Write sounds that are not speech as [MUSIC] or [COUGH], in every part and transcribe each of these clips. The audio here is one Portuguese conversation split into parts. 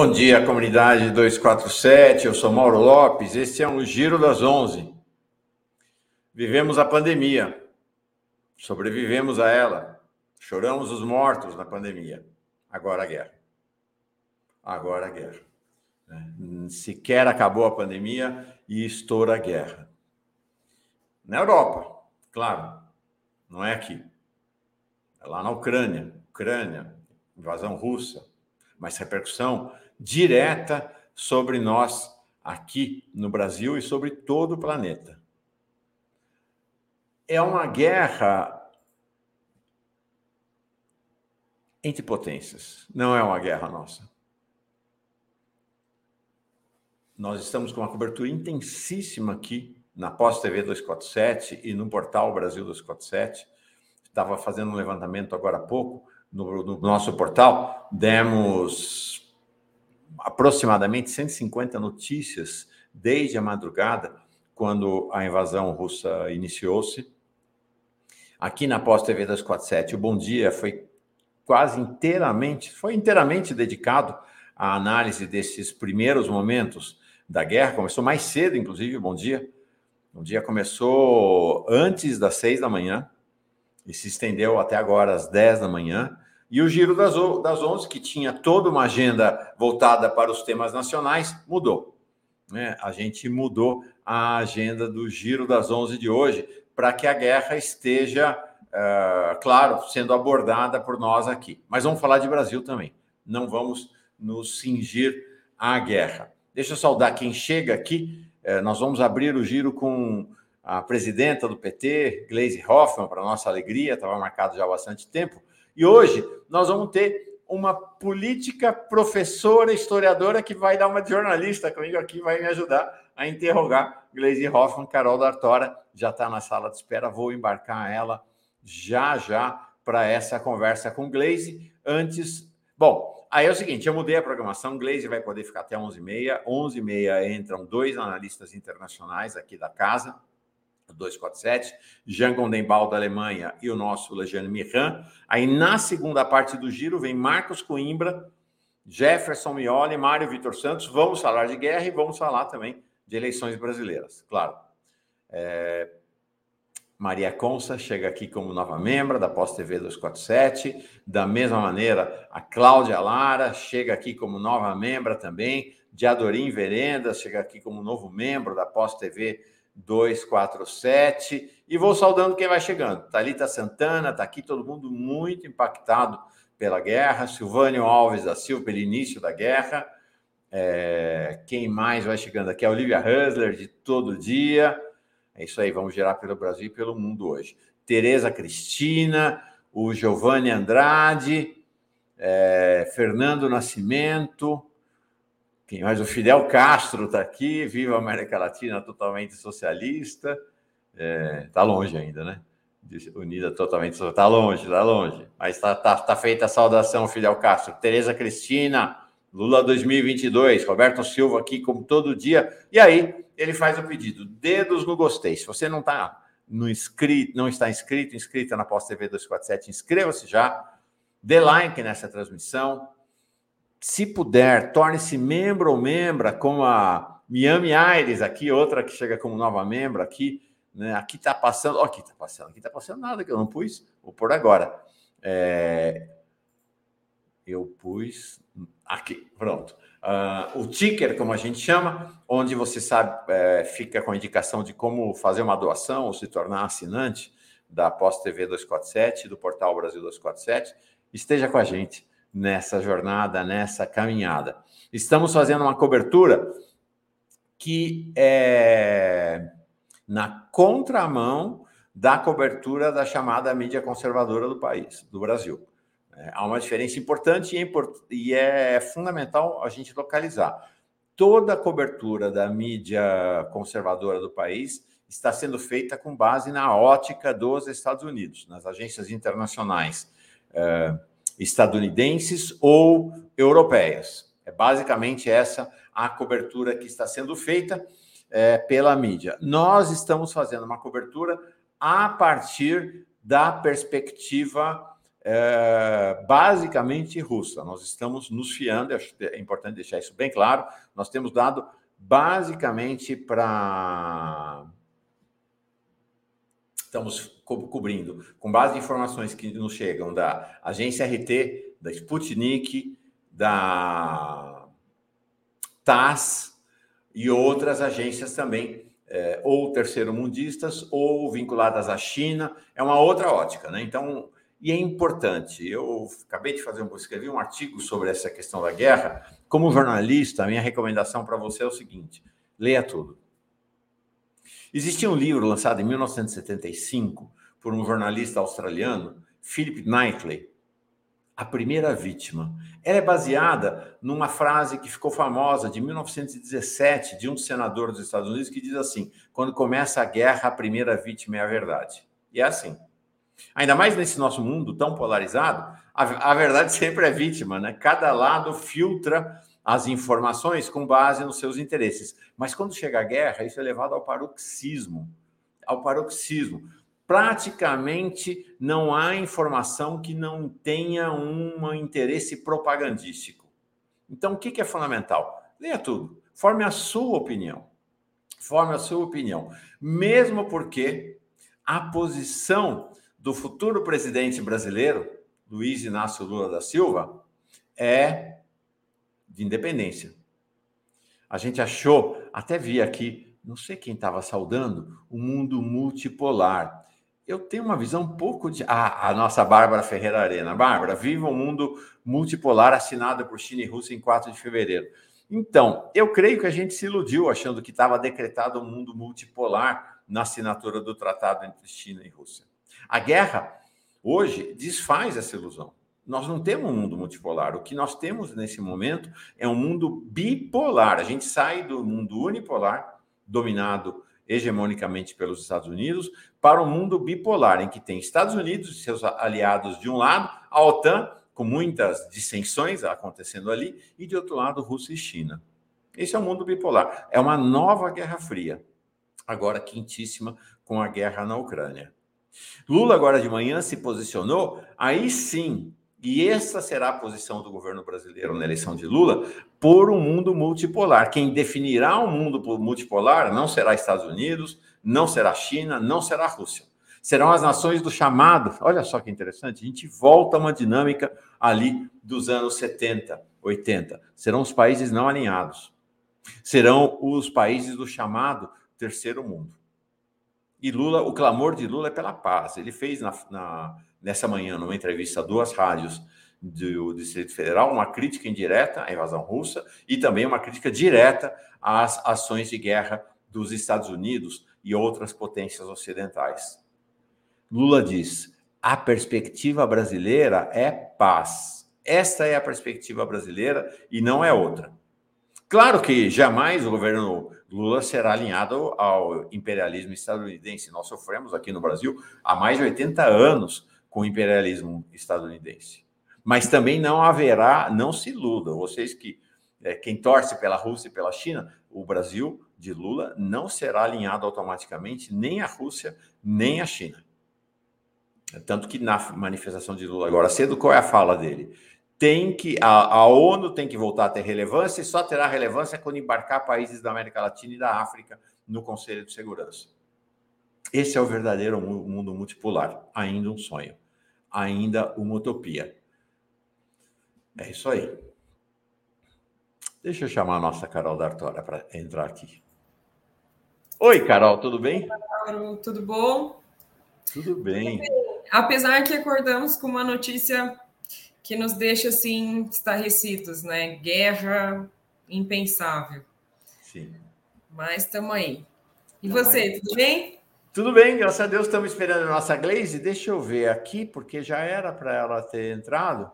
Bom dia, comunidade 247. Eu sou Mauro Lopes. Este é um Giro das 11. Vivemos a pandemia, sobrevivemos a ela, choramos os mortos na pandemia. Agora a guerra. Agora a guerra. Né? Sequer acabou a pandemia e estoura a guerra. Na Europa, claro, não é aqui. É lá na Ucrânia. Ucrânia, invasão russa, mas repercussão direta sobre nós aqui no Brasil e sobre todo o planeta. É uma guerra entre potências, não é uma guerra nossa. Nós estamos com uma cobertura intensíssima aqui na Pós TV 247 e no portal Brasil 247. Estava fazendo um levantamento agora há pouco no, no nosso portal, demos aproximadamente 150 notícias desde a madrugada, quando a invasão russa iniciou-se. Aqui na Pós TV 247, o Bom Dia foi quase inteiramente, foi inteiramente dedicado à análise desses primeiros momentos da guerra. Começou mais cedo, inclusive, o Bom Dia. O dia começou antes das seis da manhã e se estendeu até agora às 10 da manhã. E o Giro das, das 11, que tinha toda uma agenda voltada para os temas nacionais, mudou. Né? A gente mudou a agenda do Giro das 11 de hoje para que a guerra esteja, uh, claro, sendo abordada por nós aqui. Mas vamos falar de Brasil também. Não vamos nos cingir à guerra. Deixa eu saudar quem chega aqui. Uh, nós vamos abrir o giro com a presidenta do PT, Gleisi Hoffmann, para nossa alegria, estava marcado já há bastante tempo. E hoje nós vamos ter uma política professora, historiadora, que vai dar uma de jornalista comigo aqui, vai me ajudar a interrogar Gleisi Hoffmann, Carol D'Artora, já está na sala de espera, vou embarcar ela já já para essa conversa com Gleisi. Antes, bom, aí é o seguinte, eu mudei a programação, Gleisi vai poder ficar até 11h30, 11h30 entram dois analistas internacionais aqui da casa, 247, Jean Gondembal da Alemanha e o nosso Legiane Mirran. Aí na segunda parte do giro vem Marcos Coimbra, Jefferson Mioli, Mário Vitor Santos. Vamos falar de guerra e vamos falar também de eleições brasileiras, claro. É... Maria Consa chega aqui como nova membro da Pós TV 247. Da mesma maneira, a Cláudia Lara chega aqui como nova membro também. Diadorim Verendas chega aqui como novo membro da Pós TV 247. 247. E vou saudando quem vai chegando. Talita Santana, está aqui todo mundo muito impactado pela guerra. Silvânio Alves da Silva, pelo início da guerra. É, quem mais vai chegando aqui? A Olivia Husler, de todo dia. É isso aí, vamos gerar pelo Brasil e pelo mundo hoje. Tereza Cristina, o Giovanni Andrade, é, Fernando Nascimento, quem mais? O Fidel Castro está aqui, viva a América Latina totalmente socialista. Está é, tá longe ainda, né? Unida totalmente socialista. Está longe, está longe. Mas está tá, tá feita a saudação, Fidel Castro. Tereza Cristina, Lula 2022, Roberto Silva aqui, como todo dia. E aí, ele faz o pedido: dedos no gostei. Se você não está no inscrito, não está inscrito, inscrita na Pós TV 247, inscreva-se já. Dê like nessa transmissão se puder, torne-se membro ou membra, como a Miami Aires aqui, outra que chega como nova membro aqui. Né? Aqui está passando, ó, aqui está passando, aqui está passando nada que eu não pus, vou pôr agora. É, eu pus aqui, pronto. Uh, o ticker, como a gente chama, onde você sabe, é, fica com a indicação de como fazer uma doação ou se tornar assinante da Pós TV 247, do portal Brasil 247, esteja com a gente nessa jornada, nessa caminhada. Estamos fazendo uma cobertura que é na contramão da cobertura da chamada mídia conservadora do país, do Brasil. É, há uma diferença importante e é, import e é fundamental a gente localizar. Toda a cobertura da mídia conservadora do país está sendo feita com base na ótica dos Estados Unidos, nas agências internacionais. É, estadunidenses ou europeias. É basicamente essa a cobertura que está sendo feita é, pela mídia. Nós estamos fazendo uma cobertura a partir da perspectiva é, basicamente russa. Nós estamos nos fiando, é importante deixar isso bem claro, nós temos dado basicamente para. Estamos co cobrindo, com base em informações que nos chegam da agência RT, da Sputnik, da TAS e outras agências também, é, ou terceiro-mundistas, ou vinculadas à China, é uma outra ótica, né? Então, e é importante. Eu acabei de fazer um, escrevi um artigo sobre essa questão da guerra. Como jornalista, a minha recomendação para você é o seguinte: leia tudo. Existia um livro lançado em 1975 por um jornalista australiano, Philip Knightley, A Primeira Vítima. Ela é baseada numa frase que ficou famosa de 1917 de um senador dos Estados Unidos que diz assim: quando começa a guerra, a primeira vítima é a verdade. E é assim. Ainda mais nesse nosso mundo tão polarizado, a, a verdade [LAUGHS] sempre é vítima, né? Cada lado filtra as informações com base nos seus interesses. Mas quando chega a guerra, isso é levado ao paroxismo. Ao paroxismo. Praticamente não há informação que não tenha um interesse propagandístico. Então, o que é fundamental? Leia tudo. Forme a sua opinião. Forme a sua opinião. Mesmo porque a posição do futuro presidente brasileiro, Luiz Inácio Lula da Silva, é de independência. A gente achou, até vi aqui, não sei quem estava saudando, o mundo multipolar. Eu tenho uma visão um pouco de. Ah, a nossa Bárbara Ferreira Arena. Bárbara, viva um mundo multipolar assinado por China e Rússia em 4 de fevereiro. Então, eu creio que a gente se iludiu achando que estava decretado um mundo multipolar na assinatura do tratado entre China e Rússia. A guerra, hoje, desfaz essa ilusão. Nós não temos um mundo multipolar. O que nós temos nesse momento é um mundo bipolar. A gente sai do mundo unipolar, dominado hegemonicamente pelos Estados Unidos, para um mundo bipolar, em que tem Estados Unidos e seus aliados de um lado, a OTAN, com muitas dissensões acontecendo ali, e de outro lado, Rússia e China. Esse é o mundo bipolar. É uma nova Guerra Fria, agora quentíssima com a guerra na Ucrânia. Lula, agora de manhã, se posicionou, aí sim, e essa será a posição do governo brasileiro na eleição de Lula, por um mundo multipolar. Quem definirá um mundo multipolar não será Estados Unidos, não será China, não será Rússia. Serão as nações do chamado. Olha só que interessante, a gente volta a uma dinâmica ali dos anos 70, 80. Serão os países não alinhados. Serão os países do chamado terceiro mundo. E Lula, o clamor de Lula é pela paz. Ele fez na, na, nessa manhã, numa entrevista a duas rádios do Distrito Federal, uma crítica indireta à invasão russa e também uma crítica direta às ações de guerra dos Estados Unidos e outras potências ocidentais. Lula diz: a perspectiva brasileira é paz. Esta é a perspectiva brasileira e não é outra. Claro que jamais o governo Lula será alinhado ao imperialismo estadunidense. Nós sofremos aqui no Brasil há mais de 80 anos com o imperialismo estadunidense. Mas também não haverá, não se iluda, vocês que é, quem torce pela Rússia e pela China, o Brasil de Lula não será alinhado automaticamente nem à Rússia nem à China. Tanto que na manifestação de Lula agora cedo, qual é a fala dele? tem que a, a, ONU tem que voltar a ter relevância e só terá relevância quando embarcar países da América Latina e da África no Conselho de Segurança. Esse é o verdadeiro mundo multipolar, ainda um sonho, ainda uma utopia. É isso aí. Deixa eu chamar a nossa Carol D'Artora para entrar aqui. Oi, Carol, tudo bem? Tudo bom? Tudo bem. Apesar que acordamos com uma notícia que nos deixa assim estarrecidos, né? Guerra impensável. Sim. Mas estamos aí. E você, tudo bem? Tudo bem, graças a Deus estamos esperando a nossa Glaze. Deixa eu ver aqui, porque já era para ela ter entrado.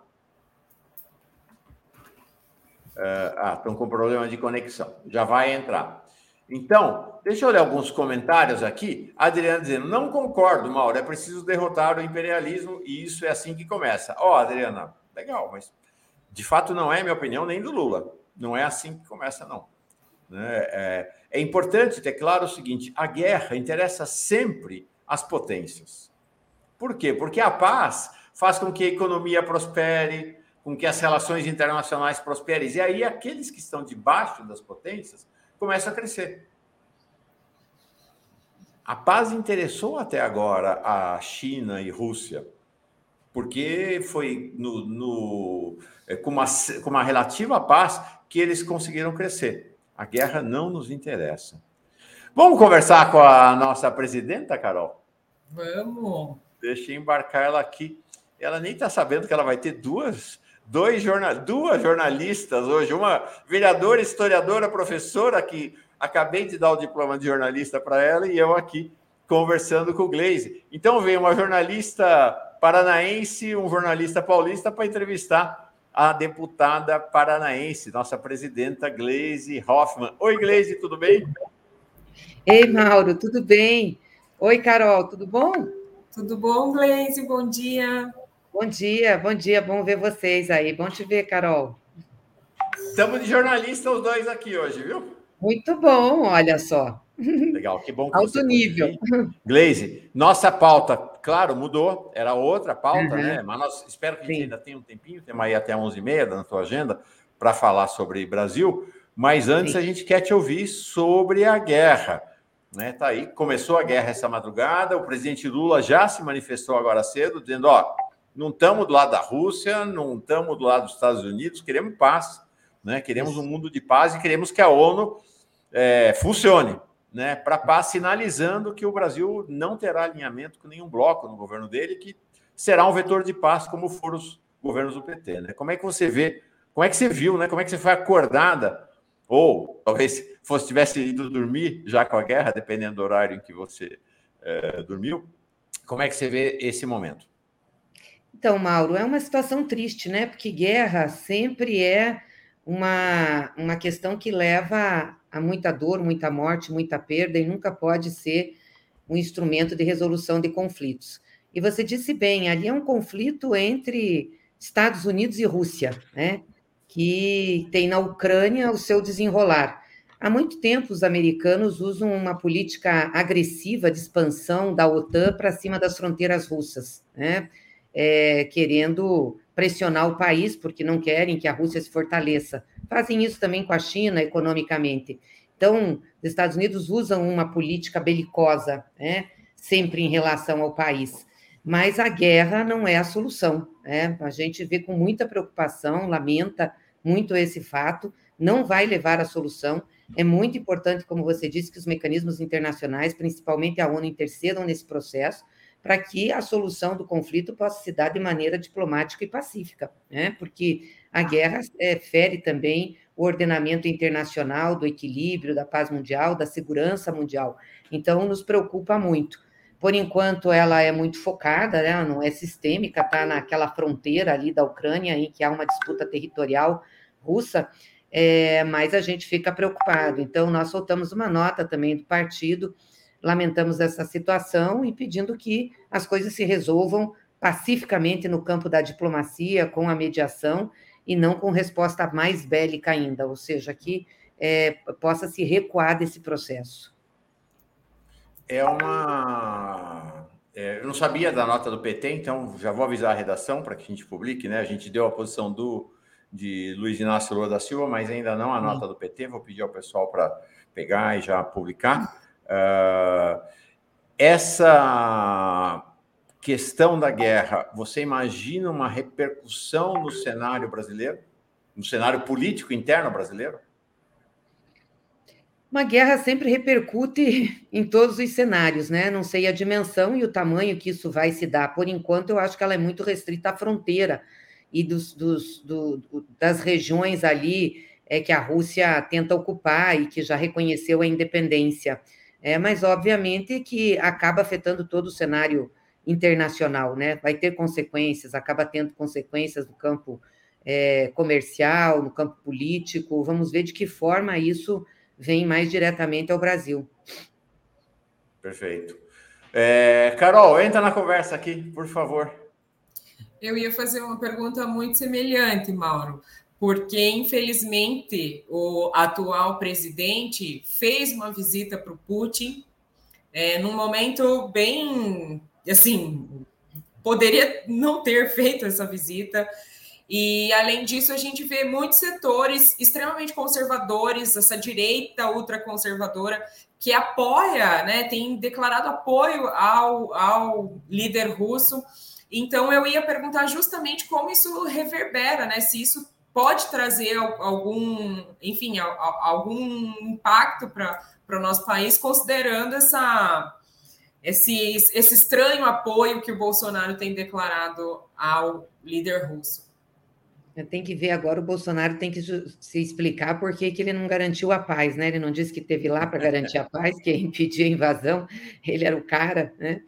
Ah, estão com problema de conexão. Já vai entrar. Então, deixa eu ler alguns comentários aqui. Adriana dizendo: não concordo, Mauro, é preciso derrotar o imperialismo e isso é assim que começa. Ó, oh, Adriana, legal, mas de fato não é minha opinião nem do Lula. Não é assim que começa, não. Né? É, é importante ter claro o seguinte: a guerra interessa sempre às potências. Por quê? Porque a paz faz com que a economia prospere, com que as relações internacionais prosperem. E aí aqueles que estão debaixo das potências começam a crescer. A paz interessou até agora a China e Rússia, porque foi no, no, é, com, uma, com uma relativa paz que eles conseguiram crescer. A guerra não nos interessa. Vamos conversar com a nossa presidenta, Carol? Vamos. Deixa eu embarcar ela aqui. Ela nem está sabendo que ela vai ter duas, dois jornal, duas jornalistas hoje, uma vereadora, historiadora, professora, que acabei de dar o diploma de jornalista para ela, e eu aqui conversando com o Glaze. Então vem uma jornalista paranaense, um jornalista paulista para entrevistar a deputada paranaense, nossa presidenta Glaze Hoffman. Oi, Glaze, tudo bem? Ei, Mauro, tudo bem? Oi, Carol, tudo bom? Tudo bom, Glaze? Bom dia. Bom dia, bom dia, bom ver vocês aí. Bom te ver, Carol. Estamos de jornalista os dois aqui hoje, viu? Muito bom, olha só. Legal, que bom que Alto nível. Glaze, nossa pauta, claro, mudou, era outra pauta, uhum. né? Mas nós espero que a gente ainda tenha um tempinho, temos aí até 11h30 na tua agenda para falar sobre Brasil. Mas antes Sim. a gente quer te ouvir sobre a guerra. Né? Tá aí, começou a guerra essa madrugada, o presidente Lula já se manifestou agora cedo, dizendo: ó, não estamos do lado da Rússia, não estamos do lado dos Estados Unidos, queremos paz, né? Queremos um mundo de paz e queremos que a ONU é, funcione né, para paz, sinalizando que o Brasil não terá alinhamento com nenhum bloco no governo dele, que será um vetor de paz, como foram os governos do PT. Né? Como é que você vê, como é que você viu, né? como é que você foi acordada, ou talvez fosse tivesse ido dormir já com a guerra, dependendo do horário em que você é, dormiu, como é que você vê esse momento? Então, Mauro, é uma situação triste, né? Porque guerra sempre é uma, uma questão que leva a muita dor, muita morte, muita perda e nunca pode ser um instrumento de resolução de conflitos. E você disse bem, ali é um conflito entre Estados Unidos e Rússia, né? Que tem na Ucrânia o seu desenrolar. Há muito tempo os americanos usam uma política agressiva de expansão da OTAN para cima das fronteiras russas, né? É, querendo pressionar o país porque não querem que a Rússia se fortaleça fazem isso também com a China economicamente. Então, os Estados Unidos usam uma política belicosa, né, sempre em relação ao país. Mas a guerra não é a solução. Né? A gente vê com muita preocupação, lamenta muito esse fato, não vai levar à solução. É muito importante, como você disse, que os mecanismos internacionais, principalmente a ONU, intercedam nesse processo, para que a solução do conflito possa se dar de maneira diplomática e pacífica, né? porque a guerra é, fere também o ordenamento internacional do equilíbrio, da paz mundial, da segurança mundial. Então, nos preocupa muito. Por enquanto, ela é muito focada, né? não é sistêmica, está naquela fronteira ali da Ucrânia, em que há uma disputa territorial russa, é, mas a gente fica preocupado. Então, nós soltamos uma nota também do partido, lamentamos essa situação e pedindo que as coisas se resolvam pacificamente no campo da diplomacia, com a mediação, e não com resposta mais bélica ainda, ou seja, que é, possa se recuar desse processo. É uma. É, eu não sabia da nota do PT, então já vou avisar a redação para que a gente publique, né? A gente deu a posição do de Luiz Inácio Lula da Silva, mas ainda não a nota do PT. Vou pedir ao pessoal para pegar e já publicar. Uh, essa questão da guerra, você imagina uma repercussão no cenário brasileiro, no cenário político interno brasileiro? Uma guerra sempre repercute em todos os cenários, né? Não sei a dimensão e o tamanho que isso vai se dar. Por enquanto, eu acho que ela é muito restrita à fronteira e dos, dos do, das regiões ali é, que a Rússia tenta ocupar e que já reconheceu a independência. É, mas, obviamente, que acaba afetando todo o cenário internacional, né? Vai ter consequências, acaba tendo consequências no campo é, comercial, no campo político. Vamos ver de que forma isso vem mais diretamente ao Brasil. Perfeito. É, Carol, entra na conversa aqui, por favor. Eu ia fazer uma pergunta muito semelhante, Mauro, porque infelizmente o atual presidente fez uma visita para o Putin é, num momento bem assim, poderia não ter feito essa visita. E, além disso, a gente vê muitos setores extremamente conservadores, essa direita ultraconservadora, que apoia, né, tem declarado apoio ao, ao líder russo. Então, eu ia perguntar justamente como isso reverbera, né, se isso pode trazer algum, enfim, algum impacto para o nosso país, considerando essa, esse, esse estranho apoio que o Bolsonaro tem declarado ao líder russo. Tem que ver agora, o Bolsonaro tem que se explicar por que ele não garantiu a paz, né? Ele não disse que teve lá para garantir a paz, que ia impedir a invasão, ele era o cara, né?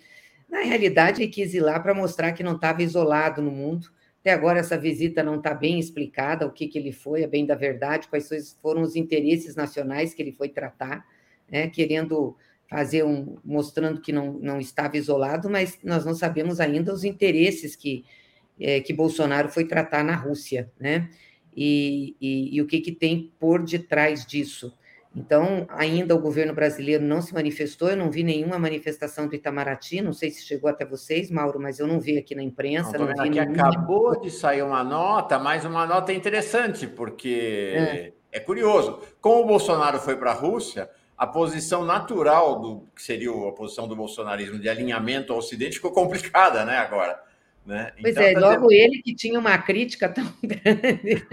Na realidade, ele quis ir lá para mostrar que não estava isolado no mundo. Até agora, essa visita não está bem explicada, o que, que ele foi, é bem da verdade, quais foram os interesses nacionais que ele foi tratar, né? querendo fazer um. mostrando que não, não estava isolado, mas nós não sabemos ainda os interesses que é, que Bolsonaro foi tratar na Rússia, né? E, e, e, o que, que tem por detrás disso. Então, ainda o governo brasileiro não se manifestou, eu não vi nenhuma manifestação do Itamaraty, não sei se chegou até vocês, Mauro, mas eu não vi aqui na imprensa. Não, não vi nenhuma... acabou de sair uma nota, mas uma nota interessante, porque é, é curioso. Como o Bolsonaro foi para a Rússia, a posição natural do que seria a posição do bolsonarismo de alinhamento ao Ocidente ficou complicada, né, agora. Né? Pois então, é, tá logo ele que tinha uma crítica tão [LAUGHS] grande,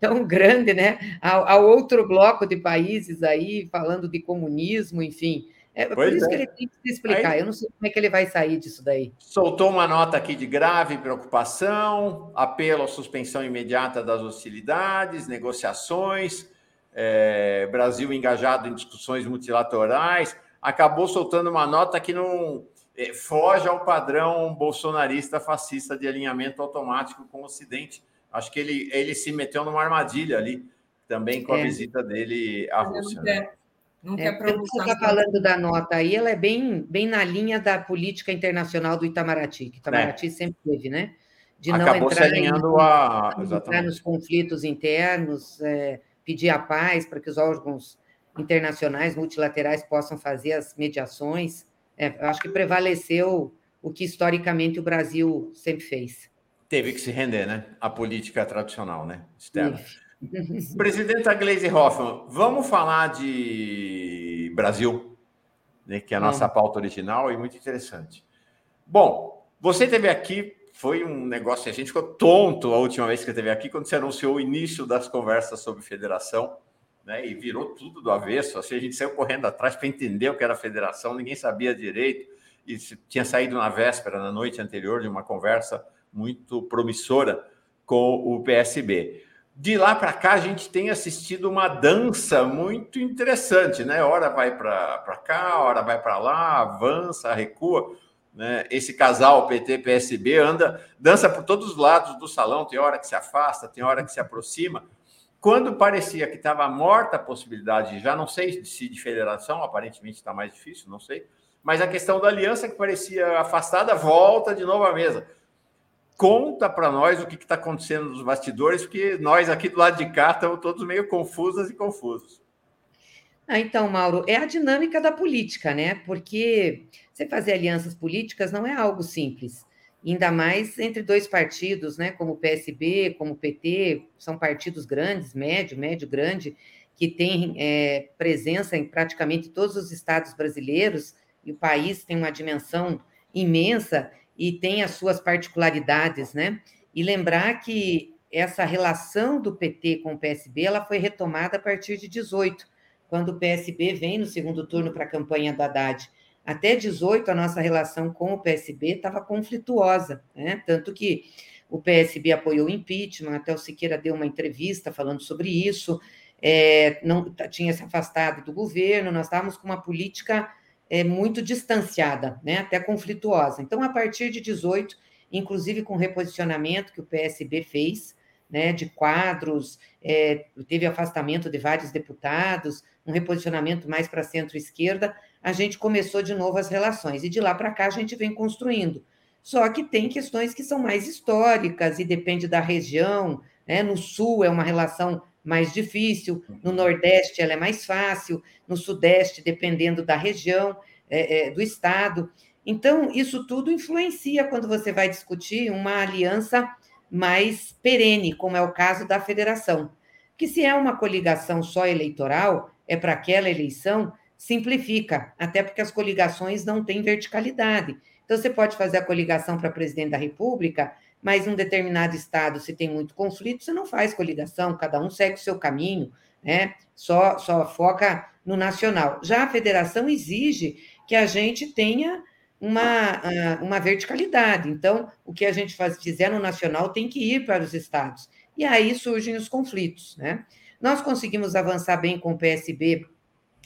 tão grande, né, ao, ao, outro bloco de países aí, falando de comunismo, enfim. É pois por isso é. que ele tem que se explicar. Aí, Eu não sei como é que ele vai sair disso daí. Soltou uma nota aqui de grave preocupação, apelo à suspensão imediata das hostilidades, negociações, é, Brasil engajado em discussões multilaterais. Acabou soltando uma nota que não é, foge ao padrão bolsonarista fascista de alinhamento automático com o Ocidente. Acho que ele, ele se meteu numa armadilha ali, também com a é. visita dele à Rússia. Não né? Não é, você está falando da nota aí, ela é bem, bem na linha da política internacional do Itamaraty, que Itamaraty é. sempre teve, né? De não Acabou entrar, em, a... entrar nos conflitos internos, é, pedir a paz para que os órgãos internacionais, multilaterais, possam fazer as mediações. É, eu acho que prevaleceu o que historicamente o Brasil sempre fez. Teve que se render, né? A política tradicional, né? Externa. [LAUGHS] Presidenta Gleisi Hoffmann, vamos falar de Brasil, né, que é a nossa pauta original e muito interessante. Bom, você teve aqui, foi um negócio, a gente ficou tonto a última vez que teve aqui, quando você anunciou o início das conversas sobre federação né, e virou tudo do avesso. Assim, a gente saiu correndo atrás para entender o que era federação, ninguém sabia direito, e tinha saído na véspera, na noite anterior, de uma conversa muito promissora com o PSB. De lá para cá, a gente tem assistido uma dança muito interessante, né? Hora vai para cá, hora vai para lá, avança, recua. Né? Esse casal PT-PSB anda, dança por todos os lados do salão, tem hora que se afasta, tem hora que se aproxima. Quando parecia que estava morta a possibilidade, já não sei se de federação, aparentemente está mais difícil, não sei, mas a questão da aliança que parecia afastada volta de novo à mesa. Conta para nós o que está acontecendo nos bastidores, porque nós aqui do lado de cá estamos todos meio confusas e confusos. Ah, então, Mauro, é a dinâmica da política, né? Porque você fazer alianças políticas não é algo simples ainda mais entre dois partidos, né, como o PSB, como o PT, são partidos grandes, médio, médio, grande, que têm é, presença em praticamente todos os estados brasileiros, e o país tem uma dimensão imensa e tem as suas particularidades, né? E lembrar que essa relação do PT com o PSB ela foi retomada a partir de 18, quando o PSB vem no segundo turno para a campanha do Haddad. Até 18, a nossa relação com o PSB estava conflituosa, né? tanto que o PSB apoiou o impeachment, até o Siqueira deu uma entrevista falando sobre isso, é, não tinha se afastado do governo, nós estávamos com uma política é, muito distanciada, né? até conflituosa. Então, a partir de 18, inclusive com o reposicionamento que o PSB fez, né, de quadros, é, teve afastamento de vários deputados, um reposicionamento mais para centro-esquerda, a gente começou de novo as relações. E de lá para cá a gente vem construindo. Só que tem questões que são mais históricas e depende da região. Né? No sul é uma relação mais difícil, no Nordeste ela é mais fácil, no Sudeste, dependendo da região, é, é, do estado. Então, isso tudo influencia quando você vai discutir uma aliança mais perene, como é o caso da federação. Que se é uma coligação só eleitoral, é para aquela eleição, simplifica, até porque as coligações não têm verticalidade. Então, você pode fazer a coligação para presidente da República, mas um determinado estado, se tem muito conflito, você não faz coligação, cada um segue o seu caminho, né? Só, só foca no nacional. Já a federação exige que a gente tenha uma, uma verticalidade. Então, o que a gente faz, fizer no nacional tem que ir para os estados. E aí surgem os conflitos, né? Nós conseguimos avançar bem com o PSB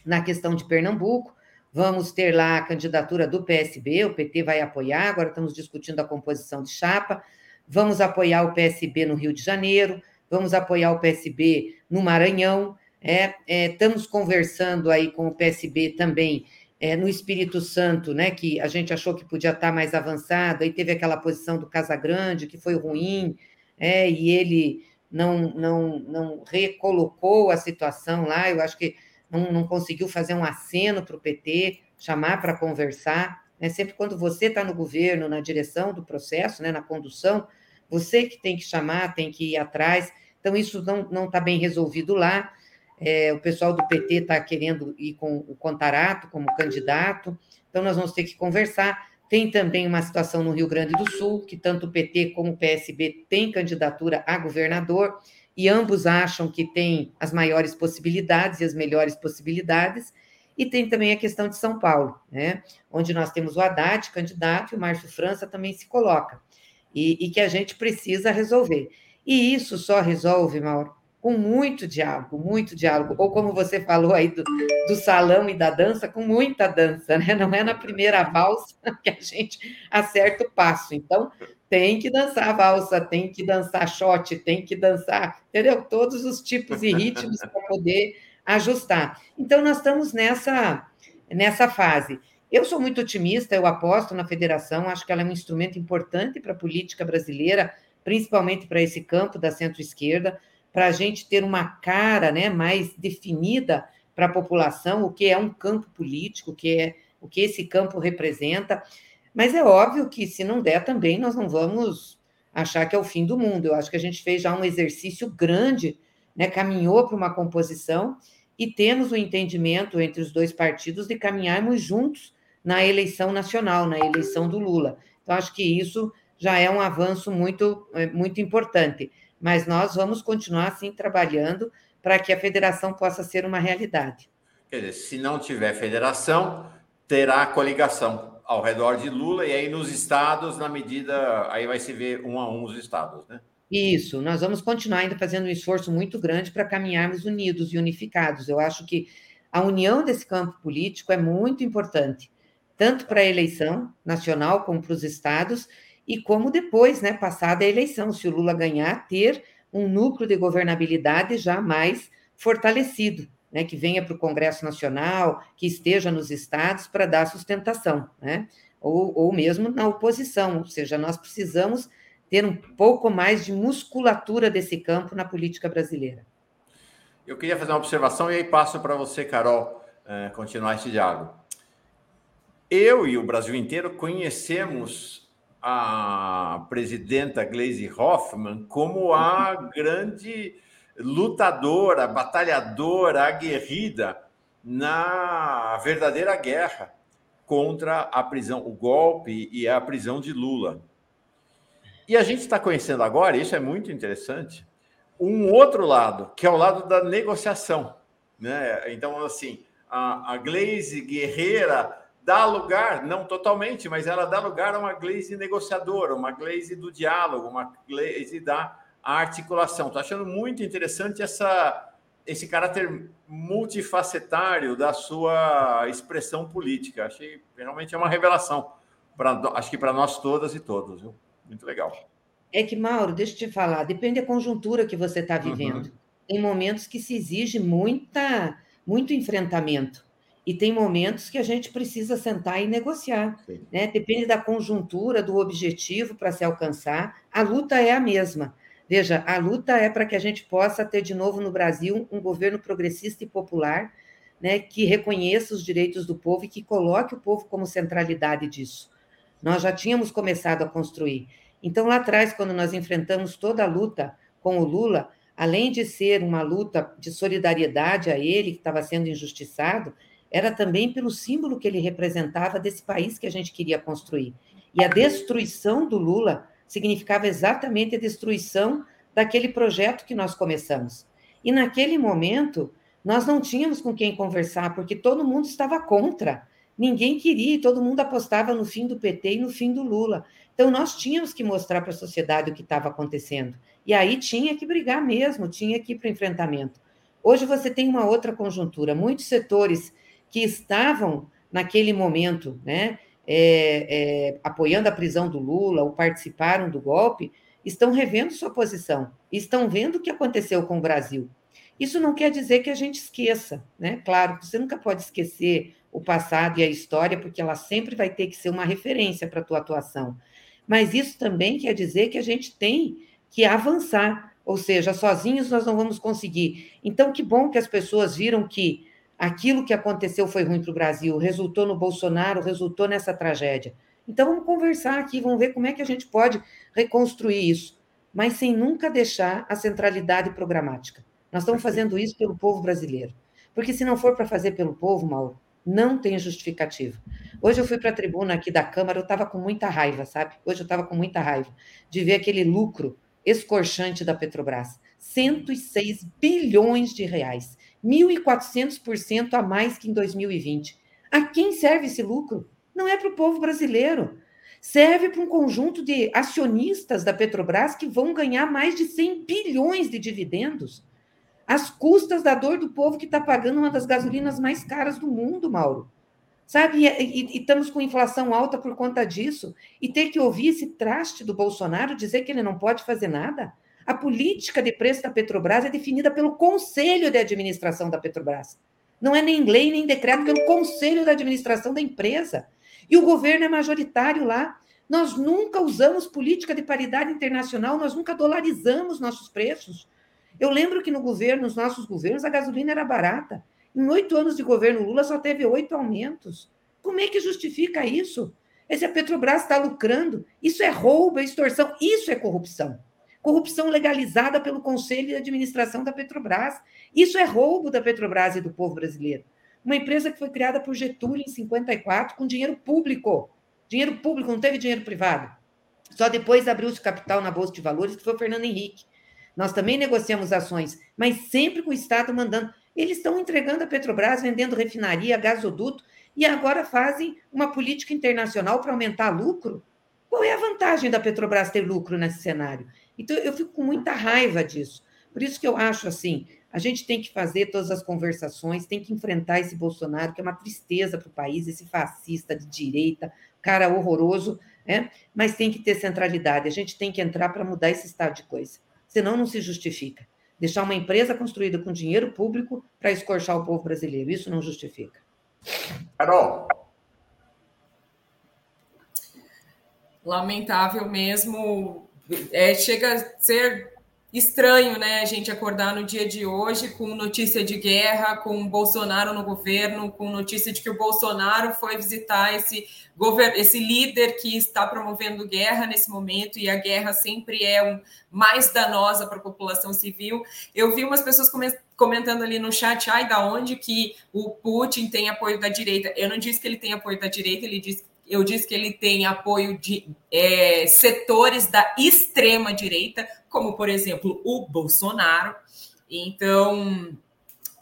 na questão de Pernambuco. Vamos ter lá a candidatura do PSB, o PT vai apoiar, agora estamos discutindo a composição de chapa. Vamos apoiar o PSB no Rio de Janeiro, vamos apoiar o PSB no Maranhão. É, é, estamos conversando aí com o PSB também é, no Espírito Santo, né, que a gente achou que podia estar mais avançado, aí teve aquela posição do Casagrande, que foi ruim, é, e ele não, não, não recolocou a situação lá, eu acho que não, não conseguiu fazer um aceno para o PT, chamar para conversar. Né? Sempre quando você está no governo, na direção do processo, né, na condução, você que tem que chamar, tem que ir atrás. Então, isso não está bem resolvido lá. É, o pessoal do PT está querendo ir com o Contarato como candidato. Então, nós vamos ter que conversar. Tem também uma situação no Rio Grande do Sul, que tanto o PT como o PSB têm candidatura a governador, e ambos acham que tem as maiores possibilidades e as melhores possibilidades. E tem também a questão de São Paulo, né? onde nós temos o Haddad, candidato, e o Márcio França também se coloca, e, e que a gente precisa resolver. E isso só resolve, Mauro, com muito diálogo, muito diálogo, ou como você falou aí do, do, salão e da dança, com muita dança, né? Não é na primeira valsa [LAUGHS] que a gente acerta o passo. Então, tem que dançar valsa, tem que dançar shot, tem que dançar, entendeu? Todos os tipos e ritmos para poder ajustar. Então, nós estamos nessa, nessa fase. Eu sou muito otimista, eu aposto na federação, acho que ela é um instrumento importante para a política brasileira, principalmente para esse campo da centro-esquerda para a gente ter uma cara né, mais definida para a população, o que é um campo político, o que é o que esse campo representa. Mas é óbvio que, se não der também, nós não vamos achar que é o fim do mundo. Eu acho que a gente fez já um exercício grande, né, caminhou para uma composição e temos o entendimento entre os dois partidos de caminharmos juntos na eleição nacional, na eleição do Lula. Então, acho que isso já é um avanço muito, é, muito importante mas nós vamos continuar assim trabalhando para que a federação possa ser uma realidade. Quer dizer, se não tiver federação, terá coligação ao redor de Lula e aí nos estados, na medida, aí vai se ver um a um os estados, né? Isso, nós vamos continuar ainda fazendo um esforço muito grande para caminharmos unidos e unificados. Eu acho que a união desse campo político é muito importante, tanto para a eleição nacional como para os estados, e como depois, né, passada a eleição, se o Lula ganhar, ter um núcleo de governabilidade já mais fortalecido, né, que venha para o Congresso Nacional, que esteja nos estados para dar sustentação, né, ou, ou mesmo na oposição, ou seja, nós precisamos ter um pouco mais de musculatura desse campo na política brasileira. Eu queria fazer uma observação e aí passo para você, Carol, eh, continuar esse diálogo. Eu e o Brasil inteiro conhecemos a presidenta Gleisi Hoffmann como a grande lutadora, batalhadora, aguerrida na verdadeira guerra contra a prisão, o golpe e a prisão de Lula. E a gente está conhecendo agora, isso é muito interessante, um outro lado, que é o lado da negociação. Né? Então, assim, a, a Glaze guerreira dá lugar, não totalmente, mas ela dá lugar a uma glaze negociadora, uma glaze do diálogo, uma glaze da articulação. Estou achando muito interessante essa, esse caráter multifacetário da sua expressão política. Achei realmente é uma revelação, pra, acho que para nós todas e todos. Viu? Muito legal. É que, Mauro, deixa eu te falar, depende da conjuntura que você está vivendo. Uhum. Tem momentos que se exige muita, muito enfrentamento e tem momentos que a gente precisa sentar e negociar. Né? Depende da conjuntura, do objetivo para se alcançar. A luta é a mesma. Veja, a luta é para que a gente possa ter de novo no Brasil um governo progressista e popular, né, que reconheça os direitos do povo e que coloque o povo como centralidade disso. Nós já tínhamos começado a construir. Então, lá atrás, quando nós enfrentamos toda a luta com o Lula, além de ser uma luta de solidariedade a ele, que estava sendo injustiçado, era também pelo símbolo que ele representava desse país que a gente queria construir. E a destruição do Lula significava exatamente a destruição daquele projeto que nós começamos. E naquele momento, nós não tínhamos com quem conversar, porque todo mundo estava contra. Ninguém queria, todo mundo apostava no fim do PT e no fim do Lula. Então, nós tínhamos que mostrar para a sociedade o que estava acontecendo. E aí tinha que brigar mesmo, tinha que ir para o enfrentamento. Hoje você tem uma outra conjuntura. Muitos setores que estavam naquele momento, né, é, é, apoiando a prisão do Lula ou participaram do golpe, estão revendo sua posição, estão vendo o que aconteceu com o Brasil. Isso não quer dizer que a gente esqueça, né? Claro, você nunca pode esquecer o passado e a história, porque ela sempre vai ter que ser uma referência para a tua atuação. Mas isso também quer dizer que a gente tem que avançar, ou seja, sozinhos nós não vamos conseguir. Então, que bom que as pessoas viram que aquilo que aconteceu foi ruim para o Brasil, resultou no Bolsonaro, resultou nessa tragédia. Então vamos conversar aqui, vamos ver como é que a gente pode reconstruir isso, mas sem nunca deixar a centralidade programática. Nós estamos fazendo isso pelo povo brasileiro. Porque se não for para fazer pelo povo, Mauro, não tem justificativa. Hoje eu fui para a tribuna aqui da Câmara, eu estava com muita raiva, sabe? Hoje eu estava com muita raiva de ver aquele lucro escorchante da Petrobras. 106 bilhões de reais. 1.400% a mais que em 2020. A quem serve esse lucro? Não é para o povo brasileiro. Serve para um conjunto de acionistas da Petrobras que vão ganhar mais de 100 bilhões de dividendos, às custas da dor do povo que está pagando uma das gasolinas mais caras do mundo, Mauro. Sabe? E, e, e, estamos com inflação alta por conta disso. E ter que ouvir esse traste do Bolsonaro dizer que ele não pode fazer nada. A política de preço da Petrobras é definida pelo Conselho de Administração da Petrobras. Não é nem lei nem decreto, pelo Conselho de Administração da empresa. E o governo é majoritário lá. Nós nunca usamos política de paridade internacional, nós nunca dolarizamos nossos preços. Eu lembro que no governo, nos nossos governos, a gasolina era barata. Em oito anos de governo Lula só teve oito aumentos. Como é que justifica isso? Esse a Petrobras está lucrando. Isso é roubo, é extorsão, isso é corrupção corrupção legalizada pelo Conselho de Administração da Petrobras. Isso é roubo da Petrobras e do povo brasileiro. Uma empresa que foi criada por Getúlio em 54 com dinheiro público. Dinheiro público, não teve dinheiro privado. Só depois abriu-se capital na Bolsa de Valores, que foi o Fernando Henrique. Nós também negociamos ações, mas sempre com o Estado mandando. Eles estão entregando a Petrobras, vendendo refinaria, gasoduto, e agora fazem uma política internacional para aumentar lucro. Qual é a vantagem da Petrobras ter lucro nesse cenário? Então, eu fico com muita raiva disso. Por isso que eu acho assim: a gente tem que fazer todas as conversações, tem que enfrentar esse Bolsonaro, que é uma tristeza para o país, esse fascista de direita, cara horroroso, né? mas tem que ter centralidade. A gente tem que entrar para mudar esse estado de coisa. Senão, não se justifica. Deixar uma empresa construída com dinheiro público para escorchar o povo brasileiro. Isso não justifica. Carol. Lamentável mesmo é, chega a ser estranho, né, a gente acordar no dia de hoje com notícia de guerra, com Bolsonaro no governo, com notícia de que o Bolsonaro foi visitar esse esse líder que está promovendo guerra nesse momento e a guerra sempre é um, mais danosa para a população civil. Eu vi umas pessoas comentando ali no chat, ai, da onde que o Putin tem apoio da direita? Eu não disse que ele tem apoio da direita, ele disse eu disse que ele tem apoio de é, setores da extrema direita, como por exemplo o Bolsonaro. Então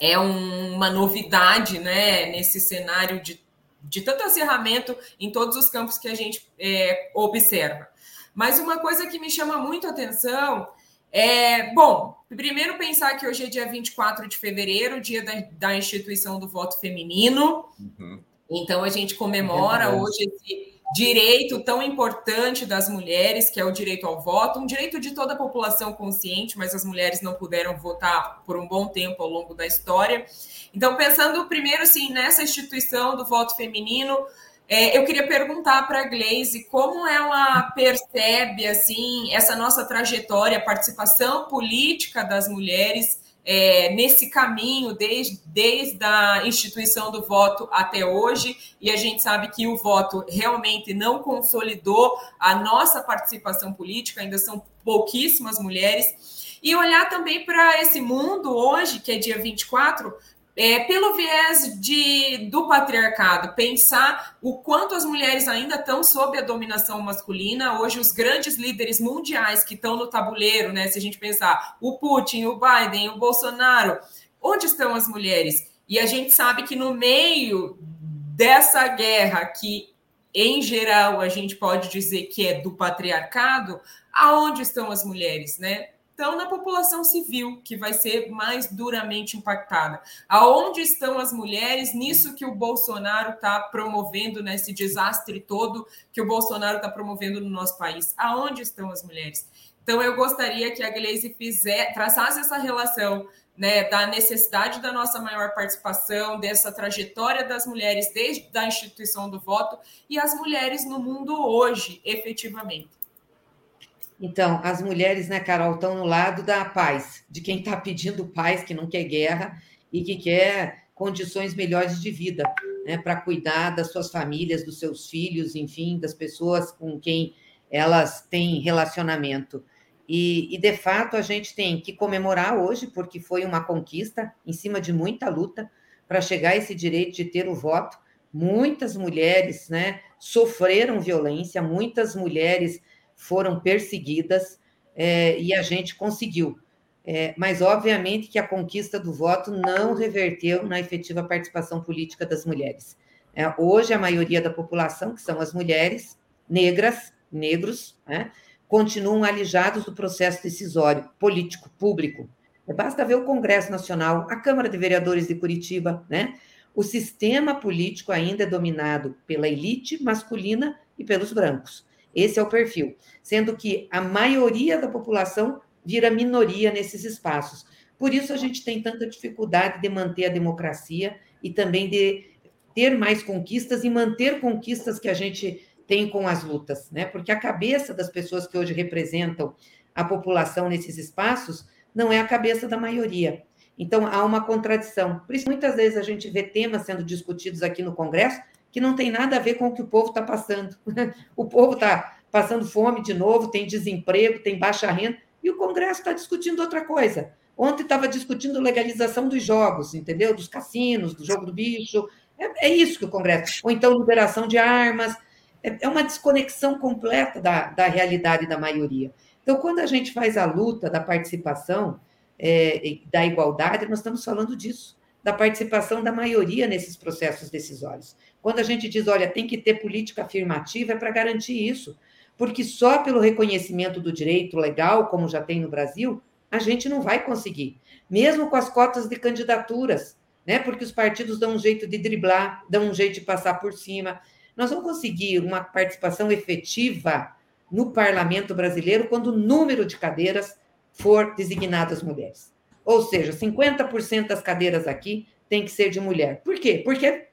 é um, uma novidade, né, nesse cenário de, de tanto acirramento em todos os campos que a gente é, observa. Mas uma coisa que me chama muito atenção é, bom, primeiro pensar que hoje é dia 24 de fevereiro, dia da, da instituição do voto feminino. Uhum. Então, a gente comemora é hoje esse direito tão importante das mulheres, que é o direito ao voto, um direito de toda a população consciente, mas as mulheres não puderam votar por um bom tempo ao longo da história. Então, pensando primeiro assim nessa instituição do voto feminino, é, eu queria perguntar para a Glaze como ela percebe assim essa nossa trajetória, a participação política das mulheres é, nesse caminho desde, desde a instituição do voto até hoje, e a gente sabe que o voto realmente não consolidou a nossa participação política, ainda são pouquíssimas mulheres. E olhar também para esse mundo hoje, que é dia 24, é, pelo viés de, do patriarcado, pensar o quanto as mulheres ainda estão sob a dominação masculina. Hoje, os grandes líderes mundiais que estão no tabuleiro, né? Se a gente pensar o Putin, o Biden, o Bolsonaro, onde estão as mulheres? E a gente sabe que no meio dessa guerra, que em geral a gente pode dizer que é do patriarcado, aonde estão as mulheres, né? Estão na população civil, que vai ser mais duramente impactada. Aonde estão as mulheres nisso que o Bolsonaro está promovendo, nesse desastre todo que o Bolsonaro está promovendo no nosso país? Aonde estão as mulheres? Então, eu gostaria que a Gleisi fizer, traçasse essa relação né, da necessidade da nossa maior participação, dessa trajetória das mulheres desde a instituição do voto e as mulheres no mundo hoje, efetivamente. Então, as mulheres, né, Carol, estão no lado da paz, de quem está pedindo paz, que não quer guerra e que quer condições melhores de vida, né, para cuidar das suas famílias, dos seus filhos, enfim, das pessoas com quem elas têm relacionamento. E, e, de fato, a gente tem que comemorar hoje, porque foi uma conquista em cima de muita luta para chegar a esse direito de ter o voto. Muitas mulheres né, sofreram violência, muitas mulheres foram perseguidas é, e a gente conseguiu. É, mas, obviamente, que a conquista do voto não reverteu na efetiva participação política das mulheres. É, hoje, a maioria da população, que são as mulheres negras, negros, né, continuam alijados do processo decisório político, público. Basta ver o Congresso Nacional, a Câmara de Vereadores de Curitiba, né? O sistema político ainda é dominado pela elite masculina e pelos brancos. Esse é o perfil. Sendo que a maioria da população vira minoria nesses espaços. Por isso a gente tem tanta dificuldade de manter a democracia e também de ter mais conquistas e manter conquistas que a gente tem com as lutas, né? Porque a cabeça das pessoas que hoje representam a população nesses espaços não é a cabeça da maioria. Então há uma contradição. Por isso muitas vezes a gente vê temas sendo discutidos aqui no Congresso que não tem nada a ver com o que o povo está passando. [LAUGHS] o povo está passando fome de novo, tem desemprego, tem baixa renda, e o Congresso está discutindo outra coisa. Ontem estava discutindo legalização dos jogos, entendeu? Dos cassinos, do jogo do bicho. É, é isso que o Congresso. Ou então liberação de armas. É, é uma desconexão completa da, da realidade da maioria. Então, quando a gente faz a luta da participação, é, da igualdade, nós estamos falando disso, da participação da maioria nesses processos decisórios. Quando a gente diz, olha, tem que ter política afirmativa, é para garantir isso. Porque só pelo reconhecimento do direito legal, como já tem no Brasil, a gente não vai conseguir. Mesmo com as cotas de candidaturas, né? Porque os partidos dão um jeito de driblar, dão um jeito de passar por cima. Nós vamos conseguir uma participação efetiva no parlamento brasileiro quando o número de cadeiras for designadas mulheres. Ou seja, 50% das cadeiras aqui tem que ser de mulher. Por quê? Porque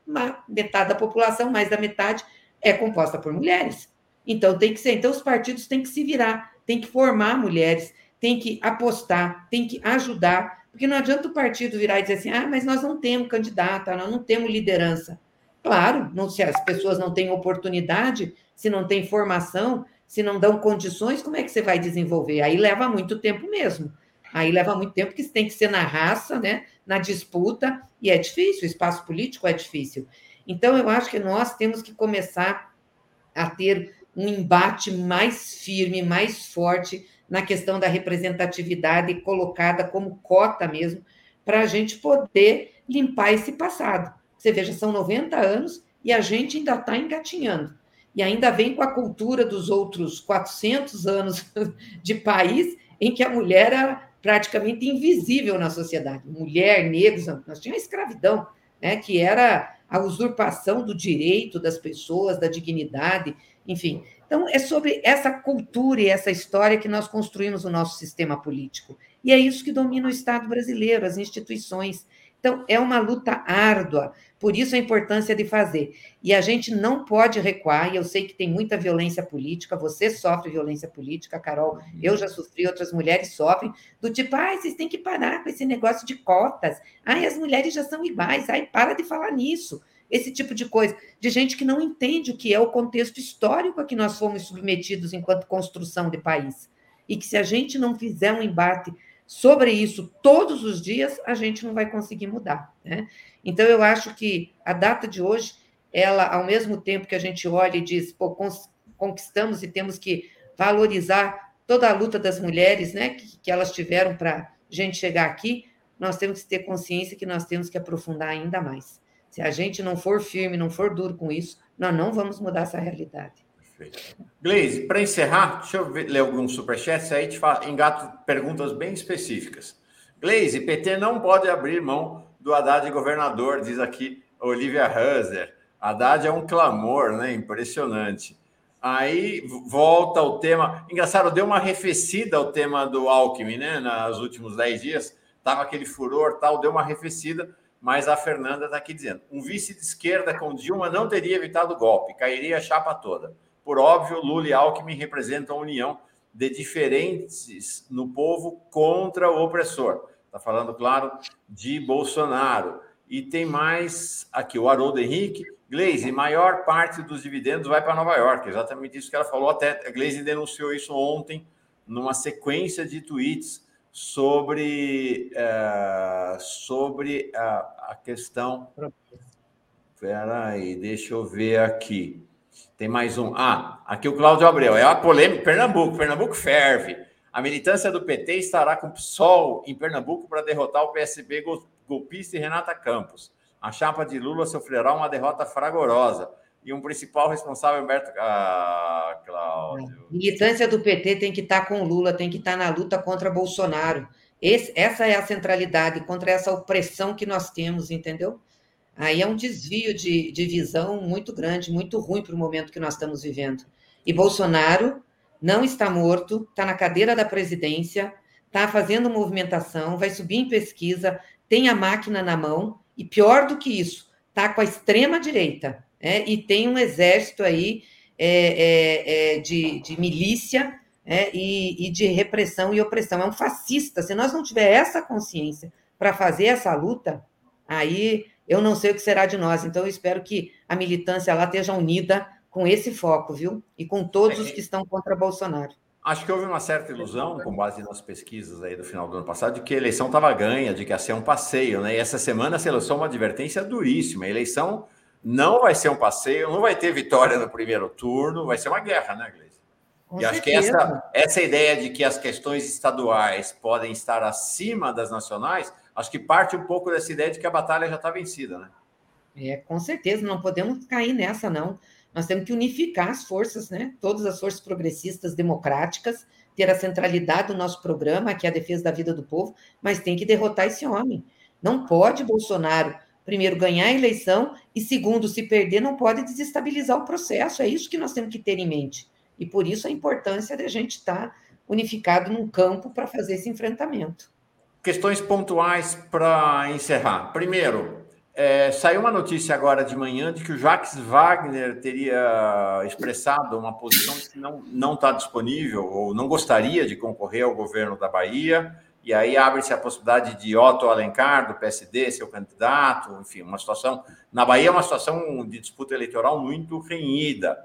metade da população, mais da metade, é composta por mulheres. Então tem que ser. Então os partidos têm que se virar, têm que formar mulheres, têm que apostar, têm que ajudar, porque não adianta o partido virar e dizer assim: ah, mas nós não temos candidata, nós não temos liderança. Claro, não, se as pessoas não têm oportunidade, se não têm formação, se não dão condições, como é que você vai desenvolver? Aí leva muito tempo mesmo. Aí leva muito tempo, porque tem que ser na raça, né? Na disputa, e é difícil, o espaço político é difícil. Então, eu acho que nós temos que começar a ter um embate mais firme, mais forte na questão da representatividade colocada como cota mesmo, para a gente poder limpar esse passado. Você veja, são 90 anos e a gente ainda está engatinhando. E ainda vem com a cultura dos outros 400 anos [LAUGHS] de país em que a mulher era praticamente invisível na sociedade. Mulher, negros, nós tínhamos a escravidão, né, que era a usurpação do direito das pessoas, da dignidade, enfim. Então, é sobre essa cultura e essa história que nós construímos o nosso sistema político. E é isso que domina o Estado brasileiro, as instituições. Então, é uma luta árdua, por isso a importância de fazer. E a gente não pode recuar, e eu sei que tem muita violência política, você sofre violência política, Carol, eu já sofri, outras mulheres sofrem, do tipo, ai, vocês têm que parar com esse negócio de cotas, ai, as mulheres já são iguais, ai, para de falar nisso. Esse tipo de coisa, de gente que não entende o que é o contexto histórico a que nós fomos submetidos enquanto construção de país. E que se a gente não fizer um embate sobre isso todos os dias, a gente não vai conseguir mudar. Né? Então, eu acho que a data de hoje, ela, ao mesmo tempo que a gente olha e diz, pô, conquistamos e temos que valorizar toda a luta das mulheres, né, que, que elas tiveram para a gente chegar aqui, nós temos que ter consciência que nós temos que aprofundar ainda mais. Se a gente não for firme, não for duro com isso, nós não vamos mudar essa realidade. Gleise, para encerrar, deixa eu ver, ler alguns superchats, aí te falo, engato perguntas bem específicas. Gleise, PT não pode abrir mão do Haddad governador, diz aqui Olivia Huser. Haddad é um clamor, né? Impressionante. Aí volta o tema. Engraçado, deu uma arrefecida o tema do Alckmin, né? Nos últimos dez dias. Tava aquele furor tal, deu uma arrefecida, mas a Fernanda está aqui dizendo: um vice de esquerda com Dilma não teria evitado o golpe, cairia a chapa toda. Por óbvio, Lula e Alckmin representam a união de diferentes no povo contra o opressor. Está falando, claro, de Bolsonaro. E tem mais aqui, o Haroldo Henrique. Gleisi, maior parte dos dividendos vai para Nova York. Exatamente isso que ela falou. Até a Gleisi denunciou isso ontem, numa sequência de tweets sobre, é, sobre a, a questão. Espera aí, deixa eu ver aqui. Tem mais um. Ah, aqui o Cláudio Abreu. É a polêmica. Pernambuco. Pernambuco ferve. A militância do PT estará com o PSOL em Pernambuco para derrotar o PSB golpista e Renata Campos. A chapa de Lula sofrerá uma derrota fragorosa. E um principal responsável, Humberto. Ah, Cláudio. militância do PT tem que estar tá com Lula, tem que estar tá na luta contra Bolsonaro. Esse, essa é a centralidade, contra essa opressão que nós temos, entendeu? Aí é um desvio de, de visão muito grande, muito ruim para o momento que nós estamos vivendo. E Bolsonaro não está morto, está na cadeira da presidência, está fazendo movimentação, vai subir em pesquisa, tem a máquina na mão, e pior do que isso, está com a extrema-direita, né? e tem um exército aí é, é, é, de, de, milícia é, e, e de repressão e opressão. É um fascista. Se nós não tiver essa consciência para fazer essa luta, aí eu não sei o que será de nós. Então, eu espero que a militância lá esteja unida com esse foco, viu? E com todos os é. que estão contra Bolsonaro. Acho que houve uma certa ilusão, com base nas pesquisas aí do final do ano passado, de que a eleição estava ganha, de que ia ser um passeio, né? E essa semana se lançou uma advertência duríssima. A eleição não vai ser um passeio, não vai ter vitória no primeiro turno, vai ser uma guerra, né, Gleice? Com e certeza. acho que essa, essa ideia de que as questões estaduais podem estar acima das nacionais acho que parte um pouco dessa ideia de que a batalha já está vencida, né? É, com certeza, não podemos cair nessa, não. Nós temos que unificar as forças, né? Todas as forças progressistas, democráticas, ter a centralidade do nosso programa, que é a defesa da vida do povo, mas tem que derrotar esse homem. Não pode Bolsonaro, primeiro, ganhar a eleição, e segundo, se perder, não pode desestabilizar o processo. É isso que nós temos que ter em mente. E por isso a importância de a gente estar unificado num campo para fazer esse enfrentamento. Questões pontuais para encerrar. Primeiro, é, saiu uma notícia agora de manhã de que o Jacques Wagner teria expressado uma posição que não está disponível ou não gostaria de concorrer ao governo da Bahia. E aí abre-se a possibilidade de Otto Alencar, do PSD, ser o candidato. Enfim, uma situação. Na Bahia é uma situação de disputa eleitoral muito renhida.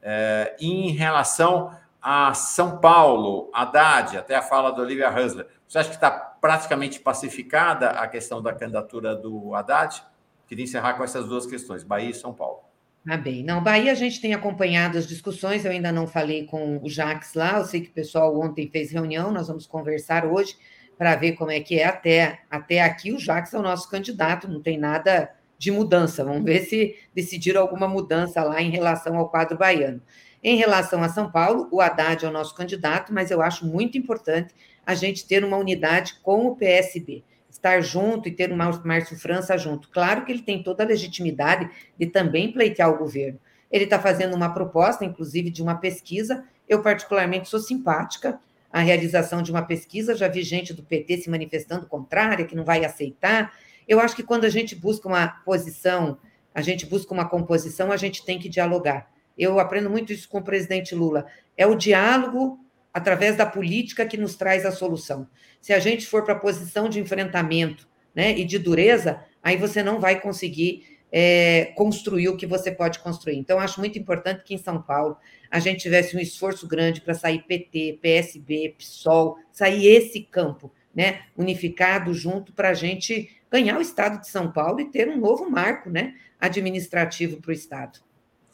É, em relação a São Paulo, Haddad, até a fala do Olivia Hansler, você acha que está praticamente pacificada a questão da candidatura do Haddad? Queria encerrar com essas duas questões, Bahia e São Paulo. Ah, bem. Não, Bahia a gente tem acompanhado as discussões, eu ainda não falei com o Jax lá, eu sei que o pessoal ontem fez reunião, nós vamos conversar hoje para ver como é que é. Até, até aqui o Jax é o nosso candidato, não tem nada de mudança. Vamos ver se decidiram alguma mudança lá em relação ao quadro baiano. Em relação a São Paulo, o Haddad é o nosso candidato, mas eu acho muito importante a gente ter uma unidade com o PSB, estar junto e ter o Márcio França junto. Claro que ele tem toda a legitimidade de também pleitear o governo. Ele está fazendo uma proposta, inclusive, de uma pesquisa. Eu, particularmente, sou simpática à realização de uma pesquisa. Já vi gente do PT se manifestando contrária, que não vai aceitar. Eu acho que quando a gente busca uma posição, a gente busca uma composição, a gente tem que dialogar. Eu aprendo muito isso com o presidente Lula. É o diálogo através da política que nos traz a solução. Se a gente for para a posição de enfrentamento né, e de dureza, aí você não vai conseguir é, construir o que você pode construir. Então, acho muito importante que em São Paulo a gente tivesse um esforço grande para sair PT, PSB, PSOL, sair esse campo né, unificado junto para a gente ganhar o Estado de São Paulo e ter um novo marco né, administrativo para o Estado.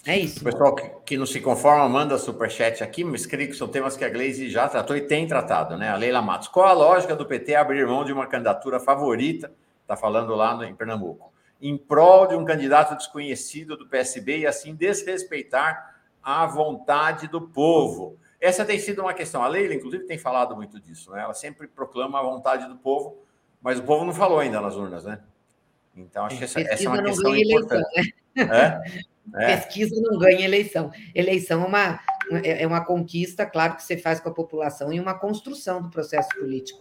É isso. O pessoal que, que não se conforma, manda superchat aqui, mas creio que são temas que a Gleisi já tratou e tem tratado, né? A Leila Matos. Qual a lógica do PT abrir mão de uma candidatura favorita, está falando lá no, em Pernambuco, em prol de um candidato desconhecido do PSB e assim desrespeitar a vontade do povo? Essa tem sido uma questão. A Leila, inclusive, tem falado muito disso, né? Ela sempre proclama a vontade do povo, mas o povo não falou ainda nas urnas, né? Então, acho que essa, essa é uma questão importante. Eleição, né? é? [LAUGHS] É. Pesquisa não ganha eleição. Eleição é uma, é, é uma conquista, claro, que você faz com a população e uma construção do processo político.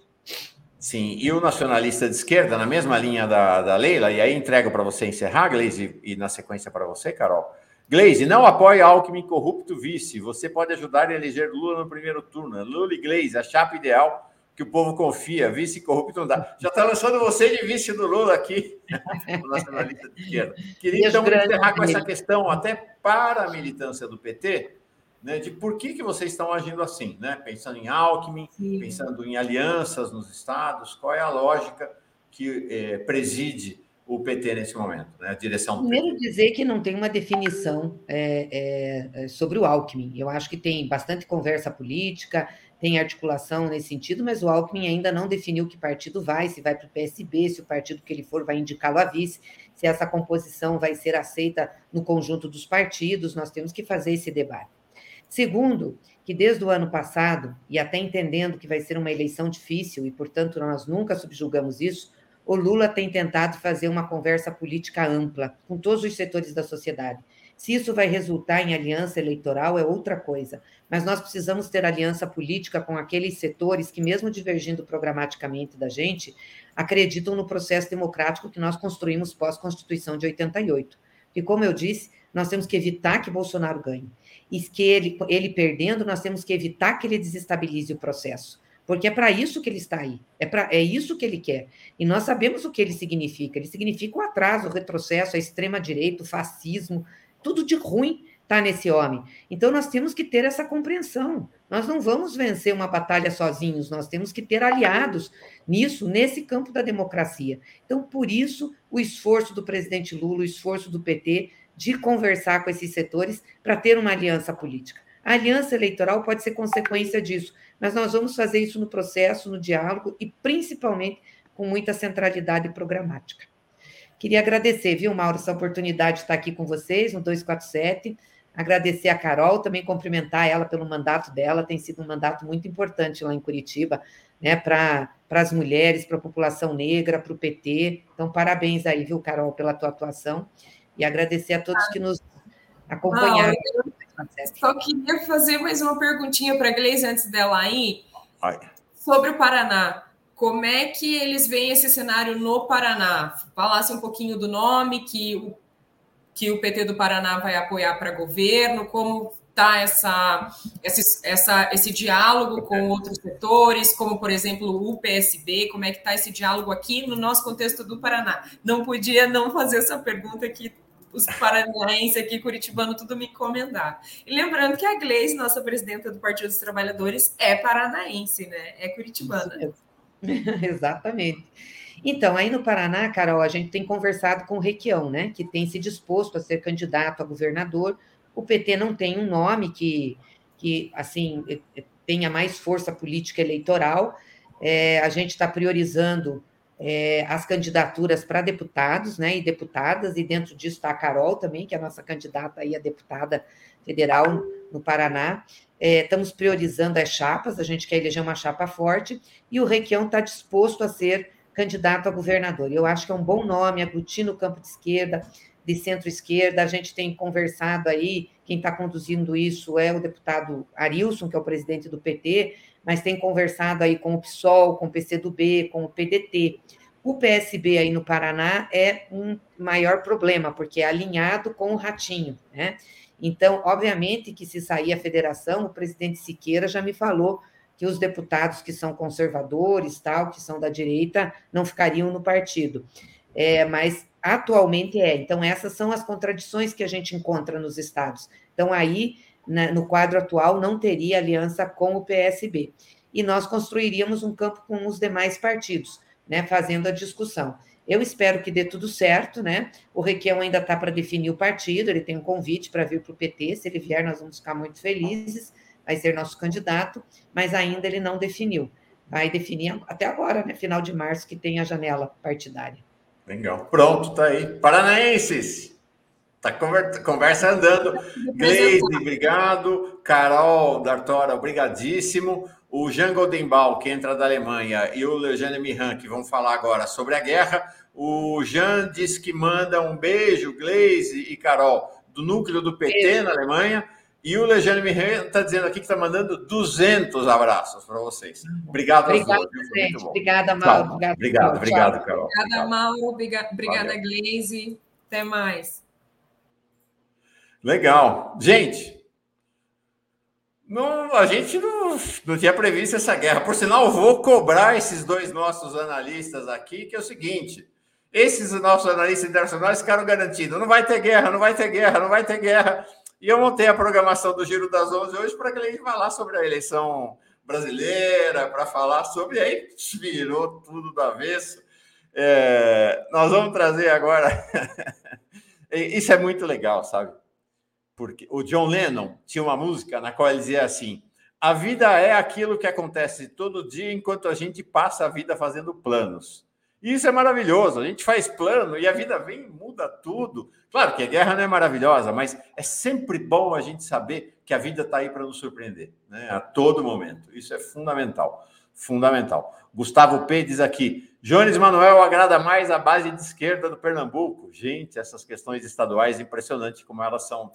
Sim, e o nacionalista de esquerda, na mesma linha da, da Leila, e aí entrego para você encerrar, Gleise, e na sequência para você, Carol. Gleise, não apoie Alckmin corrupto vice. Você pode ajudar a eleger Lula no primeiro turno. Lula e Gleise, a chapa ideal que o povo confia, vice corrupto não dá. Já está lançando você de vice do Lula aqui, [LAUGHS] o nacionalista de esquerda. Queria então encerrar com essa questão, até para a militância do PT, né, de por que, que vocês estão agindo assim, né? Pensando em Alckmin, Sim. pensando em alianças nos estados, qual é a lógica que é, preside o PT nesse momento, né? a direção Primeiro dizer que não tem uma definição é, é, sobre o Alckmin. Eu acho que tem bastante conversa política, tem articulação nesse sentido, mas o Alckmin ainda não definiu que partido vai, se vai para o PSB, se o partido que ele for vai indicá-lo a vice, se essa composição vai ser aceita no conjunto dos partidos, nós temos que fazer esse debate. Segundo, que desde o ano passado, e até entendendo que vai ser uma eleição difícil, e portanto nós nunca subjugamos isso, o Lula tem tentado fazer uma conversa política ampla com todos os setores da sociedade se isso vai resultar em aliança eleitoral é outra coisa, mas nós precisamos ter aliança política com aqueles setores que, mesmo divergindo programaticamente da gente, acreditam no processo democrático que nós construímos pós-Constituição de 88. E, como eu disse, nós temos que evitar que Bolsonaro ganhe. E que ele, ele perdendo, nós temos que evitar que ele desestabilize o processo. Porque é para isso que ele está aí, é, pra, é isso que ele quer. E nós sabemos o que ele significa. Ele significa o atraso, o retrocesso, a extrema-direita, o fascismo, tudo de ruim está nesse homem. Então, nós temos que ter essa compreensão. Nós não vamos vencer uma batalha sozinhos, nós temos que ter aliados nisso, nesse campo da democracia. Então, por isso, o esforço do presidente Lula, o esforço do PT de conversar com esses setores para ter uma aliança política. A aliança eleitoral pode ser consequência disso, mas nós vamos fazer isso no processo, no diálogo e principalmente com muita centralidade programática. Queria agradecer, viu, Mauro, essa oportunidade de estar aqui com vocês no 247. Agradecer a Carol, também cumprimentar ela pelo mandato dela, tem sido um mandato muito importante lá em Curitiba, né, para as mulheres, para a população negra, para o PT. Então, parabéns aí, viu, Carol, pela tua atuação. E agradecer a todos que nos acompanharam. Ah, só queria fazer mais uma perguntinha para a Gleisi antes dela ir. Sobre o Paraná como é que eles veem esse cenário no Paraná? Falasse um pouquinho do nome que o, que o PT do Paraná vai apoiar para governo, como está essa, esse, essa, esse diálogo com outros setores, como, por exemplo, o PSB, como é que está esse diálogo aqui no nosso contexto do Paraná? Não podia não fazer essa pergunta que os paranaenses aqui, curitibano, tudo me encomendar. E lembrando que a Gleisi, nossa presidenta do Partido dos Trabalhadores, é paranaense, né? É curitibana. [LAUGHS] Exatamente. Então, aí no Paraná, Carol, a gente tem conversado com o Requião, né, que tem se disposto a ser candidato a governador. O PT não tem um nome que, que assim, tenha mais força política eleitoral. É, a gente está priorizando é, as candidaturas para deputados né, e deputadas, e dentro disso está a Carol também, que é a nossa candidata aí a deputada federal no Paraná. É, estamos priorizando as chapas, a gente quer eleger uma chapa forte, e o Requião está disposto a ser candidato a governador. Eu acho que é um bom nome, aglutina o campo de esquerda, de centro-esquerda. A gente tem conversado aí, quem está conduzindo isso é o deputado Arilson, que é o presidente do PT, mas tem conversado aí com o PSOL, com o PCdoB, com o PDT. O PSB aí no Paraná é um maior problema, porque é alinhado com o Ratinho, né? Então, obviamente que se sair a federação, o presidente Siqueira já me falou que os deputados que são conservadores, tal, que são da direita, não ficariam no partido. É, mas atualmente é. Então, essas são as contradições que a gente encontra nos estados. Então, aí, na, no quadro atual, não teria aliança com o PSB. E nós construiríamos um campo com os demais partidos né, fazendo a discussão. Eu espero que dê tudo certo, né? O Requião ainda está para definir o partido, ele tem um convite para vir para o PT. Se ele vier, nós vamos ficar muito felizes, vai ser nosso candidato, mas ainda ele não definiu. Vai definir até agora, né? Final de março, que tem a janela partidária. Legal. Pronto, tá aí. Paranaenses! Tá conversa andando. Gleise, obrigado. Carol Dartora, obrigadíssimo o Jean Goldenbaum, que entra da Alemanha, e o Eugênio Mihan, que vão falar agora sobre a guerra. O Jean diz que manda um beijo, Gleise e Carol, do núcleo do PT beijo. na Alemanha. E o Eugênio Mihan está dizendo aqui que está mandando 200 abraços para vocês. Obrigado, Obrigado todos. Gente. Obrigada, Mauro. Obrigado, obrigado, obrigado, Carol. Obrigada, Mauro. Obrigada, Gleise. Até mais. Legal. Gente, não, a gente não, não tinha previsto essa guerra. Por sinal, vou cobrar esses dois nossos analistas aqui, que é o seguinte: esses nossos analistas internacionais ficaram garantidos: não vai ter guerra, não vai ter guerra, não vai ter guerra. E eu montei a programação do Giro das Onze hoje para que ele falar sobre a eleição brasileira, para falar sobre. Aí virou tudo do avesso. É, nós vamos trazer agora. [LAUGHS] Isso é muito legal, sabe? Porque o John Lennon tinha uma música na qual ele dizia assim: a vida é aquilo que acontece todo dia enquanto a gente passa a vida fazendo planos. Isso é maravilhoso. A gente faz plano e a vida vem e muda tudo. Claro que a guerra não é maravilhosa, mas é sempre bom a gente saber que a vida está aí para nos surpreender, né? A todo momento. Isso é fundamental. Fundamental. Gustavo P diz aqui: Jones Manuel agrada mais a base de esquerda do Pernambuco. Gente, essas questões estaduais, impressionante como elas são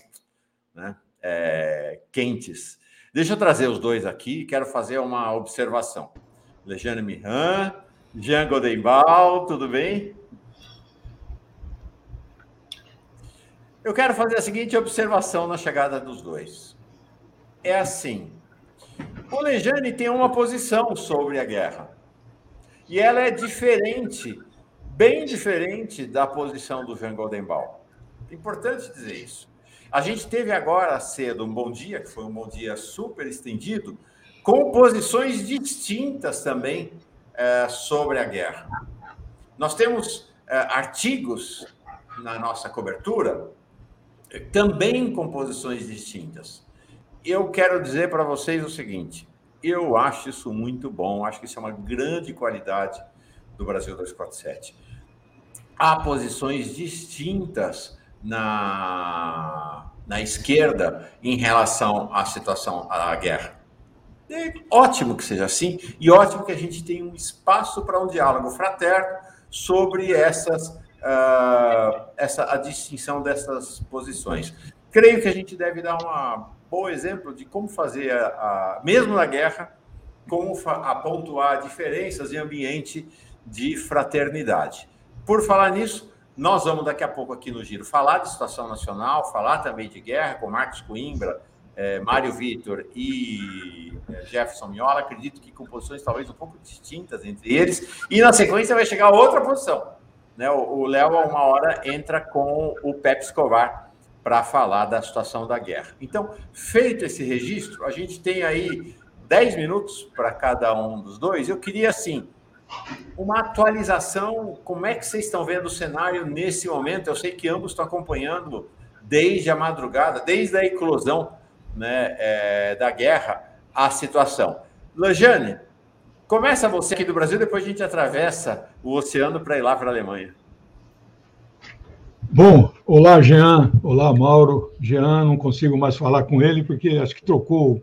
né, é, quentes. Deixa eu trazer os dois aqui, quero fazer uma observação. Lejane Mihan, Jean Godembal, tudo bem? Eu quero fazer a seguinte observação na chegada dos dois. É assim: o Lejane tem uma posição sobre a guerra. E ela é diferente, bem diferente da posição do Jean Goldenbaum. É importante dizer isso. A gente teve agora cedo um bom dia, que foi um bom dia super estendido, com posições distintas também é, sobre a guerra. Nós temos é, artigos na nossa cobertura também com posições distintas. Eu quero dizer para vocês o seguinte: eu acho isso muito bom, acho que isso é uma grande qualidade do Brasil 247. Há posições distintas na, na esquerda em relação à situação, à guerra. É ótimo que seja assim, e ótimo que a gente tenha um espaço para um diálogo fraterno sobre essas, uh, essa, a distinção dessas posições. Creio que a gente deve dar um bom exemplo de como fazer, a, a mesmo na guerra, como pontuar diferenças em ambiente de fraternidade. Por falar nisso, nós vamos daqui a pouco aqui no Giro falar de situação nacional, falar também de guerra com Marcos Coimbra, é, Mário Vitor e é, Jefferson Miola. Acredito que com posições talvez um pouco distintas entre eles. E na sequência vai chegar outra posição. Né? O Léo, a uma hora, entra com o Pepe Escobar para falar da situação da guerra. Então, feito esse registro, a gente tem aí 10 minutos para cada um dos dois. Eu queria, assim, uma atualização, como é que vocês estão vendo o cenário nesse momento? Eu sei que ambos estão acompanhando desde a madrugada, desde a eclosão né, é, da guerra, a situação. Lajane, começa você aqui do Brasil, depois a gente atravessa o oceano para ir lá para a Alemanha. Bom, olá, Jean. Olá, Mauro. Jean, não consigo mais falar com ele porque acho que trocou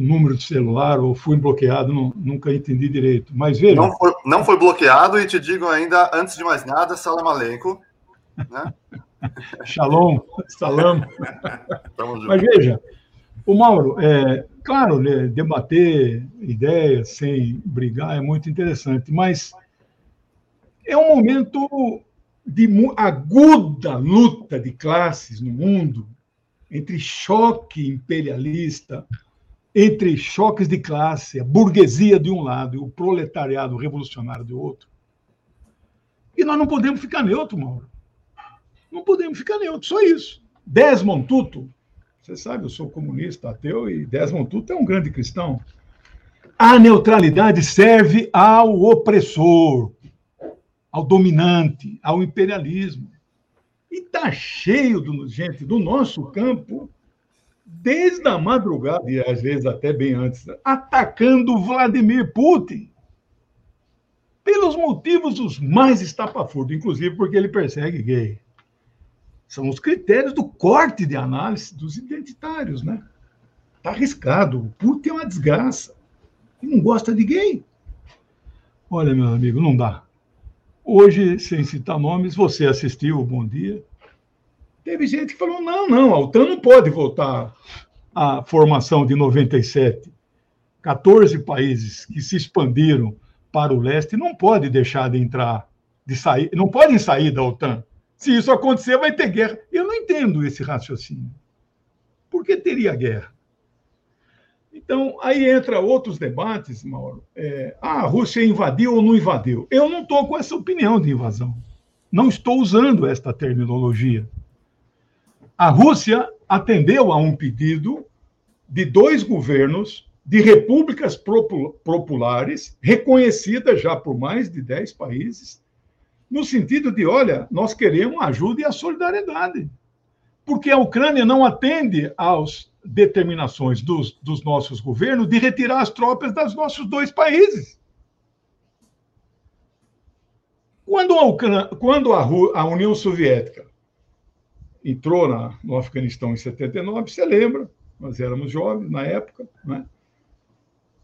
o número de celular ou fui bloqueado, não, nunca entendi direito. Mas veja. Não foi, não foi bloqueado e te digo ainda, antes de mais nada, salam aleikum. Né? [LAUGHS] Shalom, salam. Mas veja, o Mauro, é, claro, né, debater ideias sem brigar é muito interessante, mas É um momento de aguda luta de classes no mundo, entre choque imperialista, entre choques de classe, a burguesia de um lado e o proletariado revolucionário do outro. E nós não podemos ficar neutro, Mauro. Não podemos ficar neutro, só isso. Desmond Tutu, você sabe, eu sou comunista, ateu, e Desmond Tutu é um grande cristão. A neutralidade serve ao opressor, ao dominante, ao imperialismo. E está cheio, gente, do nosso campo, desde a madrugada, e às vezes até bem antes, atacando Vladimir Putin. Pelos motivos os mais estapafúrdios, inclusive porque ele persegue gay. São os critérios do corte de análise dos identitários, né? Está arriscado. O Putin é uma desgraça. E não gosta de gay. Olha, meu amigo, não dá. Hoje, sem citar nomes, você assistiu Bom Dia. Teve gente que falou: não, não, a OTAN não pode voltar à formação de 97. 14 países que se expandiram para o leste não pode deixar de entrar, de sair, não podem sair da OTAN. Se isso acontecer, vai ter guerra. Eu não entendo esse raciocínio. Por que teria guerra? Então, aí entra outros debates, Mauro. É, ah, a Rússia invadiu ou não invadiu? Eu não estou com essa opinião de invasão. Não estou usando esta terminologia. A Rússia atendeu a um pedido de dois governos de repúblicas populares, reconhecidas já por mais de dez países, no sentido de: olha, nós queremos ajuda e a solidariedade. Porque a Ucrânia não atende aos determinações dos, dos nossos governos de retirar as tropas dos nossos dois países. Quando a, Ucrânia, quando a, a União Soviética entrou na, no Afeganistão em 79, você lembra, nós éramos jovens na época, né?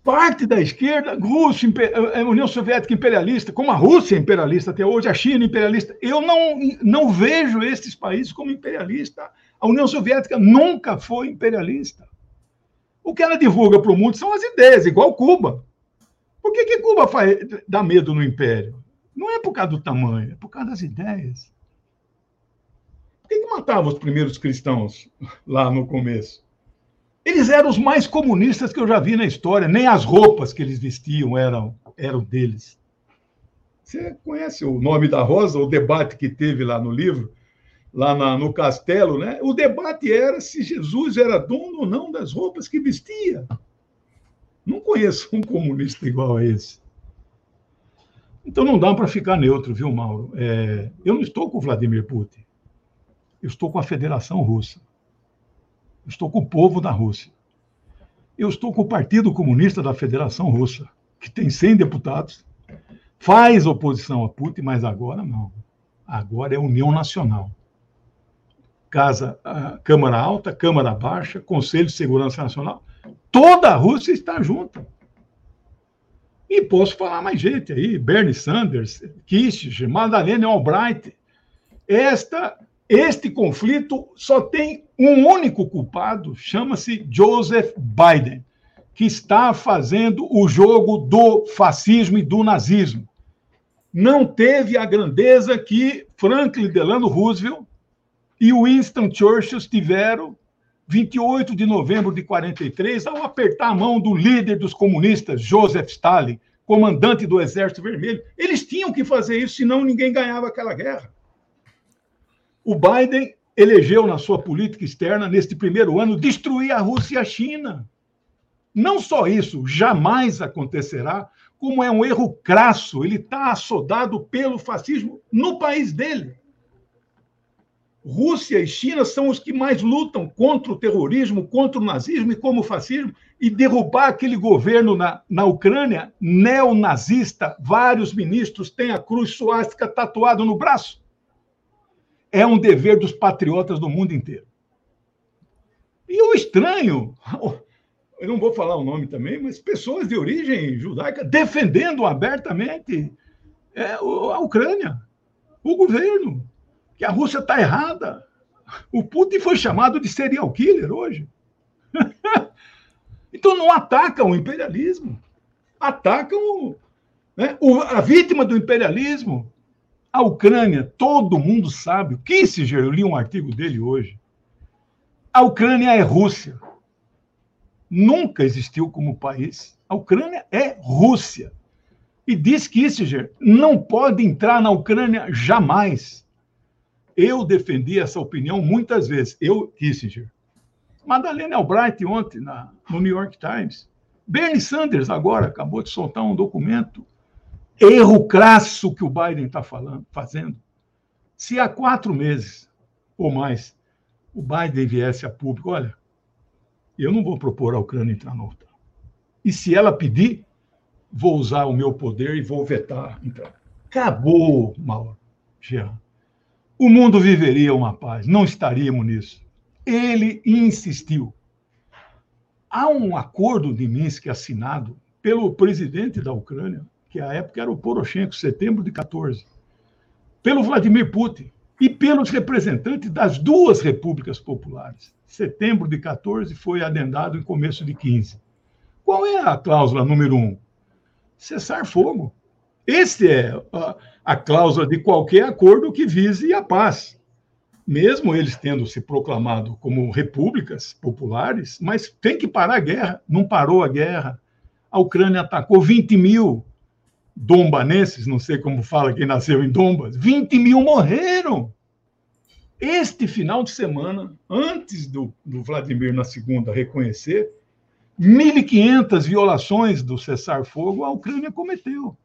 parte da esquerda, a União Soviética imperialista, como a Rússia é imperialista até hoje, a China é imperialista, eu não, não vejo esses países como imperialistas. A União Soviética nunca foi imperialista. O que ela divulga para o mundo são as ideias, igual Cuba. Por que, que Cuba faz, dá medo no império? Não é por causa do tamanho, é por causa das ideias. Por que, que matava os primeiros cristãos lá no começo? Eles eram os mais comunistas que eu já vi na história, nem as roupas que eles vestiam eram, eram deles. Você conhece o nome da rosa, o debate que teve lá no livro? lá na, no castelo, né? o debate era se Jesus era dono ou não das roupas que vestia. Não conheço um comunista igual a esse. Então não dá para ficar neutro, viu, Mauro? É, eu não estou com o Vladimir Putin. Eu estou com a Federação Russa. Eu estou com o povo da Rússia. Eu estou com o Partido Comunista da Federação Russa, que tem 100 deputados, faz oposição a Putin, mas agora não. Agora é União Nacional casa, Câmara Alta, Câmara Baixa, Conselho de Segurança Nacional, toda a Rússia está junta. E posso falar mais gente aí, Bernie Sanders, Kissinger, Madalena Albright. Esta, este conflito só tem um único culpado, chama-se Joseph Biden, que está fazendo o jogo do fascismo e do nazismo. Não teve a grandeza que Franklin Delano Roosevelt e Winston Churchill tiveram 28 de novembro de 43 ao apertar a mão do líder dos comunistas, Joseph Stalin, comandante do Exército Vermelho. Eles tinham que fazer isso, senão ninguém ganhava aquela guerra. O Biden elegeu na sua política externa, neste primeiro ano, destruir a Rússia e a China. Não só isso, jamais acontecerá, como é um erro crasso, ele está assodado pelo fascismo no país dele. Rússia e China são os que mais lutam contra o terrorismo, contra o nazismo e como o fascismo, e derrubar aquele governo na, na Ucrânia neonazista. Vários ministros têm a cruz suástica tatuado no braço. É um dever dos patriotas do mundo inteiro. E o estranho, eu não vou falar o nome também, mas pessoas de origem judaica defendendo abertamente é, a Ucrânia, o governo que a Rússia está errada. O Putin foi chamado de serial killer hoje. [LAUGHS] então não atacam o imperialismo, atacam né, a vítima do imperialismo, A Ucrânia, todo mundo sabe. O Kissinger, eu li um artigo dele hoje. A Ucrânia é Rússia. Nunca existiu como país. A Ucrânia é Rússia. E diz Kissinger, não pode entrar na Ucrânia jamais. Eu defendi essa opinião muitas vezes. Eu, Kissinger. Madalena Albright ontem na, no New York Times. Bernie Sanders agora acabou de soltar um documento. Erro crasso que o Biden está fazendo. Se há quatro meses ou mais o Biden viesse a público, olha, eu não vou propor a Ucrânia entrar na OTAN. E se ela pedir, vou usar o meu poder e vou vetar. Então, acabou, Mauro, Jean. O mundo viveria uma paz, não estaríamos nisso. Ele insistiu. Há um acordo de Minsk assinado pelo presidente da Ucrânia, que à época era o Poroshenko, setembro de 14, pelo Vladimir Putin e pelos representantes das duas repúblicas populares. Setembro de 14 foi adendado em começo de 15. Qual é a cláusula número um? Cessar fogo. Este é a, a cláusula de qualquer acordo que vise a paz mesmo eles tendo se proclamado como repúblicas populares, mas tem que parar a guerra. Não parou a guerra. A Ucrânia atacou 20 mil dombanenses, não sei como fala quem nasceu em Dombas, 20 mil morreram. Este final de semana, antes do, do Vladimir na segunda reconhecer, 1.500 violações do cessar-fogo a Ucrânia cometeu.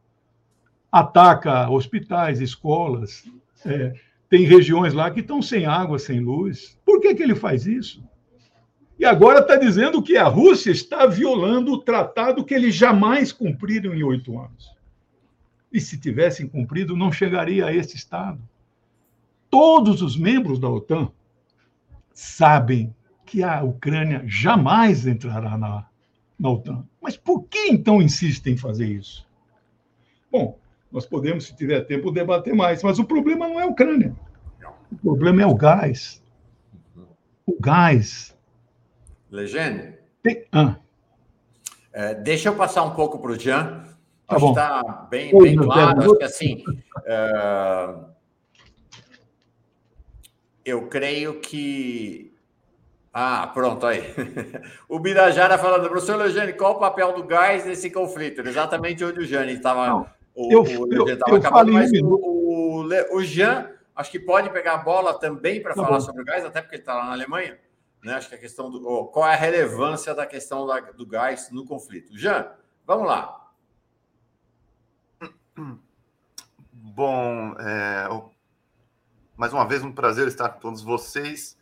Ataca hospitais, escolas, é, tem regiões lá que estão sem água, sem luz. Por que, que ele faz isso? E agora está dizendo que a Rússia está violando o tratado que eles jamais cumpriram em oito anos. E se tivessem cumprido, não chegaria a esse estado. Todos os membros da OTAN sabem que a Ucrânia jamais entrará na, na OTAN. Mas por que então insistem em fazer isso? Bom, nós podemos, se tiver tempo, debater mais. Mas o problema não é a Ucrânia. O problema é o gás. O gás. Legende? Tem... Ah. É, deixa eu passar um pouco para o Jean. Tá acho bom. que está bem, bem claro. Acho que assim. é, eu creio que. Ah, pronto, aí. [LAUGHS] O Birajara falando, professor Legene, qual o papel do gás nesse conflito? Exatamente onde o Jane estava. O, eu- o eu- estava acabando, mas o, o, o Jean, acho que pode pegar a bola também para Tá falar bom. sobre o gás, até porque ele está lá na Alemanha. Né? Acho que a questão do. oh, qual é a relevância da questão da- do gás no conflito? Jean, vamos lá. Bom, é, mais uma vez um prazer estar com todos vocês.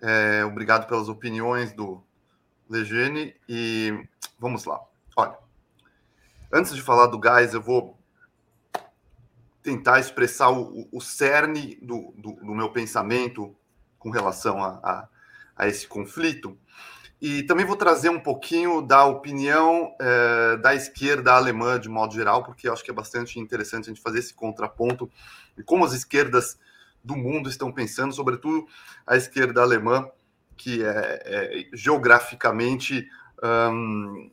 É, obrigado pelas opiniões do Legene e vamos lá. Olha, antes de falar do gás, eu vou tentar expressar o, o- o cerne do, do- do meu pensamento com relação a, a- a esse conflito. E também vou trazer um pouquinho da opinião eh, da esquerda alemã, de modo geral, porque acho que é bastante interessante a gente fazer esse contraponto e como as esquerdas do mundo estão pensando, sobretudo a esquerda alemã, que é, é geograficamente hum,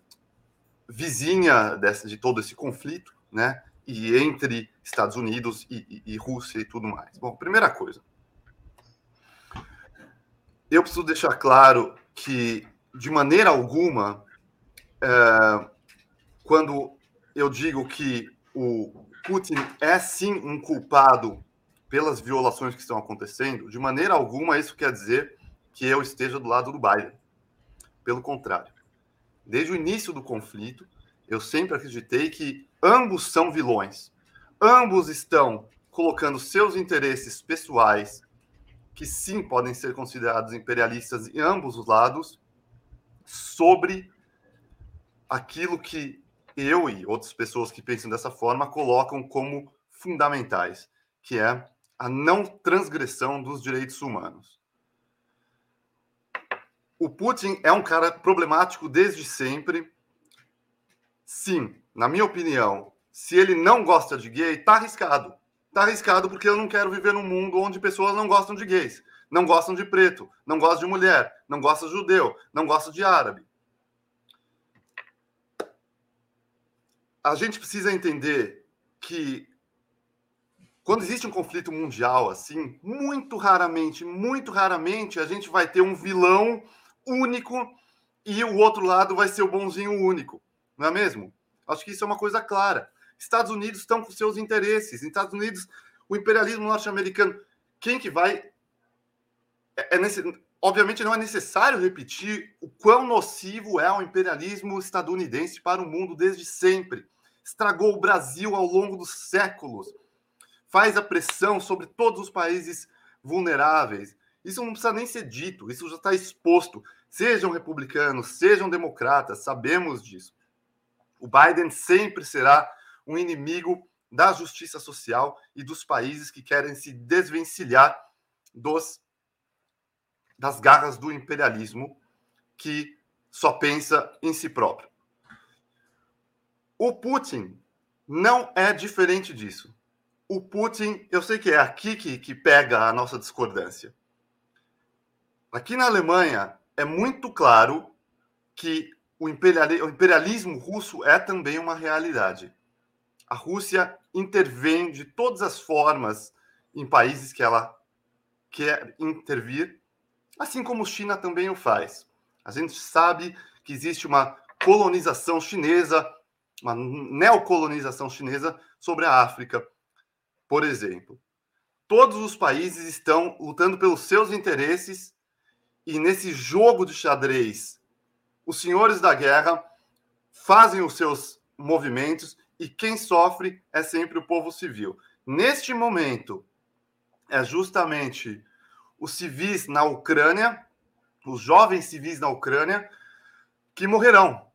vizinha dessa, de todo esse conflito, né? E entre Estados Unidos e, e- e Rússia e tudo mais. Bom, primeira coisa. Eu preciso deixar claro que, de maneira alguma, é, quando eu digo que o Putin é sim um culpado pelas violações que estão acontecendo, de maneira alguma isso quer dizer que eu esteja do lado do Biden. Pelo contrário. Desde o início do conflito, eu sempre acreditei que ambos são vilões. Ambos estão colocando seus interesses pessoais, que sim podem ser considerados imperialistas em ambos os lados, sobre aquilo que eu e outras pessoas que pensam dessa forma colocam como fundamentais, que é a não transgressão dos direitos humanos. O Putin é um cara problemático desde sempre. Sim, na minha opinião, se ele não gosta de gay, tá arriscado. Tá arriscado porque eu não quero viver num mundo onde pessoas não gostam de gays, não gostam de preto, não gostam de mulher, não gostam de judeu, não gostam de árabe. A gente precisa entender que quando existe um conflito mundial assim, muito raramente, muito raramente a gente vai ter um vilão único e o outro lado vai ser o bonzinho único, não é mesmo? Acho que isso é uma coisa clara. Estados Unidos estão com seus interesses. Estados Unidos, o imperialismo norte-americano, quem que vai é, é nesse, obviamente não é necessário repetir o quão nocivo é o imperialismo estadunidense para o mundo desde sempre. Estragou o Brasil ao longo dos séculos. Faz a pressão sobre todos os países vulneráveis. Isso não precisa nem ser dito, isso já está exposto. Sejam republicanos, sejam democratas, sabemos disso. O Biden sempre será um inimigo da justiça social e dos países que querem se desvencilhar dos das garras do imperialismo que só pensa em si próprio. O Putin não é diferente disso. O Putin, eu sei que é aqui que, que pega a nossa discordância. Aqui na Alemanha é muito claro que o imperialismo russo é também uma realidade. A Rússia intervém de todas as formas em países que ela quer intervir assim como China também o faz. A gente sabe que existe uma colonização chinesa, uma neocolonização chinesa sobre a África, por exemplo. Todos os países estão lutando pelos seus interesses e nesse jogo de xadrez, os senhores da guerra fazem os seus movimentos e quem sofre é sempre o povo civil. Neste momento, é justamente os civis na Ucrânia, os jovens civis na Ucrânia, que morrerão.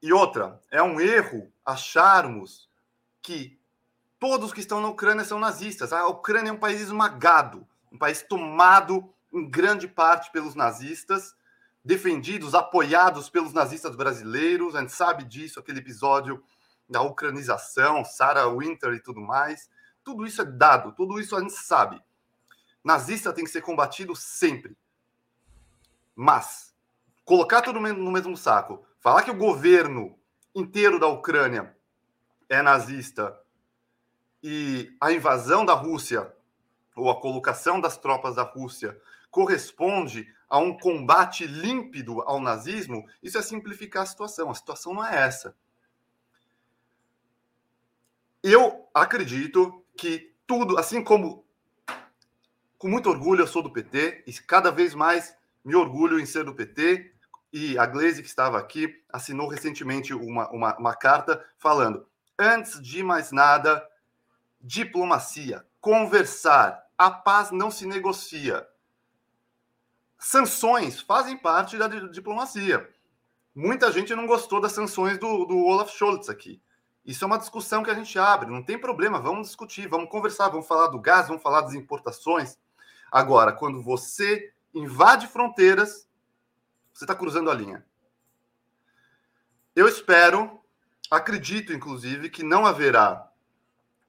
E outra, é um erro acharmos que todos que estão na Ucrânia são nazistas. A Ucrânia é um país esmagado, um país tomado em grande parte pelos nazistas, defendidos, apoiados pelos nazistas brasileiros. A gente sabe disso, aquele episódio da ucranização, Sarah Winter e tudo mais. Tudo isso é dado, tudo isso a gente sabe. Nazista tem que ser combatido sempre. Mas colocar tudo no mesmo saco, falar que o governo inteiro da Ucrânia é nazista e a invasão da Rússia ou a colocação das tropas da Rússia corresponde a um combate límpido ao nazismo, isso é simplificar a situação. A situação não é essa. Eu acredito que tudo, assim como com muito orgulho, eu sou do PT e cada vez mais me orgulho em ser do PT. E a Glaze, que estava aqui, assinou recentemente uma, uma, uma carta falando: antes de mais nada, diplomacia, conversar, a paz não se negocia. Sanções fazem parte da diplomacia. Muita gente não gostou das sanções do, do Olaf Scholz aqui. Isso é uma discussão que a gente abre, não tem problema, vamos discutir, vamos conversar, vamos falar do gás, vamos falar das importações. Agora, quando você invade fronteiras, você está cruzando a linha. Eu espero, acredito, inclusive, que não haverá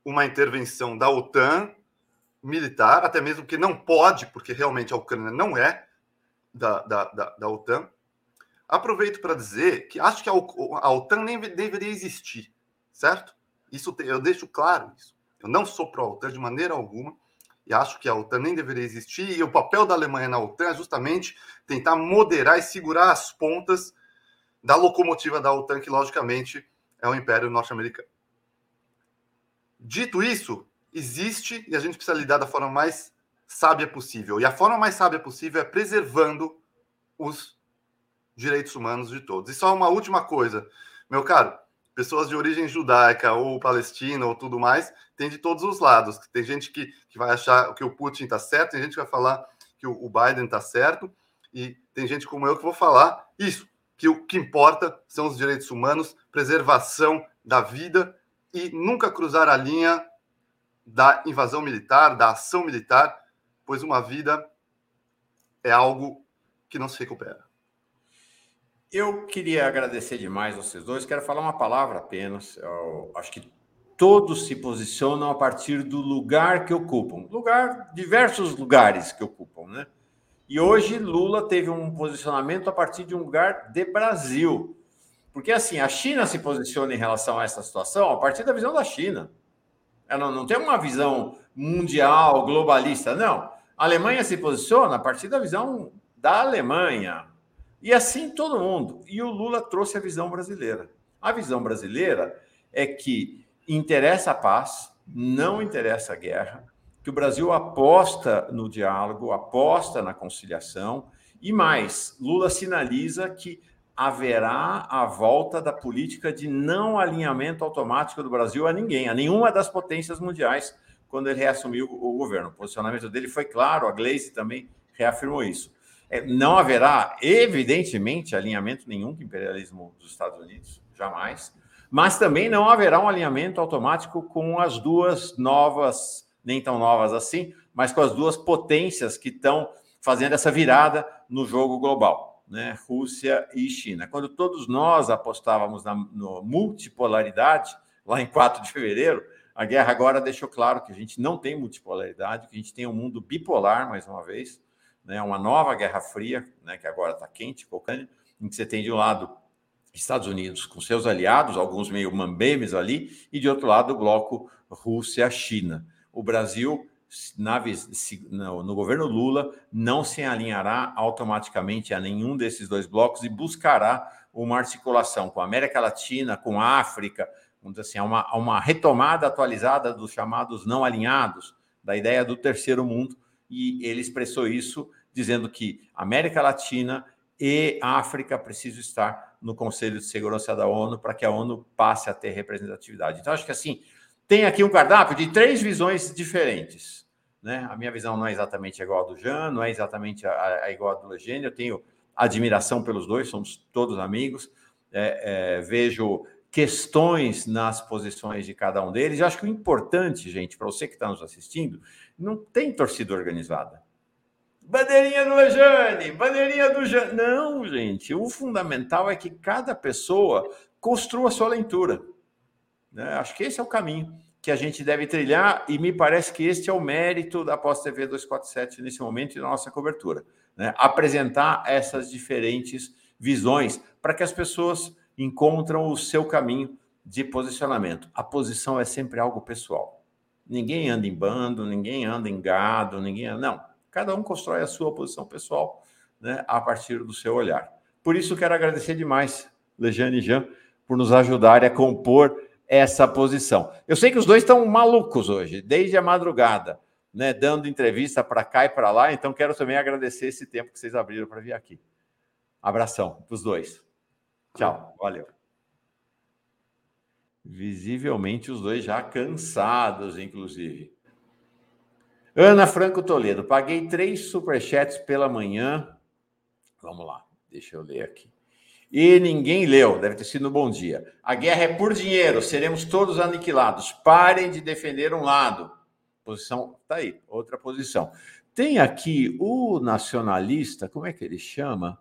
uma intervenção da OTAN militar, até mesmo que não pode, porque realmente a Ucrânia não é da, da, da, da OTAN. Aproveito para dizer que acho que a, OTAN nem deveria existir, certo? Isso eu deixo claro isso. Eu não sou pró-OTAN de maneira alguma e acho que a OTAN nem deveria existir, e o papel da Alemanha na OTAN é justamente tentar moderar e segurar as pontas da locomotiva da OTAN, que logicamente é o Império Norte-Americano. Dito isso, existe e a gente precisa lidar da forma mais sábia possível. E a forma mais sábia possível é preservando os direitos humanos de todos. E só uma última coisa, meu caro, pessoas de origem judaica ou palestina ou tudo mais, tem de todos os lados. Tem gente que, que vai achar que o Putin está certo, tem gente que vai falar que o, Biden está certo, e tem gente como eu que vou falar isso, que o que importa são os direitos humanos, preservação da vida e nunca cruzar a linha da invasão militar, da ação militar, pois uma vida é algo que não se recupera. Eu queria agradecer demais vocês dois. Quero falar uma palavra apenas. Eu acho que todos se posicionam a partir do lugar que ocupam. Lugar, diversos lugares que ocupam, né? E hoje Lula teve um posicionamento a partir de um lugar de Brasil. Porque assim, a China se posiciona em relação a essa situação a partir da visão da China. Ela não tem uma visão mundial, globalista, não. A Alemanha se posiciona a partir da visão da Alemanha. E assim todo mundo. E o Lula trouxe a visão brasileira. A visão brasileira é que interessa a paz, não interessa a guerra, que o Brasil aposta no diálogo, aposta na conciliação, e mais, Lula sinaliza que haverá a volta da política de não alinhamento automático do Brasil a ninguém, a nenhuma das potências mundiais, quando ele reassumiu o governo. O posicionamento dele foi claro, a Gleice também reafirmou isso. É, não haverá, evidentemente, alinhamento nenhum com o imperialismo dos Estados Unidos, jamais, mas também não haverá um alinhamento automático com as duas novas, nem tão novas assim, mas com as duas potências que estão fazendo essa virada no jogo global né, Rússia e China. Quando todos nós apostávamos na multipolaridade, lá em 4 de fevereiro, a guerra agora deixou claro que a gente não tem multipolaridade, que a gente tem um mundo bipolar, mais uma vez, né, uma nova Guerra Fria, né, que agora está quente, colocando, em que você tem de um lado Estados Unidos com seus aliados, alguns meio mambemes ali, e de outro lado o bloco Rússia-China. O Brasil na, no, no governo Lula não se alinhará automaticamente a nenhum desses dois blocos e buscará uma articulação com a América Latina, com a África, vamos dizer assim, uma, uma retomada atualizada dos chamados não alinhados, da ideia do terceiro mundo, e ele expressou isso dizendo que América Latina e África precisam estar no Conselho de Segurança da ONU para que a ONU passe a ter representatividade. Então, acho que assim, tem aqui um cardápio de três visões diferentes. Né? A minha visão não é exatamente igual a do Jean, não é exatamente a, a igual a do Legênio. Eu tenho admiração pelos dois, somos todos amigos. É, é, vejo questões nas posições de cada um deles. Eu acho que o importante, gente, para você que está nos assistindo, não tem torcida organizada. Bandeirinha do Lejane, bandeirinha do Jean. Não, gente. O fundamental é que cada pessoa construa a sua leitura. Né? Acho que esse é o caminho que a gente deve trilhar, e me parece que este é o mérito da Pós TV 247 nesse momento e da nossa cobertura. Né? Apresentar essas diferentes visões para que as pessoas encontram o seu caminho de posicionamento. A posição é sempre algo pessoal. Ninguém anda em bando, ninguém anda em gado, ninguém anda... Não, cada um constrói a sua posição pessoal né, a partir do seu olhar. Por isso, quero agradecer demais, Lejane e Jean, por nos ajudarem a compor essa posição. Eu sei que os dois estão malucos hoje, desde a madrugada, né, dando entrevista para cá e para lá, então quero também agradecer esse tempo que vocês abriram para vir aqui. Abração para os dois. Tchau, valeu. Visivelmente os dois já cansados, inclusive. Ana Franco Toledo, paguei três superchats pela manhã. Vamos lá, deixa eu ler aqui e ninguém leu, deve ter sido um bom dia. A guerra é por dinheiro, seremos todos aniquilados. Parem de defender um lado. Posição, tá aí, outra posição. Tem aqui o nacionalista, como é que ele chama?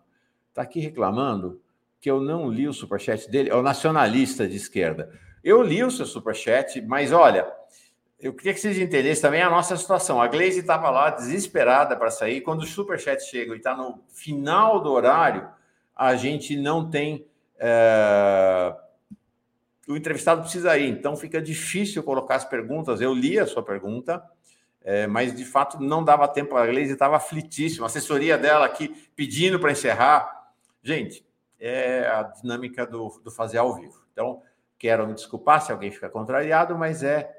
Está aqui reclamando que eu não li o superchat dele, é o nacionalista de esquerda. Eu li o seu superchat, mas olha, eu queria que vocês entendessem também a nossa situação. A Glaze estava lá desesperada para sair. Quando o superchat chega e está no final do horário, a gente não tem. É... O entrevistado precisa ir, então fica difícil colocar as perguntas. Eu li a sua pergunta, é, mas de fato não dava tempo. A Gleisi estava aflitíssima, a assessoria dela aqui pedindo para encerrar. Gente, é a dinâmica do, do fazer ao vivo. Então, quero me desculpar se alguém fica contrariado, mas é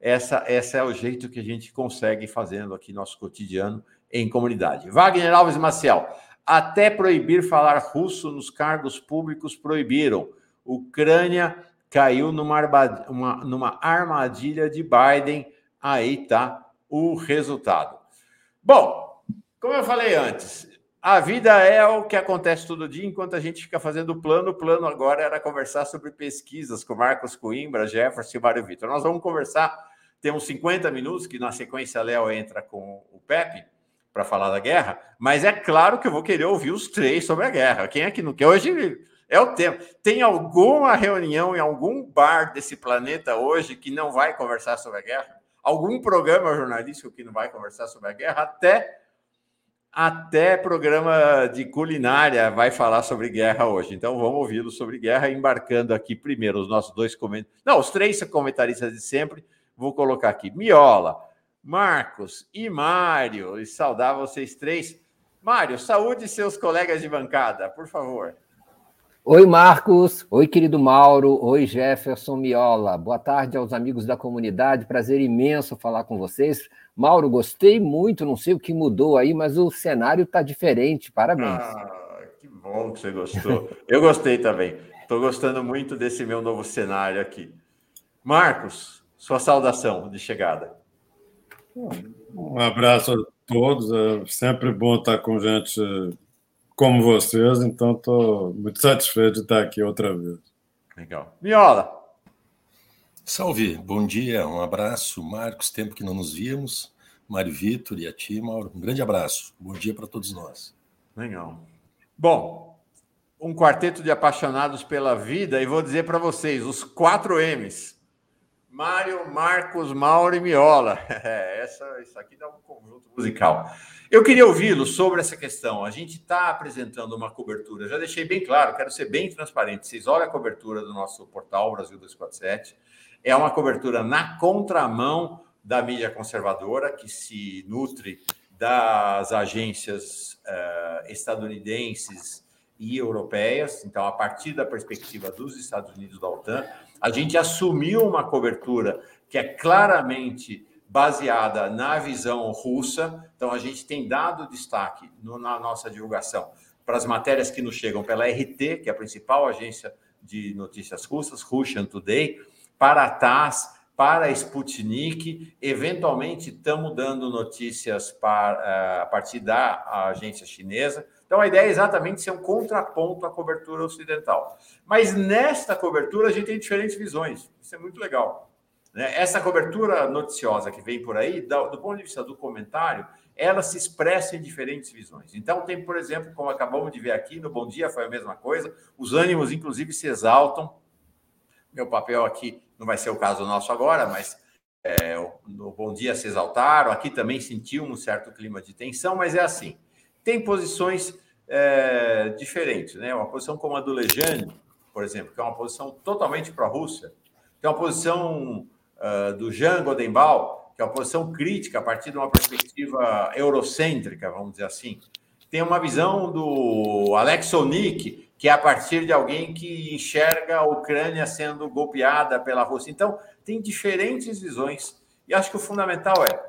essa, essa é o jeito que a gente consegue fazendo aqui nosso cotidiano em comunidade. Wagner Alves Maciel, até proibir falar russo nos cargos públicos proibiram. Ucrânia caiu numa, uma, numa armadilha de Biden. Aí tá o resultado. Bom, como eu falei antes, a vida é o que acontece todo dia enquanto a gente fica fazendo plano. O plano agora era conversar sobre pesquisas com Marcos Coimbra, Jefferson e Mário Vitor. Nós vamos conversar, temos 50 minutos, que na sequência Léo entra com o Pepe para falar da guerra, mas é claro que eu vou querer ouvir os três sobre a guerra. Quem é que não quer? Hoje é o tempo. Tem alguma reunião em algum bar desse planeta hoje que não vai conversar sobre a guerra? Algum programa jornalístico que não vai conversar sobre a guerra? Até até programa de culinária vai falar sobre guerra hoje. Então vamos ouvi-lo sobre guerra, embarcando aqui primeiro os nossos dois comentaristas. Não, os três comentaristas de sempre, vou colocar aqui. Miola, Marcos e Mário. E saudar vocês três. Mário, saúde seus colegas de bancada, por favor. Oi, Marcos. Oi, querido Mauro. Oi, Jefferson Miola. Boa tarde aos amigos da comunidade. Prazer imenso falar com vocês. Mauro, gostei muito. Não sei o que mudou aí, mas o cenário está diferente. Parabéns. Ah, que bom que você gostou. Eu gostei também. Estou gostando muito desse meu novo cenário aqui. Marcos, sua saudação de chegada. Um abraço a todos. É sempre bom estar com gente como vocês, então estou muito satisfeito de estar aqui outra vez. Legal. Miola. Salve, bom dia, um abraço, Marcos, tempo que não nos víamos, Mário Vitor e a ti, Mauro, um grande abraço, bom dia para todos nós. Legal. Bom, um quarteto de apaixonados pela vida, e vou dizer para vocês, os quatro M's, Mário, Marcos, Mauro e Miola. [LAUGHS] É, essa, isso aqui dá um conjunto musical. Eu queria ouvi-lo sobre essa questão. A gente está apresentando uma cobertura, já deixei bem claro, quero ser bem transparente. Vocês olham a cobertura do nosso portal Brasil 247. É uma cobertura na contramão da mídia conservadora, que se nutre das agências uh, estadunidenses e europeias. Então, a partir da perspectiva dos Estados Unidos da OTAN, a gente assumiu uma cobertura que é claramente baseada na visão russa. Então, a gente tem dado destaque no, na nossa divulgação para as matérias que nos chegam pela RT, que é a principal agência de notícias russas, Russian Today, para a TASS, para a Sputnik. Eventualmente, estamos dando notícias para, eh, a partir da agência chinesa. Então, a ideia é exatamente ser um contraponto à cobertura ocidental. Mas nesta cobertura, a gente tem diferentes visões. Isso é muito legal. Né? Essa cobertura noticiosa que vem por aí, do ponto de vista do comentário, ela se expressa em diferentes visões. Então, tem, por exemplo, como acabamos de ver aqui, no Bom Dia foi a mesma coisa, os ânimos, inclusive, se exaltam. Meu papel aqui não vai ser o caso nosso agora, mas é, no Bom Dia se exaltaram. Aqui também sentiu um certo clima de tensão, mas é assim tem posições é, diferentes, né? Uma posição como a do Lejane, por exemplo, que é uma posição totalmente pró-Rússia, tem uma posição uh, do Jean Godembal, que é uma posição crítica a partir de uma perspectiva eurocêntrica, vamos dizer assim. Tem uma visão do Alex Onik, que é a partir de alguém que enxerga a Ucrânia sendo golpeada pela Rússia. Então, tem diferentes visões. E acho que o fundamental é: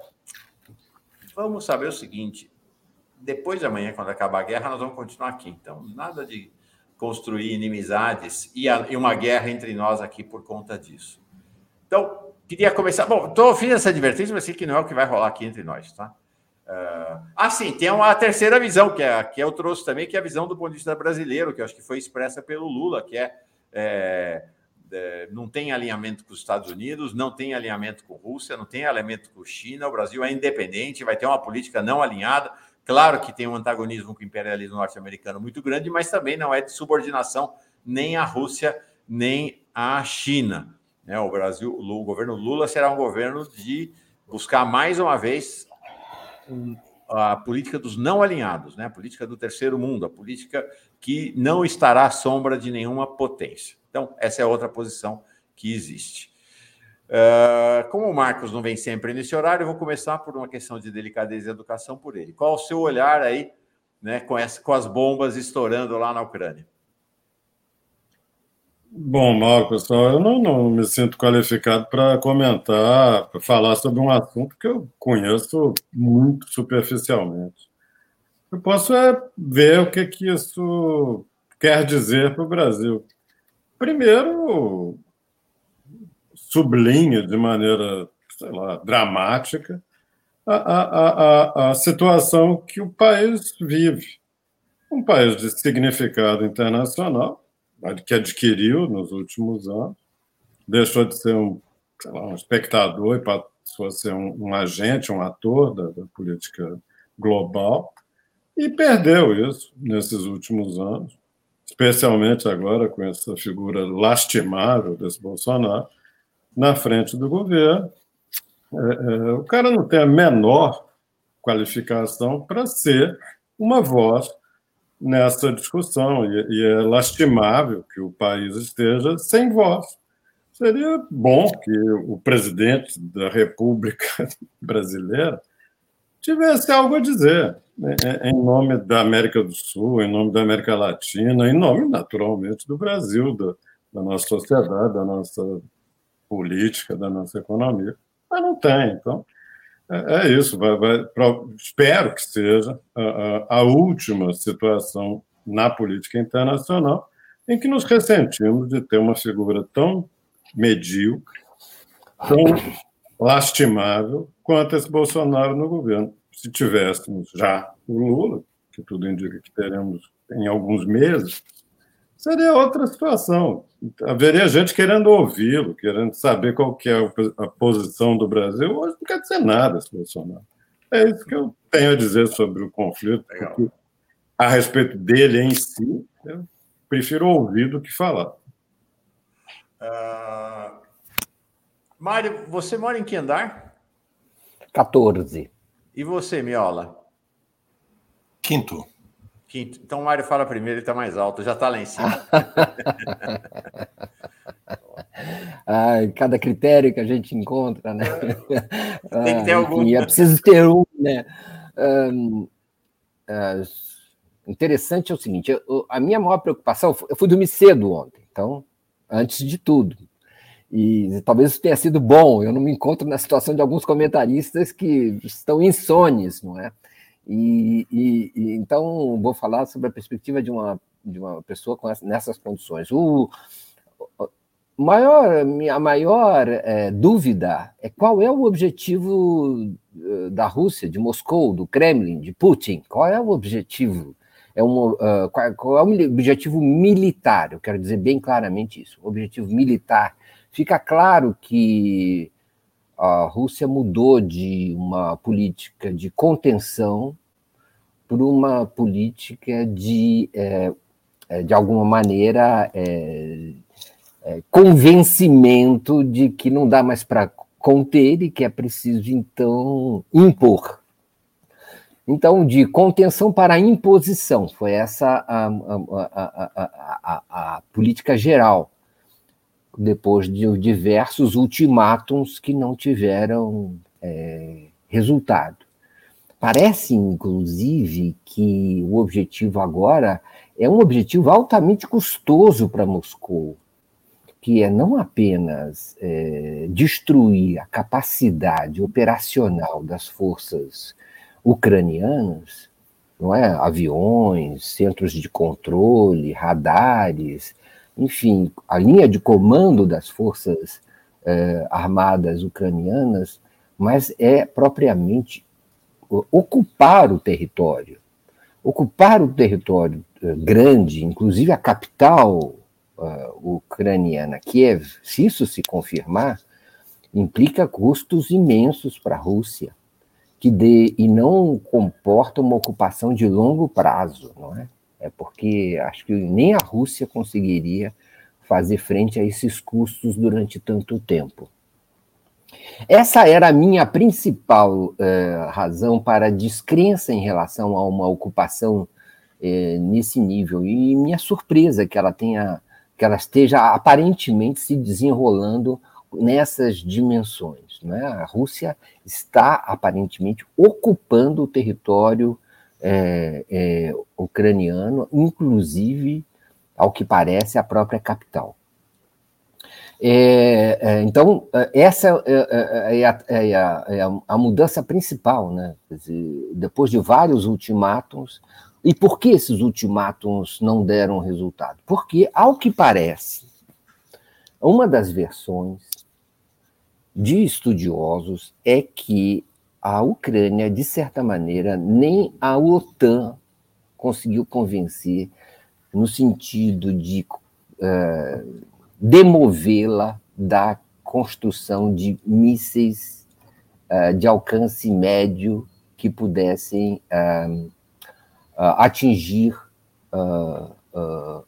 vamos saber o seguinte: depois de amanhã, quando acabar a guerra, nós vamos continuar aqui. Então, nada de construir inimizades e, a, e uma guerra entre nós aqui por conta disso. Então, queria começar. Bom, tô, fiz essa advertência, mas sei que não é o que vai rolar aqui entre nós, tá? Uh, ah, sim, tem uma terceira visão, que, é, que eu trouxe também, que é a visão do ponto de vista brasileiro, que acho que foi expressa pelo Lula, que é, é, é não tem alinhamento com os Estados Unidos, não tem alinhamento com a Rússia, não tem alinhamento com a China, o Brasil é independente, vai ter uma política não alinhada. Claro que tem um antagonismo com o imperialismo norte-americano muito grande, mas também não é de subordinação nem à Rússia, nem à China. Né? O Brasil, o governo Lula será um governo de buscar mais uma vez a política dos não alinhados, né? a política do terceiro mundo, a política que não estará à sombra de nenhuma potência. Então, essa é outra posição que existe. Uh, como o Marcos não vem sempre nesse horário, eu vou começar por uma questão de delicadeza e educação por ele. Qual o seu olhar aí, né, com, essa, com as bombas estourando lá na Ucrânia? Bom, Mauro, pessoal, eu não, não me sinto qualificado para comentar, para falar sobre um assunto que eu conheço muito superficialmente. Eu posso é ver o que, que isso quer dizer para o Brasil. Primeiro, sublinha de maneira, sei lá, dramática a, a, a, a situação que o país vive. Um país de significado internacional, que adquiriu nos últimos anos, deixou de ser um, lá, um espectador e passou a ser um, um agente, um ator da, da política global, e perdeu isso nesses últimos anos, especialmente agora com essa figura lastimável desse Bolsonaro, na frente do governo. É, é, o cara não tem a menor qualificação para ser uma voz nessa discussão, e, e é lastimável que o país esteja sem voz, seria bom que o presidente da República [LAUGHS] Brasileira tivesse algo a dizer né, em nome da América do Sul, em nome da América Latina, em nome, naturalmente, do Brasil, da, da nossa sociedade, da nossa política, da nossa economia. Mas não tem, então é, é isso. Vai, vai, espero que seja a, a, última situação na política internacional em que nos ressentimos de ter uma figura tão medíocre, tão lastimável quanto esse Bolsonaro no governo. Se tivéssemos já o Lula, que tudo indica que teremos em alguns meses, seria outra situação. Haveria gente querendo ouvi-lo, querendo saber qual que é a posição do Brasil. Hoje não quer dizer nada esse Bolsonaro. É isso que eu tenho a dizer sobre o conflito, porque a respeito dele em si, eu prefiro ouvir do que falar. Uh, Mário, você mora em que andar? 14. E você, Miola? Quinto. Quinto. Então o Mário fala primeiro, ele está mais alto, já está lá em cima. [LAUGHS] ah, cada critério que a gente encontra, né? [LAUGHS] Tem que ter ah, algum. Enfim, é preciso ter um, né? Um, uh, interessante é o seguinte: eu, a minha maior preocupação, eu fui dormir cedo ontem, então antes de tudo. E talvez isso tenha sido bom. Eu não me encontro na situação de alguns comentaristas que estão insones, não é? E, e, e então vou falar sobre a perspectiva de uma de uma pessoa com essa, nessas condições. O, maior, a maior é, dúvida é qual é o objetivo eh, da Rússia, de Moscou, do Kremlin, de Putin. Qual é o objetivo é um, uh, qual, qual, é o objetivo militar? Eu quero dizer bem claramente isso. O objetivo militar. Fica claro que a Rússia mudou de uma política de contenção para uma política de, é, de alguma maneira, é, é, convencimento de que não dá mais para conter e que é preciso, então, impor. Então, de contenção para imposição, foi essa a, a, a, a, política geral, depois de diversos ultimátums que não tiveram é, resultado. Parece, inclusive, que o objetivo agora é um objetivo altamente custoso para Moscou, que é não apenas é, destruir a capacidade operacional das forças ucranianas, não é? Aviões, centros de controle, radares, enfim, a linha de comando das forças eh, armadas ucranianas, mas é propriamente ocupar o território. Ocupar o território eh, grande, inclusive a capital uh, ucraniana, Kiev, se isso se confirmar, implica custos imensos para a Rússia que dê e não comporta uma ocupação de longo prazo, não é? É porque acho que nem a Rússia conseguiria fazer frente a esses custos durante tanto tempo. Essa era a minha principal eh, razão para descrença em relação a uma ocupação eh, nesse nível e minha surpresa que ela tenha que ela esteja aparentemente se desenrolando nessas dimensões. Né? A Rússia está aparentemente ocupando o território é, é, ucraniano, inclusive, ao que parece, a própria capital. É, é então, essa é, é, é a, a, mudança principal, né? Dizer, depois de vários ultimátums. E por que esses ultimátums não deram resultado? Porque, ao que parece, uma das versões de estudiosos é que a Ucrânia, de certa maneira, nem a OTAN conseguiu convencer no sentido de uh, demovê-la da construção de mísseis uh, de alcance médio que pudessem uh, atingir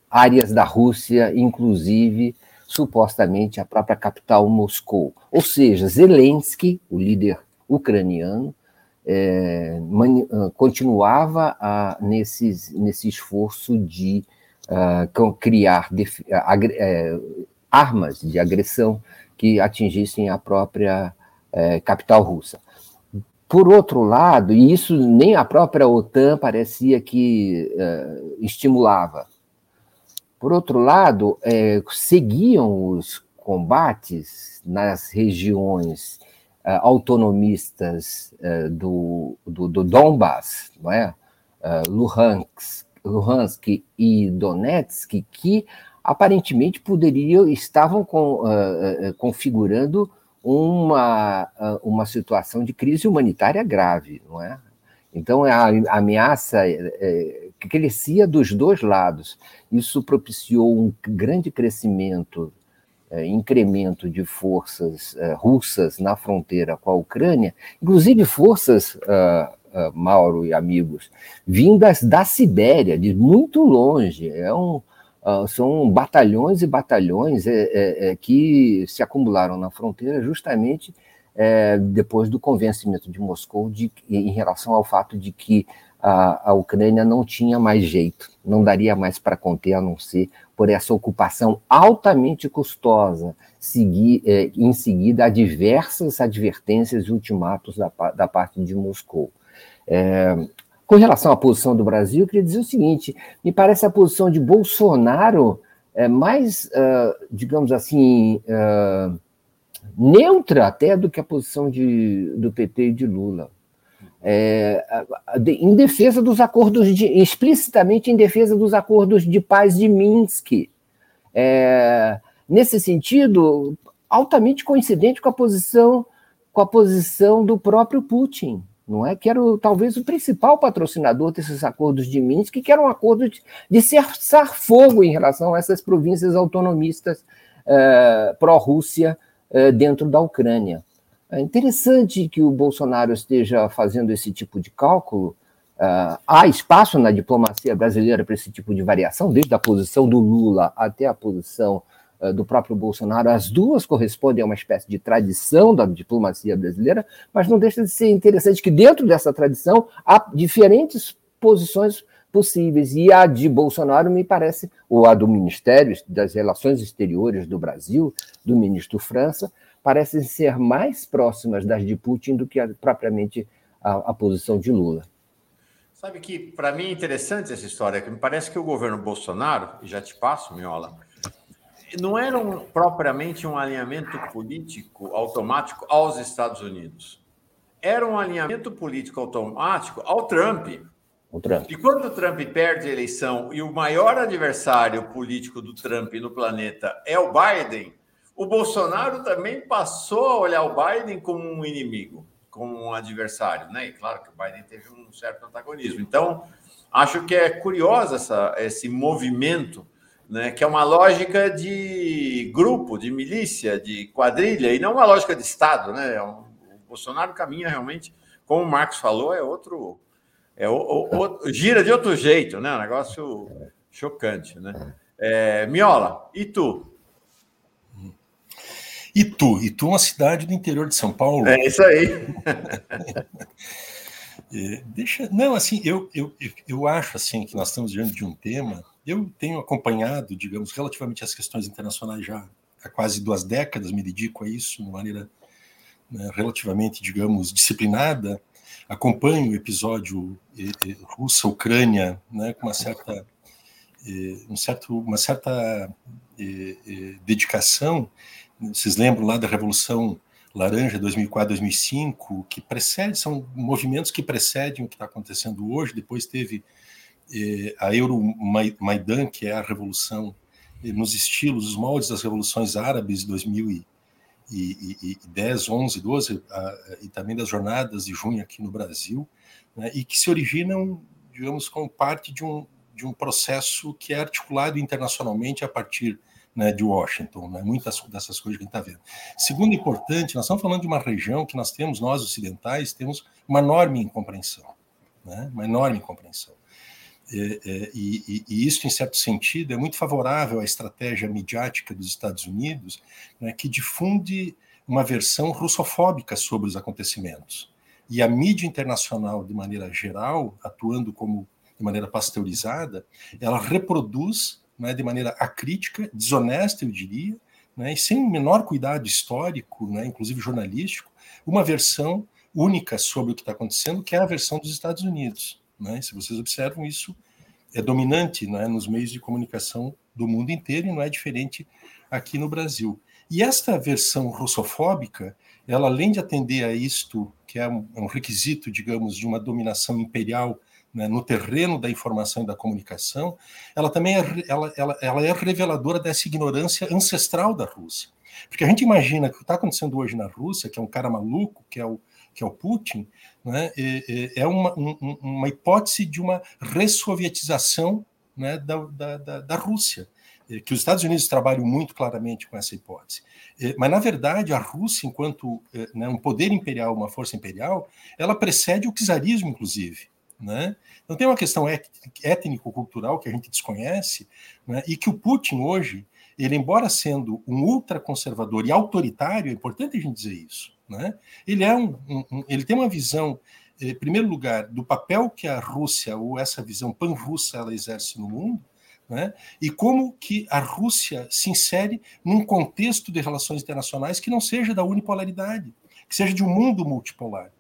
áreas da Rússia, inclusive supostamente a própria capital Moscou. Ou seja, Zelensky, o líder ucraniano, é, ah, continuava a, nesse, nesse esforço de uh, criar, def, uh, armas de agressão que atingissem a própria é, capital russa. Por outro lado, e isso nem a própria OTAN parecia que é, estimulava. Por outro lado, é, seguiam os combates nas regiões é, autonomistas é, do, do, do, Donbass, não é? É, Luhansk, Luhansk e Donetsk, que aparentemente poderiam estavam com, configurando uma, uma situação de crise humanitária grave, não é? Então, a ameaça é, crescia dos dois lados. Isso propiciou um grande crescimento, é, incremento de forças é, russas na fronteira com a Ucrânia, inclusive forças, uh, uh, Mauro e amigos, vindas da Sibéria, de muito longe. É um, Uh, são batalhões e batalhões é, que se acumularam na fronteira justamente depois do convencimento de Moscou de, em relação ao fato de que a, a Ucrânia não tinha mais jeito, não daria mais para conter, a não ser por essa ocupação altamente custosa, seguir, é, em seguida a diversas advertências e ultimatos da, da parte de Moscou. É, com relação à posição do Brasil, eu queria dizer o seguinte: me parece a posição de Bolsonaro é mais, uh, digamos assim, uh, neutra até do que a posição de, do PT e de Lula. É, em defesa dos acordos de, explicitamente em defesa dos acordos de paz de Minsk. É, nesse sentido, altamente coincidente com a posição com a posição do próprio Putin não é? Que era o, talvez o principal patrocinador desses acordos de Minsk, que era um acordo de, de cessar fogo em relação a essas províncias autonomistas eh, pró-Rússia eh, dentro da Ucrânia. É interessante que o Bolsonaro esteja fazendo esse tipo de cálculo. Uh, há espaço na diplomacia brasileira para esse tipo de variação, desde a posição do Lula até a posição eh, do próprio Bolsonaro, as duas correspondem a uma espécie de tradição da diplomacia brasileira, mas não deixa de ser interessante que dentro dessa tradição há diferentes posições possíveis. E a de Bolsonaro me parece, ou a do Ministério das Relações Exteriores do Brasil, do ministro França, parecem ser mais próximas das de Putin do que a, propriamente a, a posição de Lula. Sabe que, para mim, é interessante essa história, que me parece que o governo Bolsonaro, e já te passo, Miola, não era um, propriamente um alinhamento político automático aos Estados Unidos. Era um alinhamento político automático ao Trump. O Trump. E quando o Trump perde a eleição e o maior adversário político do Trump no planeta é o Biden, o Bolsonaro também passou a olhar o Biden como um inimigo, como um adversário, né? E claro que o Biden teve um certo antagonismo. Então, acho que é curioso essa, esse movimento né, que é uma lógica de grupo, de milícia, de quadrilha, e não uma lógica de Estado. Né? É o Bolsonaro caminha realmente, como o Marcos falou, é outro. É o, o, o, gira de outro jeito, né? Um negócio chocante. Né? É, Miola, e tu? Itu, Itu é uma cidade do interior de São Paulo. É isso aí. [LAUGHS] é, deixa, não, assim, eu, eu, eu acho assim que nós estamos diante de um tema eu tenho acompanhado, digamos, relativamente as questões internacionais já há quase duas décadas, me dedico a isso de maneira né, relativamente, digamos, disciplinada. Acompanho o episódio eh, eh, Rússia-Ucrânia né, com uma certa, eh, um certo, uma certa dedicação. Vocês lembram lá da Revolução Laranja 2004-2005, que precede, são movimentos que precedem o que está acontecendo hoje. Depois teve eh, a Euromaidan, que é a revolução eh, nos estilos, os moldes das revoluções árabes de 2010, 11, 12, e também das jornadas de junho aqui no Brasil, né, e que se originam, digamos, como parte de um, de um processo que é articulado internacionalmente a partir né, de Washington, né, muitas dessas coisas que a gente está vendo. Segundo importante, nós estamos falando de uma região que nós temos, nós ocidentais, temos uma enorme incompreensão, né, uma enorme incompreensão. É, é, e, e, isso, em certo sentido, é muito favorável à estratégia midiática dos Estados Unidos, né, que difunde uma versão russofóbica sobre os acontecimentos. E a mídia internacional, de maneira geral, atuando como de maneira pasteurizada, ela reproduz né, de maneira acrítica, desonesta, eu diria, né, e sem o menor cuidado histórico, né, inclusive jornalístico, uma versão única sobre o que está acontecendo, que é a versão dos Estados Unidos. Né? Se vocês observam, isso é dominante né, nos meios de comunicação do mundo inteiro e não é diferente aqui no Brasil. E esta versão russofóbica, ela além de atender a isto, que é um, é requisito, digamos, de uma dominação imperial né, no terreno da informação e da comunicação, ela também é, ela, ela, ela é reveladora dessa ignorância ancestral da Rússia. Porque a gente imagina que o que está acontecendo hoje na Rússia, que é um cara maluco, que é o, que é o Putin, né, é, é uma, um, uma hipótese de uma ressovietização né, da, da, da, da Rússia que os Estados Unidos trabalham muito claramente com essa hipótese. Mas, na verdade, a Rússia, enquanto né, um poder imperial, uma força imperial, ela precede o czarismo, inclusive. Né? Então, tem uma questão étnico-cultural que a gente desconhece, né, e que o Putin, hoje, ele, embora sendo um ultraconservador e autoritário, é importante a gente dizer isso, né? ele, é um, um, ele tem uma visão, em primeiro lugar, do papel que a Rússia, ou essa visão pan-russa, ela exerce no mundo, né? e como que a Rússia se insere num contexto de relações internacionais que não seja da unipolaridade, que seja de um mundo multipolar.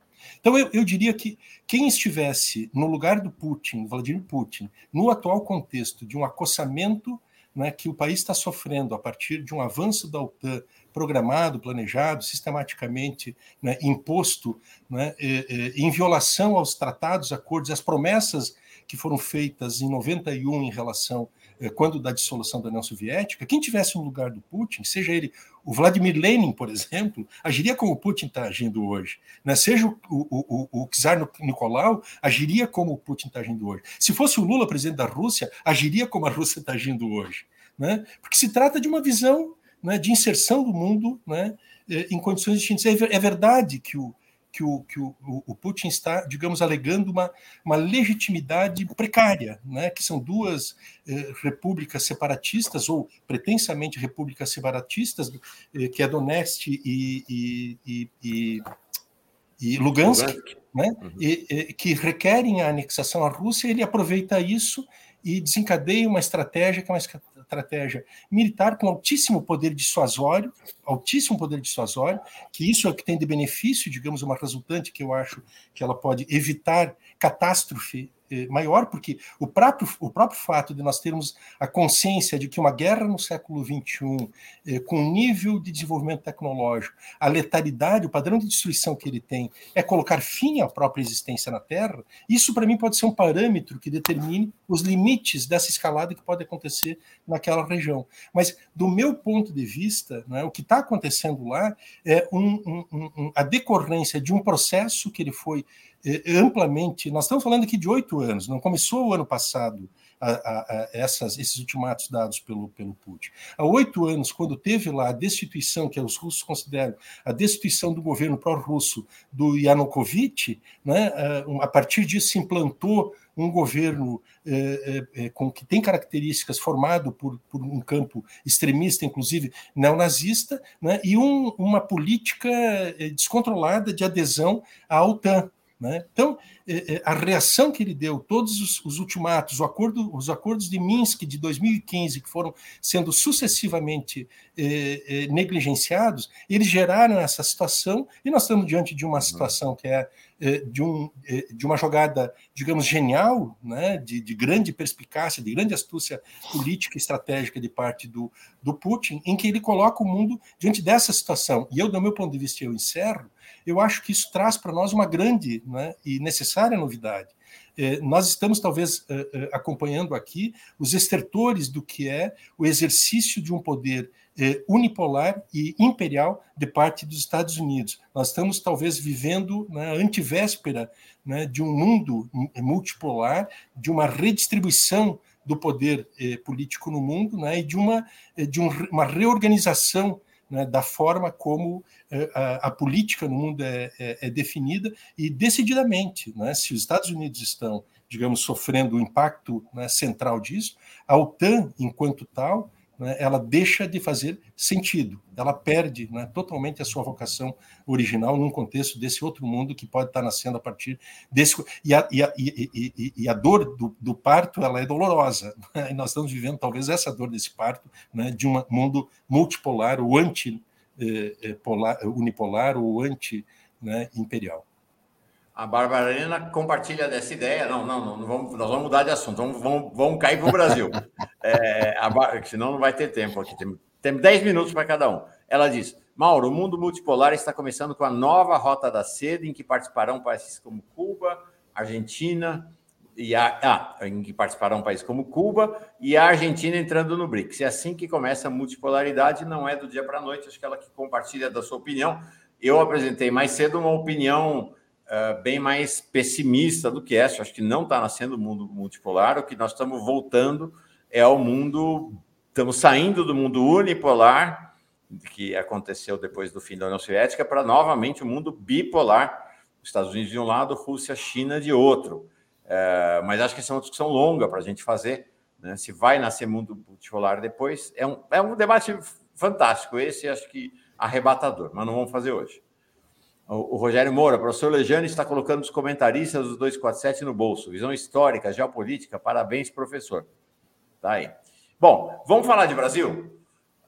Então, eu, eu, diria que quem estivesse no lugar do Putin, Vladimir Putin, no atual contexto de um acossamento né, que o país está sofrendo a partir de um avanço da OTAN programado, planejado, sistematicamente né, imposto, né, em violação aos tratados, acordos, às promessas que foram feitas em 91 em relação eh, quando da dissolução da União Soviética, quem tivesse no lugar do Putin, seja ele o Vladimir Lenin, por exemplo, agiria como Putin está agindo hoje. Né? Seja o, o, o, o Czar Nicolau, agiria como o Putin está agindo hoje. Se fosse o Lula presidente da Rússia, agiria como a Rússia está agindo hoje. Né? Porque se trata de uma visão né, de inserção do mundo né, eh, em condições distintas. É, é verdade que o, que o, que o, o Putin está, digamos, alegando uma, uma legitimidade precária, né? que são duas eh, repúblicas separatistas, ou pretensamente repúblicas separatistas, eh, que é Donetsk e, e, e, e, Lugansk, Lugansk. Né? Uhum. E, que requerem a anexação à Rússia, ele aproveita isso e desencadeia uma estratégia que é uma estratégia militar com altíssimo poder dissuasório, altíssimo poder dissuasório, que isso é o que tem de benefício, digamos, uma resultante que eu acho que ela pode evitar catástrofe maior, porque o próprio, o próprio fato de nós termos a consciência de que uma guerra no século XXI, eh, com um nível de desenvolvimento tecnológico, a letalidade, o padrão de destruição que ele tem, é colocar fim à própria existência na Terra, isso para mim pode ser um parâmetro que determine os limites dessa escalada que pode acontecer naquela região. Mas, do meu ponto de vista, né, o que está acontecendo lá é um, um, um, a decorrência de um processo que ele foi amplamente. Nós estamos falando aqui de oito anos, não começou o ano passado a, a, a essas, esses ultimatos dados pelo, pelo Putin. Há oito anos, quando teve lá a destituição, que os russos consideram a destituição do governo pró-russo do Yanukovych, né, a partir disso se implantou um governo é, é, com, que tem características formado por, por, um campo extremista, inclusive neonazista, né, e um, uma política descontrolada de adesão à OTAN. Né? Então, é, é, a reação que ele deu, todos os, os ultimatos, acordo, os acordos de Minsk de 2015, que foram sendo sucessivamente é, negligenciados, eles geraram essa situação, e nós estamos diante de uma uhum. situação que é, de, um, de uma jogada, digamos, genial, né? de, de grande perspicácia, de grande astúcia política e estratégica de parte do, do Putin, em que ele coloca o mundo diante dessa situação. E eu, do meu ponto de vista, eu encerro, eu acho que isso traz para nós uma grande né, e necessária novidade. É, nós estamos, talvez, é, é, acompanhando aqui os estertores do que é o exercício de um poder unipolar e imperial de parte dos Estados Unidos. Nós estamos, talvez, vivendo na né, antivéspera né, de um mundo multipolar, de uma redistribuição do poder político no mundo né, e de uma, de um, uma reorganização né, da forma como é, a, a, política no mundo é, é, é definida e decididamente, né, se os Estados Unidos estão, digamos, sofrendo o impacto né, central disso, a OTAN, enquanto tal, né, ela deixa de fazer sentido, ela perde né, totalmente a sua vocação original num contexto desse outro mundo que pode estar nascendo a partir desse. E a, e a, e, e, a dor do, do, parto ela é dolorosa. Né, e nós estamos vivendo talvez essa dor desse parto né, de um mundo multipolar, ou anti-polar, eh, eh, ou anti-imperial. A Barbarina compartilha dessa ideia. Não, não, não, não vamos, nós vamos mudar de assunto. Vamos, vamos, vamos cair para o Brasil. [LAUGHS] É, a, senão não vai ter tempo aqui. Temos tem 10 minutos para cada um. Ela diz: Mauro, o mundo multipolar está começando com a nova Rota da Seda, em que participarão países como Cuba, Argentina, e a, ah, em que participarão países como Cuba e a Argentina entrando no BRICS. É assim que começa a multipolaridade, não é do dia para a noite. Acho que ela que compartilha da sua opinião. Eu apresentei mais cedo uma opinião uh, bem mais pessimista do que essa. Acho que não está nascendo o mundo multipolar. O que nós estamos voltando é ao mundo. Estamos saindo do mundo unipolar, que aconteceu depois do fim da União Soviética, para novamente o mundo bipolar. Estados Unidos de um lado, Rússia, China de outro. Uh, mas acho que essa é uma discussão longa para a gente fazer. Né? Se vai nascer mundo multipolar depois, é um, é um debate fantástico. Esse acho que arrebatador, mas não vamos fazer hoje. O, Rogério Moura, professor Lejane está colocando os comentaristas dos 247 no bolso. Visão histórica, geopolítica, parabéns, professor. Tá aí. Bom, vamos falar de Brasil?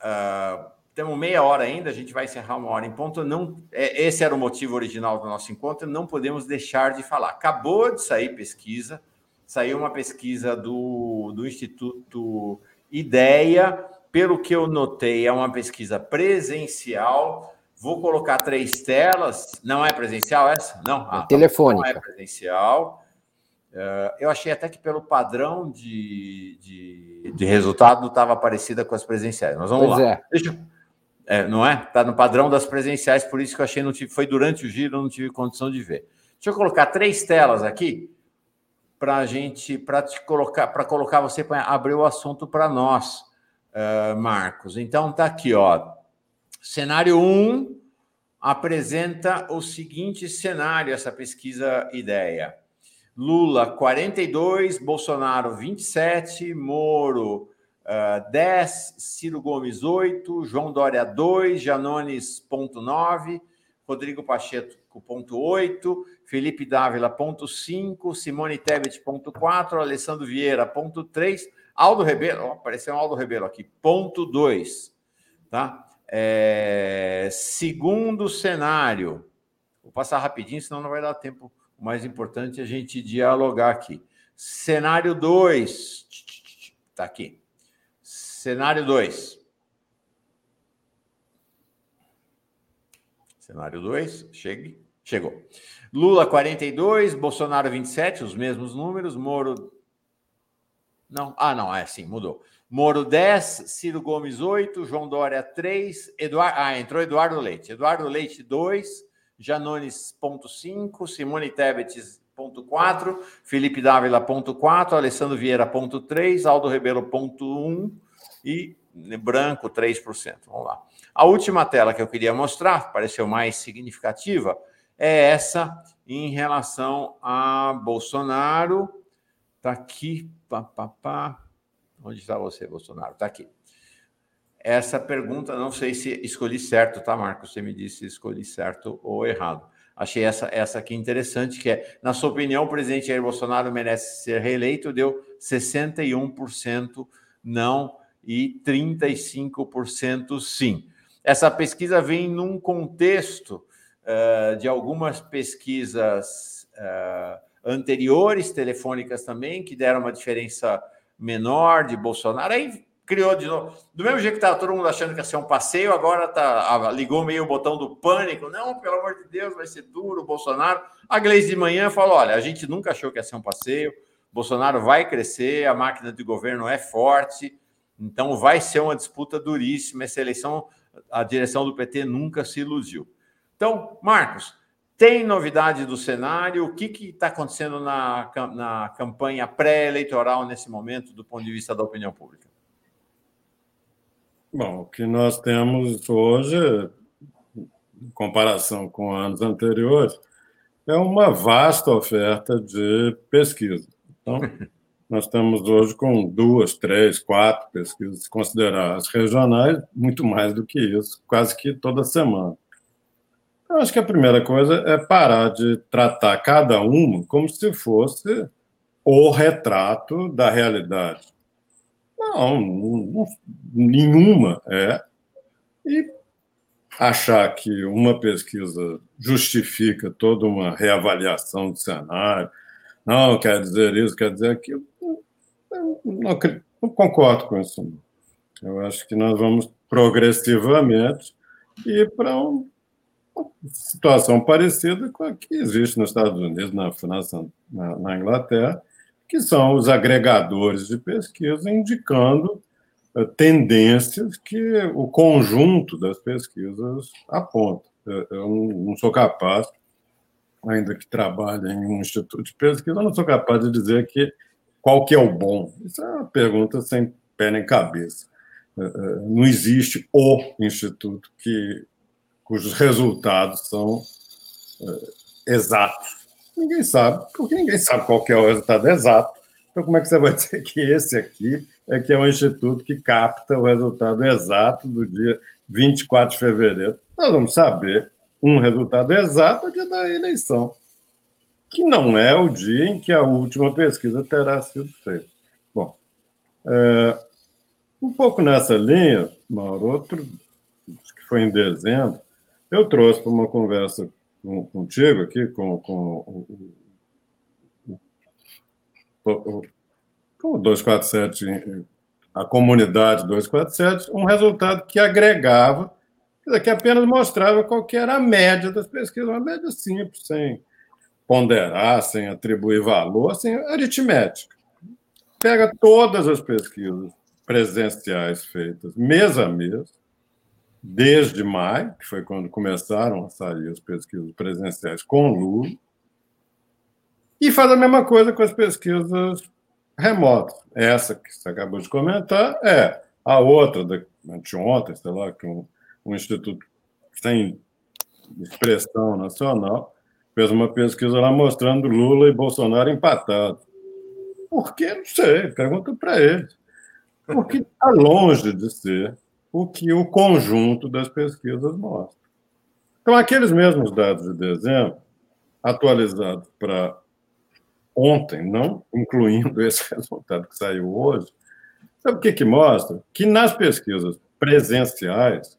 Uh, temos meia hora ainda, a gente vai encerrar uma hora em ponto. Não, é, esse era o motivo original do nosso encontro, não podemos deixar de falar. Acabou de sair pesquisa, saiu uma pesquisa do, do Instituto Ideia, pelo que eu notei, é uma pesquisa presencial Vou colocar três telas. Não é presencial essa? Não. É ah, telefônica. Não é presencial. Uh, eu achei até que pelo padrão de, de, de resultado não estava parecida com as presenciais. Mas vamos pois lá. É. Deixa, é, não é? Está no padrão das presenciais, por isso que eu achei não tive, foi durante o giro, eu não tive condição de ver. Deixa eu colocar três telas aqui para a gente, para te colocar, para colocar você para abrir o assunto para nós, uh, Marcos. Então tá aqui, ó. Cenário 1 apresenta o seguinte cenário, essa pesquisa ideia. Lula 42, Bolsonaro 27, Moro uh, 10, Ciro Gomes 8, João Dória 2, Janones ponto 9, Rodrigo Pacheco ponto 8, Felipe Dávila ponto 5, Simone Tebet ponto 4, Alessandro Vieira ponto 3, Aldo Rebelo, apareceu um Aldo Rebelo aqui, ponto 2, tá? É, segundo cenário, vou passar rapidinho, senão não vai dar tempo. O mais importante é a gente dialogar aqui. Cenário 2, está aqui. Cenário 2. Cenário 2, chegue, chegou. Lula 42, Bolsonaro 27, os mesmos números, Moro. Não, ah, não, é sim, mudou. Moro 10, Ciro Gomes 8, João Dória 3, Eduardo, ah, entrou Eduardo Leite. Eduardo Leite 2, Janones ponto 5, Simone Tebet ponto 4, Felipe Dávila ponto 4, Alessandro Vieira ponto 3, Aldo Rebelo ponto 1 e branco 3%. Vamos lá. A última tela que eu queria mostrar, pareceu mais significativa, é essa em relação a Bolsonaro. Tá aqui, pá, pá, pá. Onde está você, Bolsonaro? Está aqui. Essa pergunta, não sei se escolhi certo, tá, Marcos? Você me disse se escolhi certo ou errado. Achei essa, essa aqui interessante, que é, na sua opinião, o presidente Jair Bolsonaro merece ser reeleito, deu 61% não e 35% sim. Essa pesquisa vem num contexto uh, de algumas pesquisas uh, anteriores, telefônicas também, que deram uma diferença menor de Bolsonaro. Aí criou de novo. Do mesmo jeito que estava todo mundo achando que ia ser um passeio, agora tá, ligou meio o botão do pânico. Não, pelo amor de Deus, vai ser duro o Bolsonaro. A Gleisi de manhã falou: olha, a gente nunca achou que ia ser um passeio. Bolsonaro vai crescer, a máquina de governo é forte, então vai ser uma disputa duríssima. Essa eleição, a direção do PT nunca se iludiu. Então, Marcos, tem novidade do cenário? O que está acontecendo na, na campanha pré-eleitoral nesse momento, do ponto de vista da opinião pública? Bom, o que nós temos hoje, em comparação com anos anteriores, é uma vasta oferta de pesquisa. Então, [LAUGHS] nós estamos hoje com duas, três, quatro pesquisas, se considerar as regionais, muito mais do que isso, quase que toda semana. Eu acho que a primeira coisa é parar de tratar cada uma como se fosse o retrato da realidade. Não, não nenhuma é. E achar que uma pesquisa justifica toda uma reavaliação do cenário, não quer dizer isso, quer dizer aquilo, não, não concordo com isso. Eu acho que nós vamos progressivamente ir para um, situação parecida com a que existe nos Estados Unidos, na França, na, na Inglaterra, que são os agregadores de pesquisa indicando uh, tendências que o conjunto das pesquisas aponta. Eu não sou capaz, ainda que trabalhe em um instituto de pesquisa, eu não sou capaz de dizer que qual que é o bom? Isso é uma pergunta sem pé nem cabeça. É, é, não existe o instituto que, cujos resultados são é, exatos. Ninguém sabe, porque ninguém sabe qual é o resultado exato. Então, como é que você vai [LAUGHS] dizer que esse aqui é que é um instituto que capta o resultado exato do dia 24 de fevereiro? Nós vamos saber um resultado exato dia da eleição que não é o dia em que a última pesquisa terá sido feita. Bom, é, um pouco nessa linha, Mauro, outro, que foi em dezembro, eu trouxe para uma conversa com, contigo aqui, com, com o, o, o 247, a comunidade 247, um resultado que agregava, que apenas mostrava qual que era a média das pesquisas, uma média simples, sem ponderar, sem atribuir valor, sem aritmética. Pega todas as pesquisas presenciais feitas mês a mês, desde maio, que foi quando começaram a sair as pesquisas presenciais com Lula, e faz a mesma coisa com as pesquisas remotas. Essa que você acabou de comentar é a outra, de anteontem, sei lá, que um, um instituto sem expressão nacional fez uma pesquisa lá mostrando Lula e Bolsonaro empatados. Por que? Não sei, pergunta para eles. Porque está longe de ser o que o conjunto das pesquisas mostra. Então, aqueles mesmos dados de dezembro, atualizados para ontem, não incluindo esse [LAUGHS] resultado que saiu hoje, sabe o que, que mostra? Que nas pesquisas presenciais,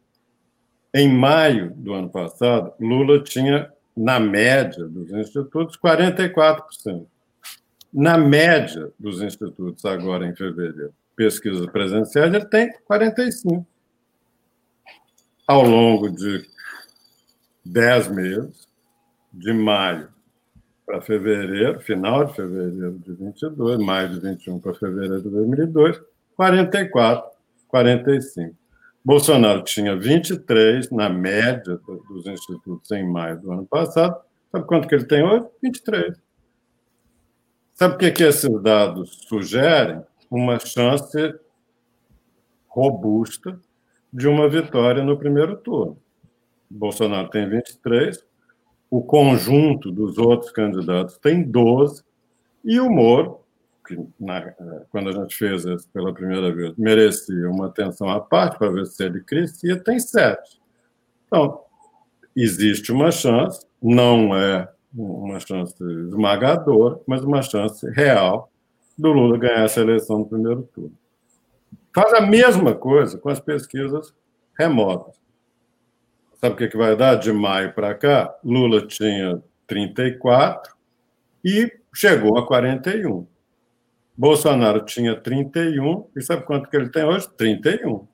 em maio do ano passado, Lula tinha na média dos institutos, 44%. Na média dos institutos, agora em fevereiro, pesquisas presenciais, ele tem 45%. Ao longo de 10 meses, de maio para fevereiro, final de fevereiro de 22, maio de 21 para fevereiro de 2002, 44, 45. Bolsonaro tinha 23 na média dos institutos em maio do ano passado. Sabe quanto que ele tem hoje? 23. Sabe o que, que esses dados sugerem? Uma chance robusta de uma vitória no primeiro turno. Bolsonaro tem 23, o conjunto dos outros candidatos tem 12, e o Moro que na, quando a gente fez isso pela primeira vez, merecia uma atenção à parte para ver se ele crescia, tem sete. Então, existe uma chance, não é uma chance esmagadora, mas uma chance real do Lula ganhar essa eleição no primeiro turno. Faz a mesma coisa com as pesquisas remotas. Sabe o que, que vai dar de maio para cá? Lula tinha 34 e chegou a 41. Bolsonaro tinha 31, e sabe quanto que ele tem hoje? 31.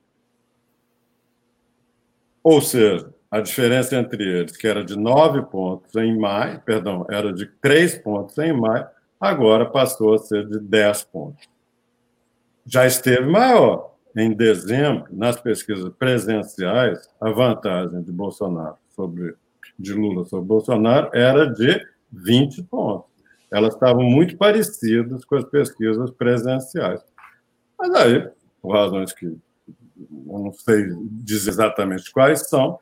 Ou seja, a diferença entre eles, que era de 9 pontos em maio, perdão, era de 3 pontos em maio, agora passou a ser de 10 pontos. Já esteve maior. Em dezembro, nas pesquisas presenciais, a vantagem de Bolsonaro sobre de Lula sobre Bolsonaro era de 20 pontos elas estavam muito parecidas com as pesquisas presenciais. Mas aí, por razões que eu não sei dizer exatamente quais são,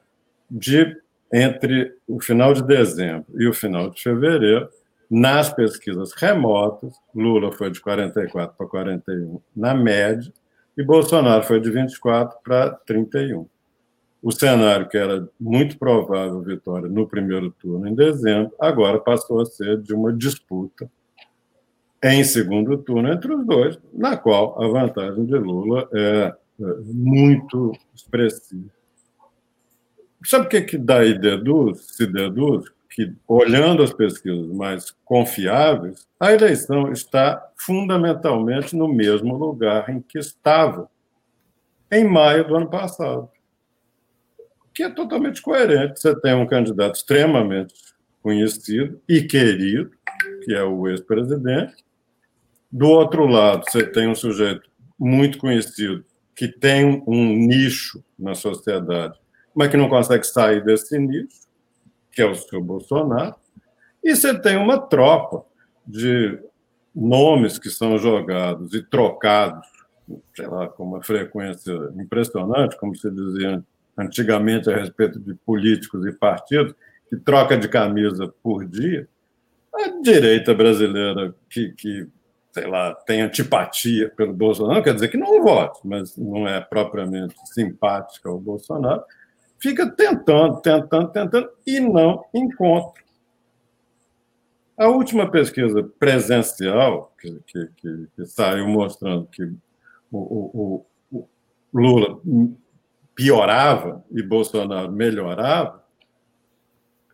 de entre o final de dezembro e o final de fevereiro, nas pesquisas remotas, Lula foi de 44 para 41 na média, e Bolsonaro foi de 24 para 31. O cenário que era muito provável vitória no primeiro turno em dezembro, agora passou a ser de uma disputa em segundo turno entre os dois, na qual a vantagem de Lula é, é muito expressiva. Sabe o que, que daí deduz, se deduz? Que, olhando as pesquisas mais confiáveis, a eleição está fundamentalmente no mesmo lugar em que estava em maio do ano passado. Que é totalmente coerente. Você tem um candidato extremamente conhecido e querido, que é o ex-presidente. Do outro lado, você tem um sujeito muito conhecido que tem um nicho na sociedade mas que não consegue sair desse nicho, que é o seu Bolsonaro, e você tem uma tropa de nomes que são jogados e trocados, sei lá, com uma frequência impressionante, como se dizia antigamente a respeito de políticos e partidos, que troca de camisa por dia. A direita brasileira que, que sei lá, tem antipatia pelo Bolsonaro, quer dizer que não vote, mas não é propriamente simpática ao Bolsonaro, fica tentando, tentando, tentando e não encontra. A última pesquisa presencial que, que, que, que saiu mostrando que o, o, o, Lula piorava e Bolsonaro melhorava,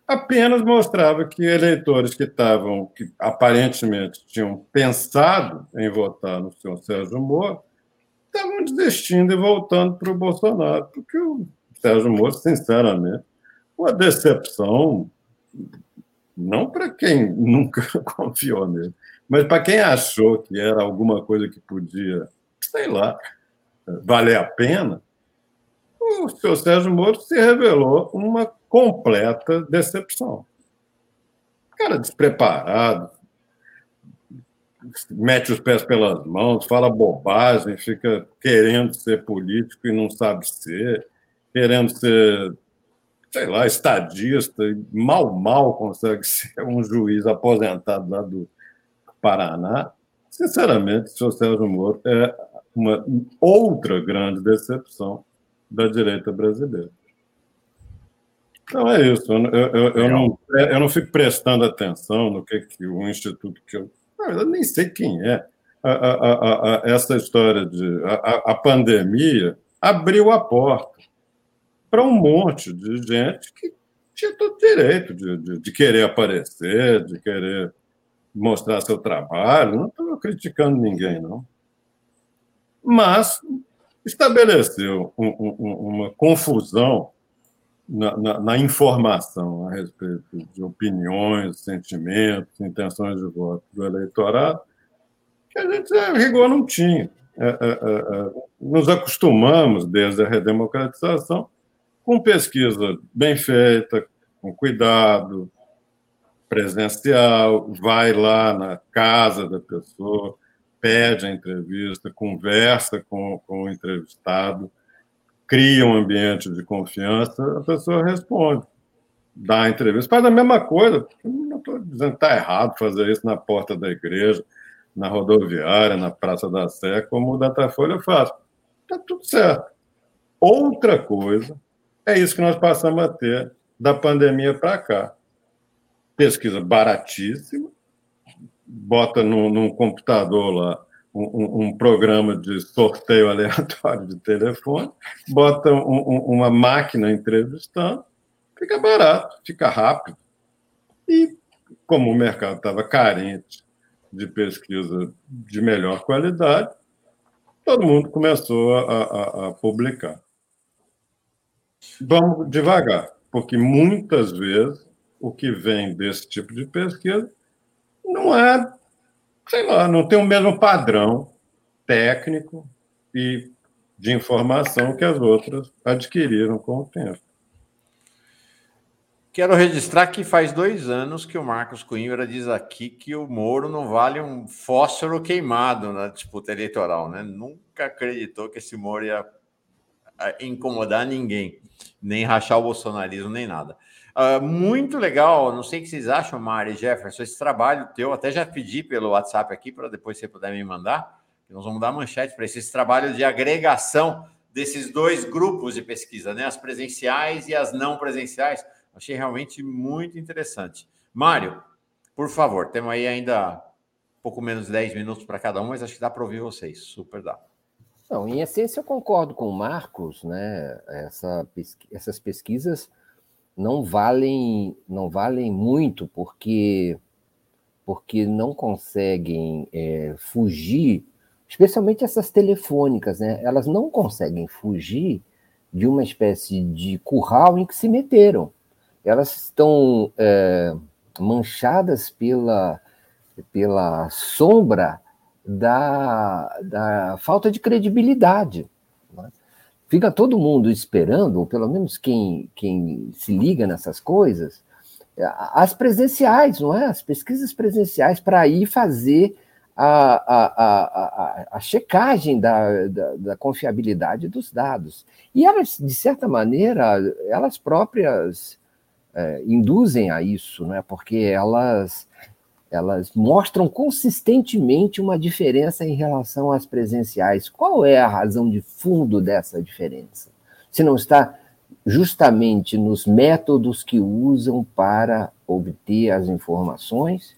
apenas mostrava que eleitores que estavam, que aparentemente tinham pensado em votar no senhor Sérgio Moro, estavam desistindo e voltando para o Bolsonaro, porque o Sérgio Moro, sinceramente, uma decepção, não para quem nunca [LAUGHS] confiou nele, mas para quem achou que era alguma coisa que podia, sei lá, valer a pena, o senhor Sérgio Moro se revelou uma completa decepção. Cara despreparado, mete os pés pelas mãos, fala bobagem, fica querendo ser político e não sabe ser querendo ser, sei lá, estadista, mal, mal consegue [LAUGHS] ser um juiz aposentado lá do Paraná. Sinceramente, o senhor Sérgio Moro é uma outra grande decepção da direita brasileira. Então é isso. Eu, eu, eu, não, eu não fico prestando atenção no que, que o instituto que eu. Na verdade, nem sei quem é. A, a, a, essa história de. A, a pandemia abriu a porta para um monte de gente que tinha todo direito de, de, de querer aparecer, de querer mostrar seu trabalho. Não estou criticando ninguém, não. Mas estabeleceu um, um, uma confusão na, na, na, informação a respeito de opiniões, sentimentos, intenções de voto do eleitorado, que a gente, a rigor, não tinha. É, é, é, é nos acostumamos, desde a redemocratização, com pesquisa bem feita, com cuidado, presencial, vai lá na casa da pessoa, pede a entrevista, conversa com, com o entrevistado, cria um ambiente de confiança, a pessoa responde, dá a entrevista. Faz a mesma coisa, não estou dizendo que está errado fazer isso na porta da igreja, na rodoviária, na Praça da Sé, como o Datafolha faz. Está tudo certo. Outra coisa é isso que nós passamos a ter da pandemia para cá. Pesquisa baratíssima, bota no, num computador lá um, um, programa de sorteio [LAUGHS] aleatório de telefone, bota um, uma máquina entrevistando, fica barato, fica rápido. E como o mercado estava carente de pesquisa de melhor qualidade, todo mundo começou a, a, a publicar. Vamos devagar, porque muitas vezes o que vem desse tipo de pesquisa não é, sei lá, não tem o mesmo padrão técnico e de informação que as outras adquiriram com o tempo. Quero registrar que faz dois anos que o Marcos Coimbra diz aqui que o Moro não vale um fósforo queimado na disputa eleitoral, né? Nunca acreditou que esse Moro ia incomodar ninguém, nem rachar o bolsonarismo, nem nada. Uh, muito legal, não sei o que vocês acham, Mari Jefferson, esse trabalho teu, até já pedi pelo WhatsApp aqui para depois você puder me mandar, nós vamos dar manchete para esse, esse trabalho de agregação desses dois grupos de pesquisa, né? As presenciais e as não presenciais. Achei realmente muito interessante. Mário, por favor, temos aí ainda pouco menos de 10 minutos para cada um, mas acho que dá para ouvir vocês. Super dá. Não, em essência, eu concordo com o Marcos, né? Essa, essas pesquisas não valem, não valem muito porque, porque não conseguem é, fugir, especialmente essas telefônicas, né? Elas não conseguem fugir de uma espécie de curral em que se meteram. Elas estão é, manchadas pela, pela sombra da, da falta de credibilidade. Né? Fica todo mundo esperando, ou pelo menos quem, quem se liga nessas coisas, as presenciais, não é? As pesquisas presenciais para ir fazer a, a, a, a, checagem da, da, da, confiabilidade dos dados. E elas, de certa maneira, elas próprias é, induzem a isso, não é? porque elas elas mostram consistentemente uma diferença em relação às presenciais. Qual é a razão de fundo dessa diferença? Se não está justamente nos métodos que usam para obter as informações,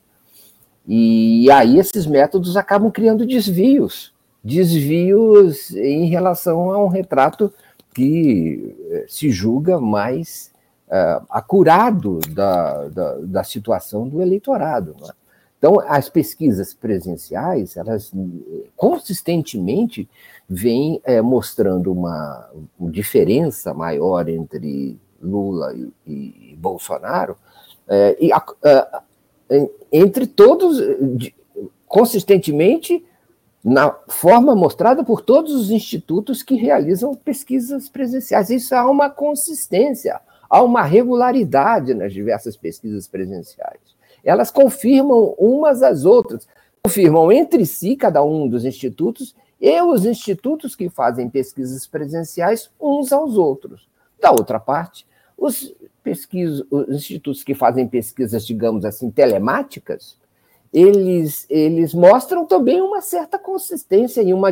e aí esses métodos acabam criando desvios desvios em relação a um retrato que eh, se julga mais uh, acurado da, da, da, situação do eleitorado. É? Então, as pesquisas presenciais, elas consistentemente vêm é, mostrando uma, uma, diferença maior entre Lula e, e Bolsonaro, é, e a, entre todos, de, consistentemente, na forma mostrada por todos os institutos que realizam pesquisas presenciais. Isso há uma consistência, há uma regularidade nas diversas pesquisas presenciais. Elas confirmam umas às outras, confirmam entre si, cada um dos institutos, e os institutos que fazem pesquisas presenciais uns aos outros. Da outra parte, os, pesquisa, os institutos que fazem pesquisas, digamos assim, telemáticas, eles, eles mostram também uma certa consistência e uma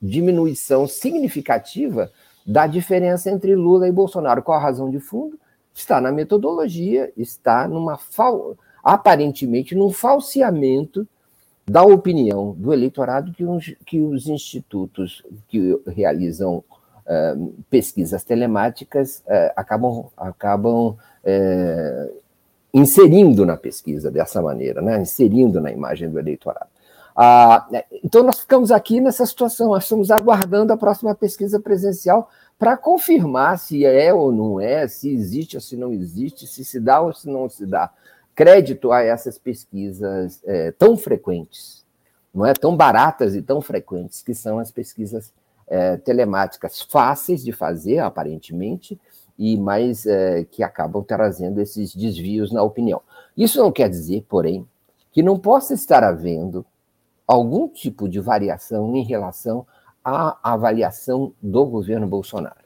diminuição significativa da diferença entre Lula e Bolsonaro. Qual a razão de fundo? Está na metodologia, está numa fal... aparentemente num falseamento da opinião do eleitorado que os, que os institutos que realizam uh, pesquisas telemáticas uh, acabam, acabam uh, inserindo na pesquisa dessa maneira, né? inserindo na imagem do eleitorado. Ah, então, nós ficamos aqui nessa situação, nós estamos aguardando a próxima pesquisa presencial para confirmar se é ou não é, se existe ou se não existe, se se dá ou se não se dá crédito a essas pesquisas é, tão frequentes, não é tão baratas e tão frequentes que são as pesquisas é, telemáticas fáceis de fazer, aparentemente, e mais é, que acabam trazendo esses desvios na opinião. Isso não quer dizer, porém, que não possa estar havendo algum tipo de variação em relação à avaliação do governo Bolsonaro.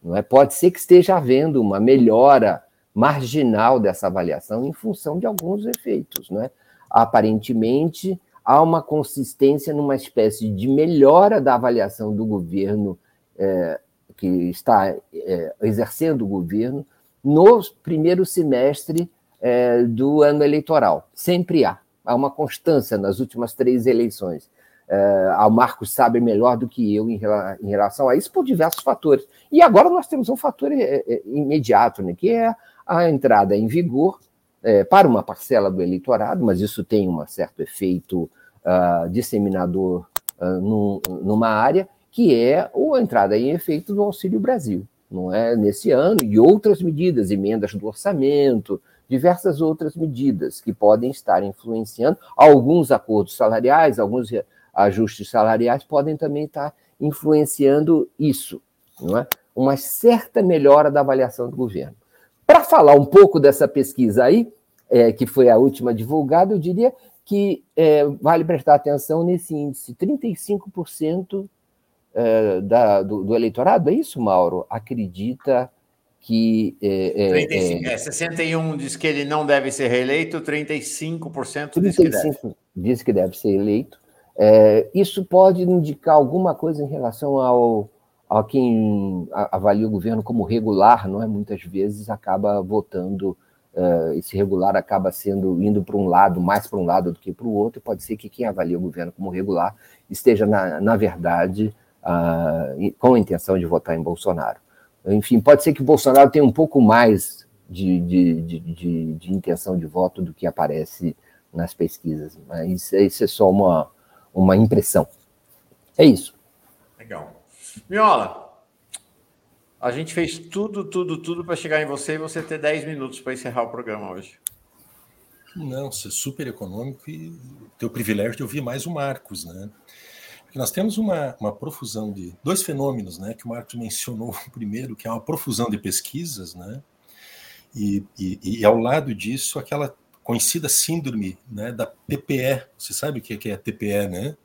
Não é? Pode ser que esteja havendo uma melhora marginal dessa avaliação em função de alguns efeitos. Não é? Aparentemente, há uma consistência numa espécie de melhora da avaliação do governo é, que está é, exercendo o governo no primeiro semestre é, do ano eleitoral. Sempre há há uma constância nas últimas três eleições. É, o Marcos sabe melhor do que eu em, em, relação a isso por diversos fatores. E agora nós temos um fator é, é, imediato, né, que é a entrada em vigor é, para uma parcela do eleitorado, mas isso tem um certo efeito uh, disseminador uh, num, numa área, que é a entrada em efeito do Auxílio Brasil, não é? Nesse ano, e outras medidas, emendas do orçamento, diversas outras medidas que podem estar influenciando. Alguns acordos salariais, alguns ajustes salariais podem também estar influenciando isso, não é? Uma certa melhora da avaliação do governo. Para falar um pouco dessa pesquisa aí, é, que foi a última divulgada, eu diria que é, vale prestar atenção nesse índice: 35% é, da, do, do eleitorado, é isso, Mauro? Acredita que. É, 35, é, 61 diz que ele não deve ser reeleito, 35% diz que deve. Diz que deve ser eleito. É, isso pode indicar alguma coisa em relação ao, a quem avalia o governo como regular, não é? Muitas vezes acaba votando, uh, esse regular acaba sendo indo para um lado, mais para um lado do que para o outro, e pode ser que quem avalia o governo como regular esteja, na, na verdade, uh, com a intenção de votar em Bolsonaro. Enfim, pode ser que o Bolsonaro tenha um pouco mais de, de, de, de, de intenção de voto do que aparece nas pesquisas, mas isso é só uma, uma impressão. É isso. Legal. Miola, a gente fez tudo, tudo, tudo para chegar em você e você ter 10 minutos para encerrar o programa hoje. Não, você é super econômico e ter o privilégio de ouvir mais o Marcos, né? Porque nós temos uma, uma profusão de dois fenômenos, né? Que o Marcos mencionou [LAUGHS] primeiro, que é uma profusão de pesquisas, né? E, e, e ao lado disso, aquela conhecida síndrome né, da PPE. Você sabe o que é a TPE, né?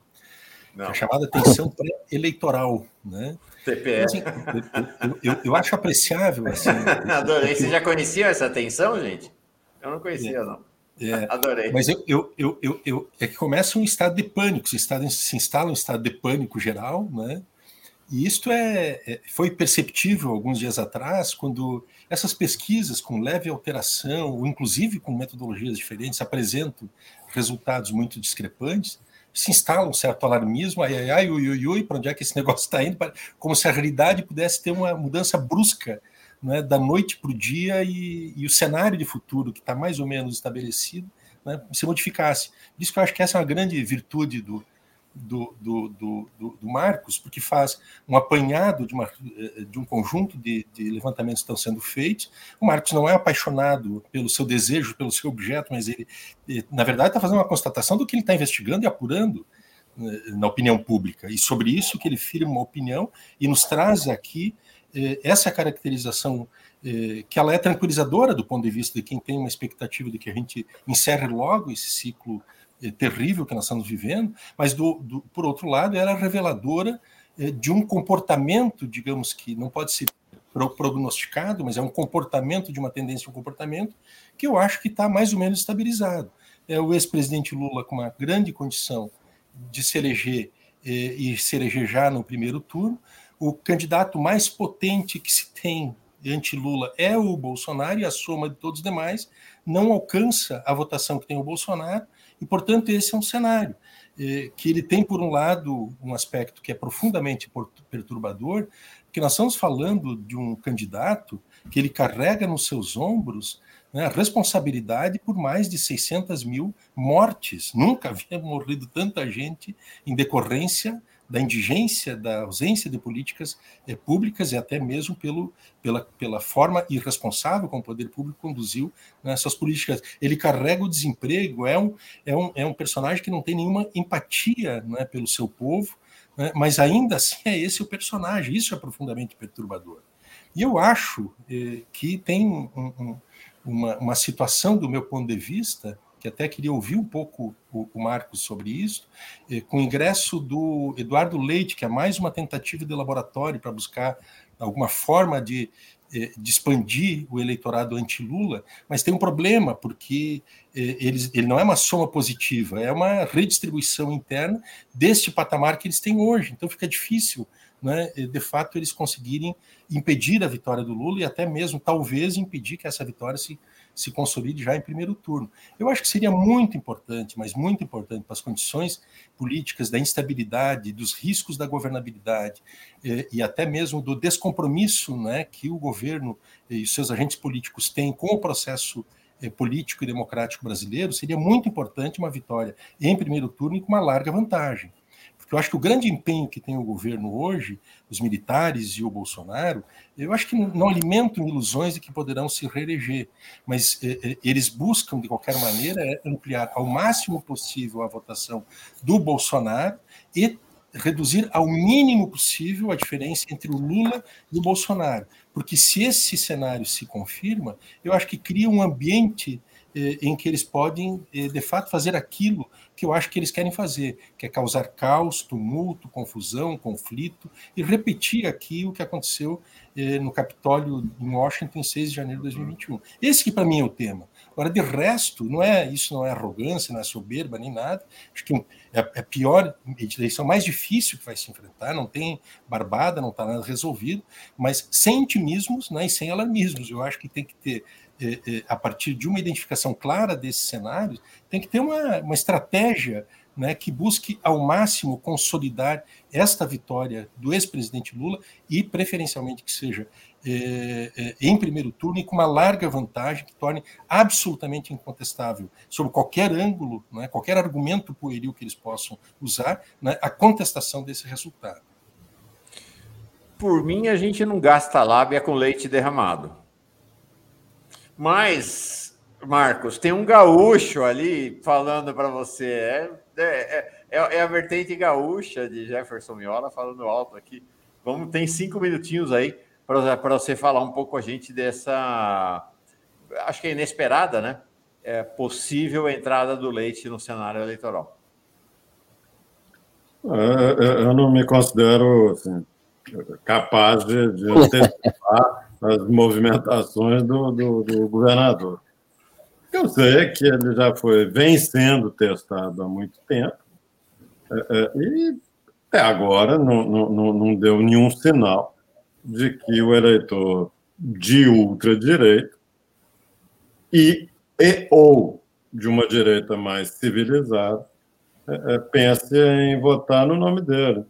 Não. É a chamada tensão pré-eleitoral, né? TPE. Assim, eu, eu, eu, acho apreciável. Assim, [LAUGHS] Adorei. Você já conhecia essa tensão, gente? Eu não conhecia, é, não. É, [LAUGHS] Adorei. Mas eu, eu, eu, eu, eu, é que começa um estado de pânico, se, estado, se instala um estado de pânico geral, né? E isto é, é, foi perceptível alguns dias atrás, quando essas pesquisas com leve alteração, ou inclusive com metodologias diferentes, apresentam resultados muito discrepantes, se instala um certo alarmismo, ai, ai, ai, ui, ui, ui, para onde é que esse [LAUGHS] negócio está indo, como se a realidade pudesse ter uma mudança brusca né, da noite para o dia e, e, o cenário de futuro, que está mais ou menos estabelecido, né, se modificasse. Por isso que eu acho que essa é uma grande virtude do, do, do, do, do, Marcos, porque faz um apanhado de, uma, de um conjunto de, de, levantamentos que estão sendo feitos. O Marcos não é apaixonado pelo seu desejo, pelo seu objeto, mas ele, na verdade, está fazendo uma constatação do que ele está investigando e apurando né, na opinião pública. E sobre isso que ele firma uma opinião e nos traz aqui eh, essa caracterização eh, que ela é tranquilizadora do ponto de vista de quem tem uma expectativa de que a gente encerre logo esse ciclo é, terrível que nós estamos vivendo, mas, do, do, por outro lado, ela é reveladora é, de um comportamento, digamos que não pode ser prognosticado, mas é um comportamento de uma tendência, um comportamento que eu acho que está mais ou menos estabilizado. É o ex-presidente Lula com uma grande condição de se eleger é, e se eleger já no primeiro turno. O candidato mais potente que se tem anti-Lula é o Bolsonaro e a soma de todos os demais não alcança a votação que tem o Bolsonaro e, portanto, esse é um cenário eh, que ele tem, por um lado, um aspecto que é profundamente perturbador, que nós estamos falando de um candidato que ele carrega nos seus ombros né, a responsabilidade por mais de 600 mil mortes. Nunca havia morrido tanta gente em decorrência da indigência, da ausência de políticas eh, públicas e até mesmo pelo, pela, pela forma irresponsável como o poder público conduziu nessas políticas. Ele carrega o desemprego, é um, é um, é um personagem que não tem nenhuma empatia né, pelo seu povo, né, mas ainda assim é esse o personagem, isso é profundamente perturbador. E eu acho eh, que tem um, um, uma, uma situação, do meu ponto de vista, que até queria ouvir um pouco o, o Marcos sobre isso, eh, com o ingresso do Eduardo Leite, que é mais uma tentativa de laboratório para buscar alguma forma de, eh, de expandir o eleitorado anti-Lula, mas tem um problema, porque eh, ele, ele não é uma soma positiva, é uma redistribuição interna deste patamar que eles têm hoje. Então fica difícil, né, de fato, eles conseguirem impedir a vitória do Lula e até mesmo, talvez, impedir que essa vitória se se consolide já em primeiro turno. Eu acho que seria muito importante, mas muito importante para as condições políticas da instabilidade, dos riscos da governabilidade eh, e até mesmo do descompromisso né, que o governo e os seus agentes políticos têm com o processo eh, político e democrático brasileiro, seria muito importante uma vitória em primeiro turno e com uma larga vantagem. Eu acho que o grande empenho que tem o governo hoje, os militares e o Bolsonaro, eu acho que não alimentam ilusões de que poderão se reeleger, mas eh, eh, eles buscam, de qualquer maneira, é ampliar ao máximo possível a votação do Bolsonaro e reduzir ao mínimo possível a diferença entre o Lula e o Bolsonaro. Porque se esse cenário se confirma, eu acho que cria um ambiente em que eles podem, eh, de fato, fazer aquilo que eu acho que eles querem fazer, que é causar caos, tumulto, confusão, conflito, e repetir aqui o que aconteceu eh, no Capitólio em Washington em 6 de janeiro de 2021. Esse que para mim é o tema. Agora, de resto, não é isso não é arrogância, não é soberba, nem nada. Acho que é, é a pior eleição mais difícil que vai se enfrentar, não tem barbada, não está nada resolvido, mas sem intimismos né, e sem alarmismos. Eu acho que tem que ter a partir de uma identificação clara desses cenários, tem que ter uma, uma estratégia né, que busque ao máximo consolidar esta vitória do ex-presidente Lula e, preferencialmente, que seja é, é, em primeiro turno e com uma larga vantagem que torne absolutamente incontestável, sob qualquer ângulo, né, qualquer argumento pueril que eles possam usar, né, a contestação desse resultado. Por mim, a gente não gasta lábia com leite derramado. Mas, Marcos, tem um gaúcho ali falando para você. É, é, é, é, a vertente gaúcha de Jefferson Miola falando alto aqui. Vamos, tem cinco minutinhos aí para você falar um pouco a gente dessa. Acho que é inesperada, né? É, possível entrada do leite no cenário eleitoral. É, é, eu não me considero assim, capaz de, de antecipar as movimentações do, do, do governador. Eu sei que ele já foi vem sendo testado há muito tempo é, é, e até agora não, não, não deu nenhum sinal de que o eleitor de ultradireita e, e ou de uma direita mais civilizada é, pense em votar no nome dele.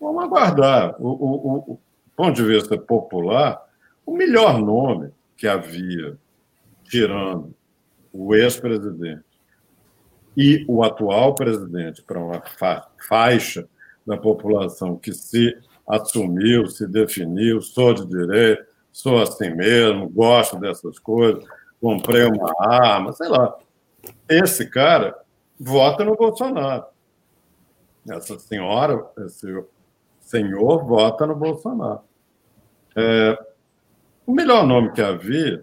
Vamos aguardar. O, o, ponto de vista popular, o melhor nome que havia, tirando o ex-presidente e o atual presidente, para uma fa faixa da população que se assumiu, se definiu, sou de direito, sou assim mesmo, gosto dessas coisas, comprei uma arma, sei lá. Esse cara vota no Bolsonaro. Essa senhora, esse senhor vota no Bolsonaro. É, o melhor nome que havia,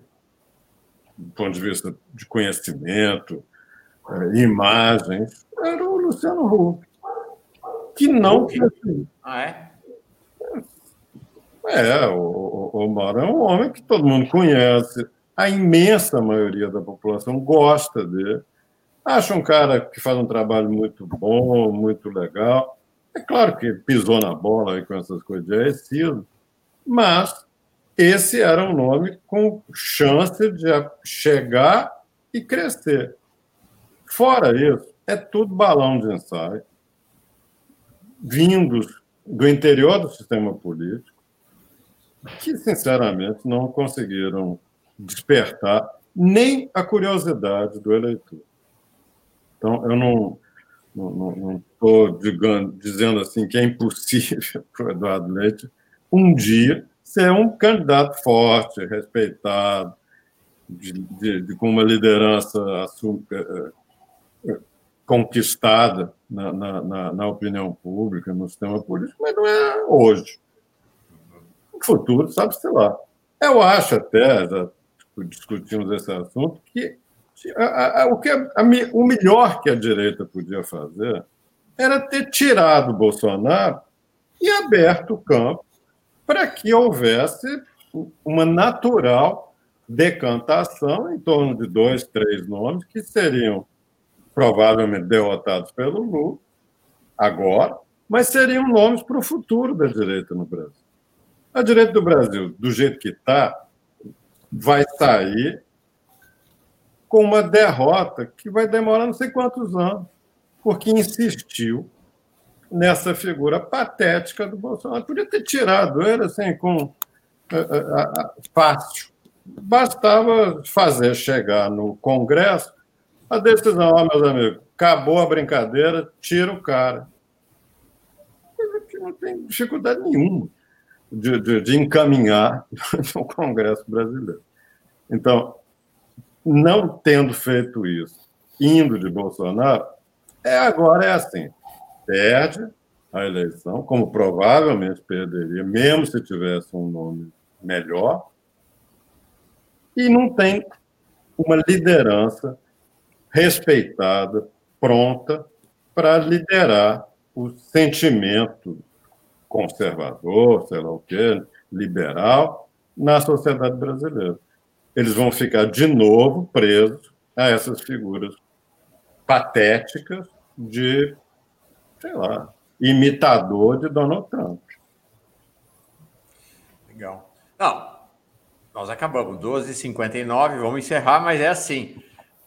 do ponto de vista de conhecimento, é, imagens, era o Luciano Huck, que não Ah, é? É, o, o, o Mauro é um homem que todo mundo conhece, a imensa maioria da população gosta dele, acha um cara que faz um trabalho muito bom, muito legal. É claro que pisou na bola com essas coisas de Aecido, mas esse era um nome com chance de chegar e crescer. Fora isso, é tudo balão de ensaio, vindos do interior do sistema político, que, sinceramente, não conseguiram despertar nem a curiosidade do eleitor. Então, eu não não estou dizendo assim que é impossível [LAUGHS] para o Eduardo Leite um dia ser um candidato forte, respeitado, de, de, de com uma liderança assum, é, é, conquistada na, na, na, opinião pública, no sistema político, mas não é hoje. No futuro, sabe-se lá. Eu acho até, já discutimos esse assunto, que o, que a, o melhor que a direita podia fazer era ter tirado Bolsonaro e aberto o campo para que houvesse uma natural decantação em torno de dois, três nomes que seriam provavelmente derrotados pelo Lula agora, mas seriam nomes para o futuro da direita no Brasil. A direita do Brasil, do jeito que está, vai sair com uma derrota que vai demorar não sei quantos anos, porque insistiu nessa figura patética do Bolsonaro. Podia ter tirado ele assim, com é, é, fácil. Bastava fazer chegar no Congresso a decisão, ó, meus amigos, acabou a brincadeira, tira o cara. não tem dificuldade nenhuma de, de, de encaminhar [LAUGHS] no Congresso brasileiro. Então, não tendo feito isso, indo de Bolsonaro, é agora é assim perde a eleição, como provavelmente perderia, mesmo se tivesse um nome melhor, e não tem uma liderança respeitada, pronta para liderar o sentimento conservador, sei lá o quê, liberal, na sociedade brasileira. Eles vão ficar de novo presos a essas figuras patéticas de, sei lá, imitador de Donald Trump. Legal. Não, nós acabamos, 12h59, vamos encerrar, mas é assim.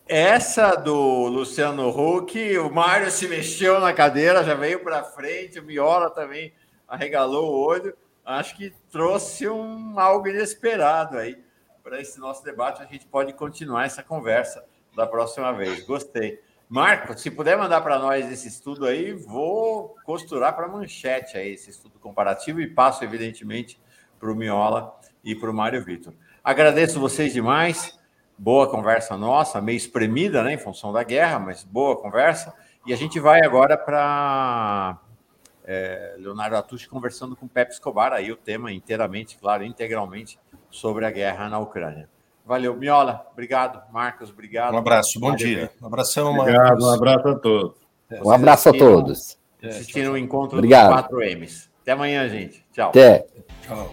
Essa do Luciano Huck, o Mário se mexeu na cadeira, já veio para frente, o Miola também arregalou o olho. Acho que trouxe um algo inesperado aí para esse nosso debate. A gente pode continuar essa conversa da próxima vez. Gostei. Marco, se puder mandar para nós esse estudo aí, vou costurar para manchete aí esse estudo comparativo e passo, evidentemente, para o Miola e para o Mário Vitor. Agradeço vocês demais. Boa conversa nossa, meio espremida, né, em função da guerra, mas boa conversa. E a gente vai agora para é, Leonardo Atushi conversando com Pepe Escobar, aí o tema inteiramente, claro, integralmente sobre a guerra na Ucrânia. Valeu, Miola, obrigado. Marcos, obrigado. Um abraço, bom dia. Um abração, Obrigado, Marcos. um abraço a todos. Um abraço a todos. Assistiram o encontro obrigado. dos 4 M's. Até amanhã, gente. Tchau. Até. Tchau.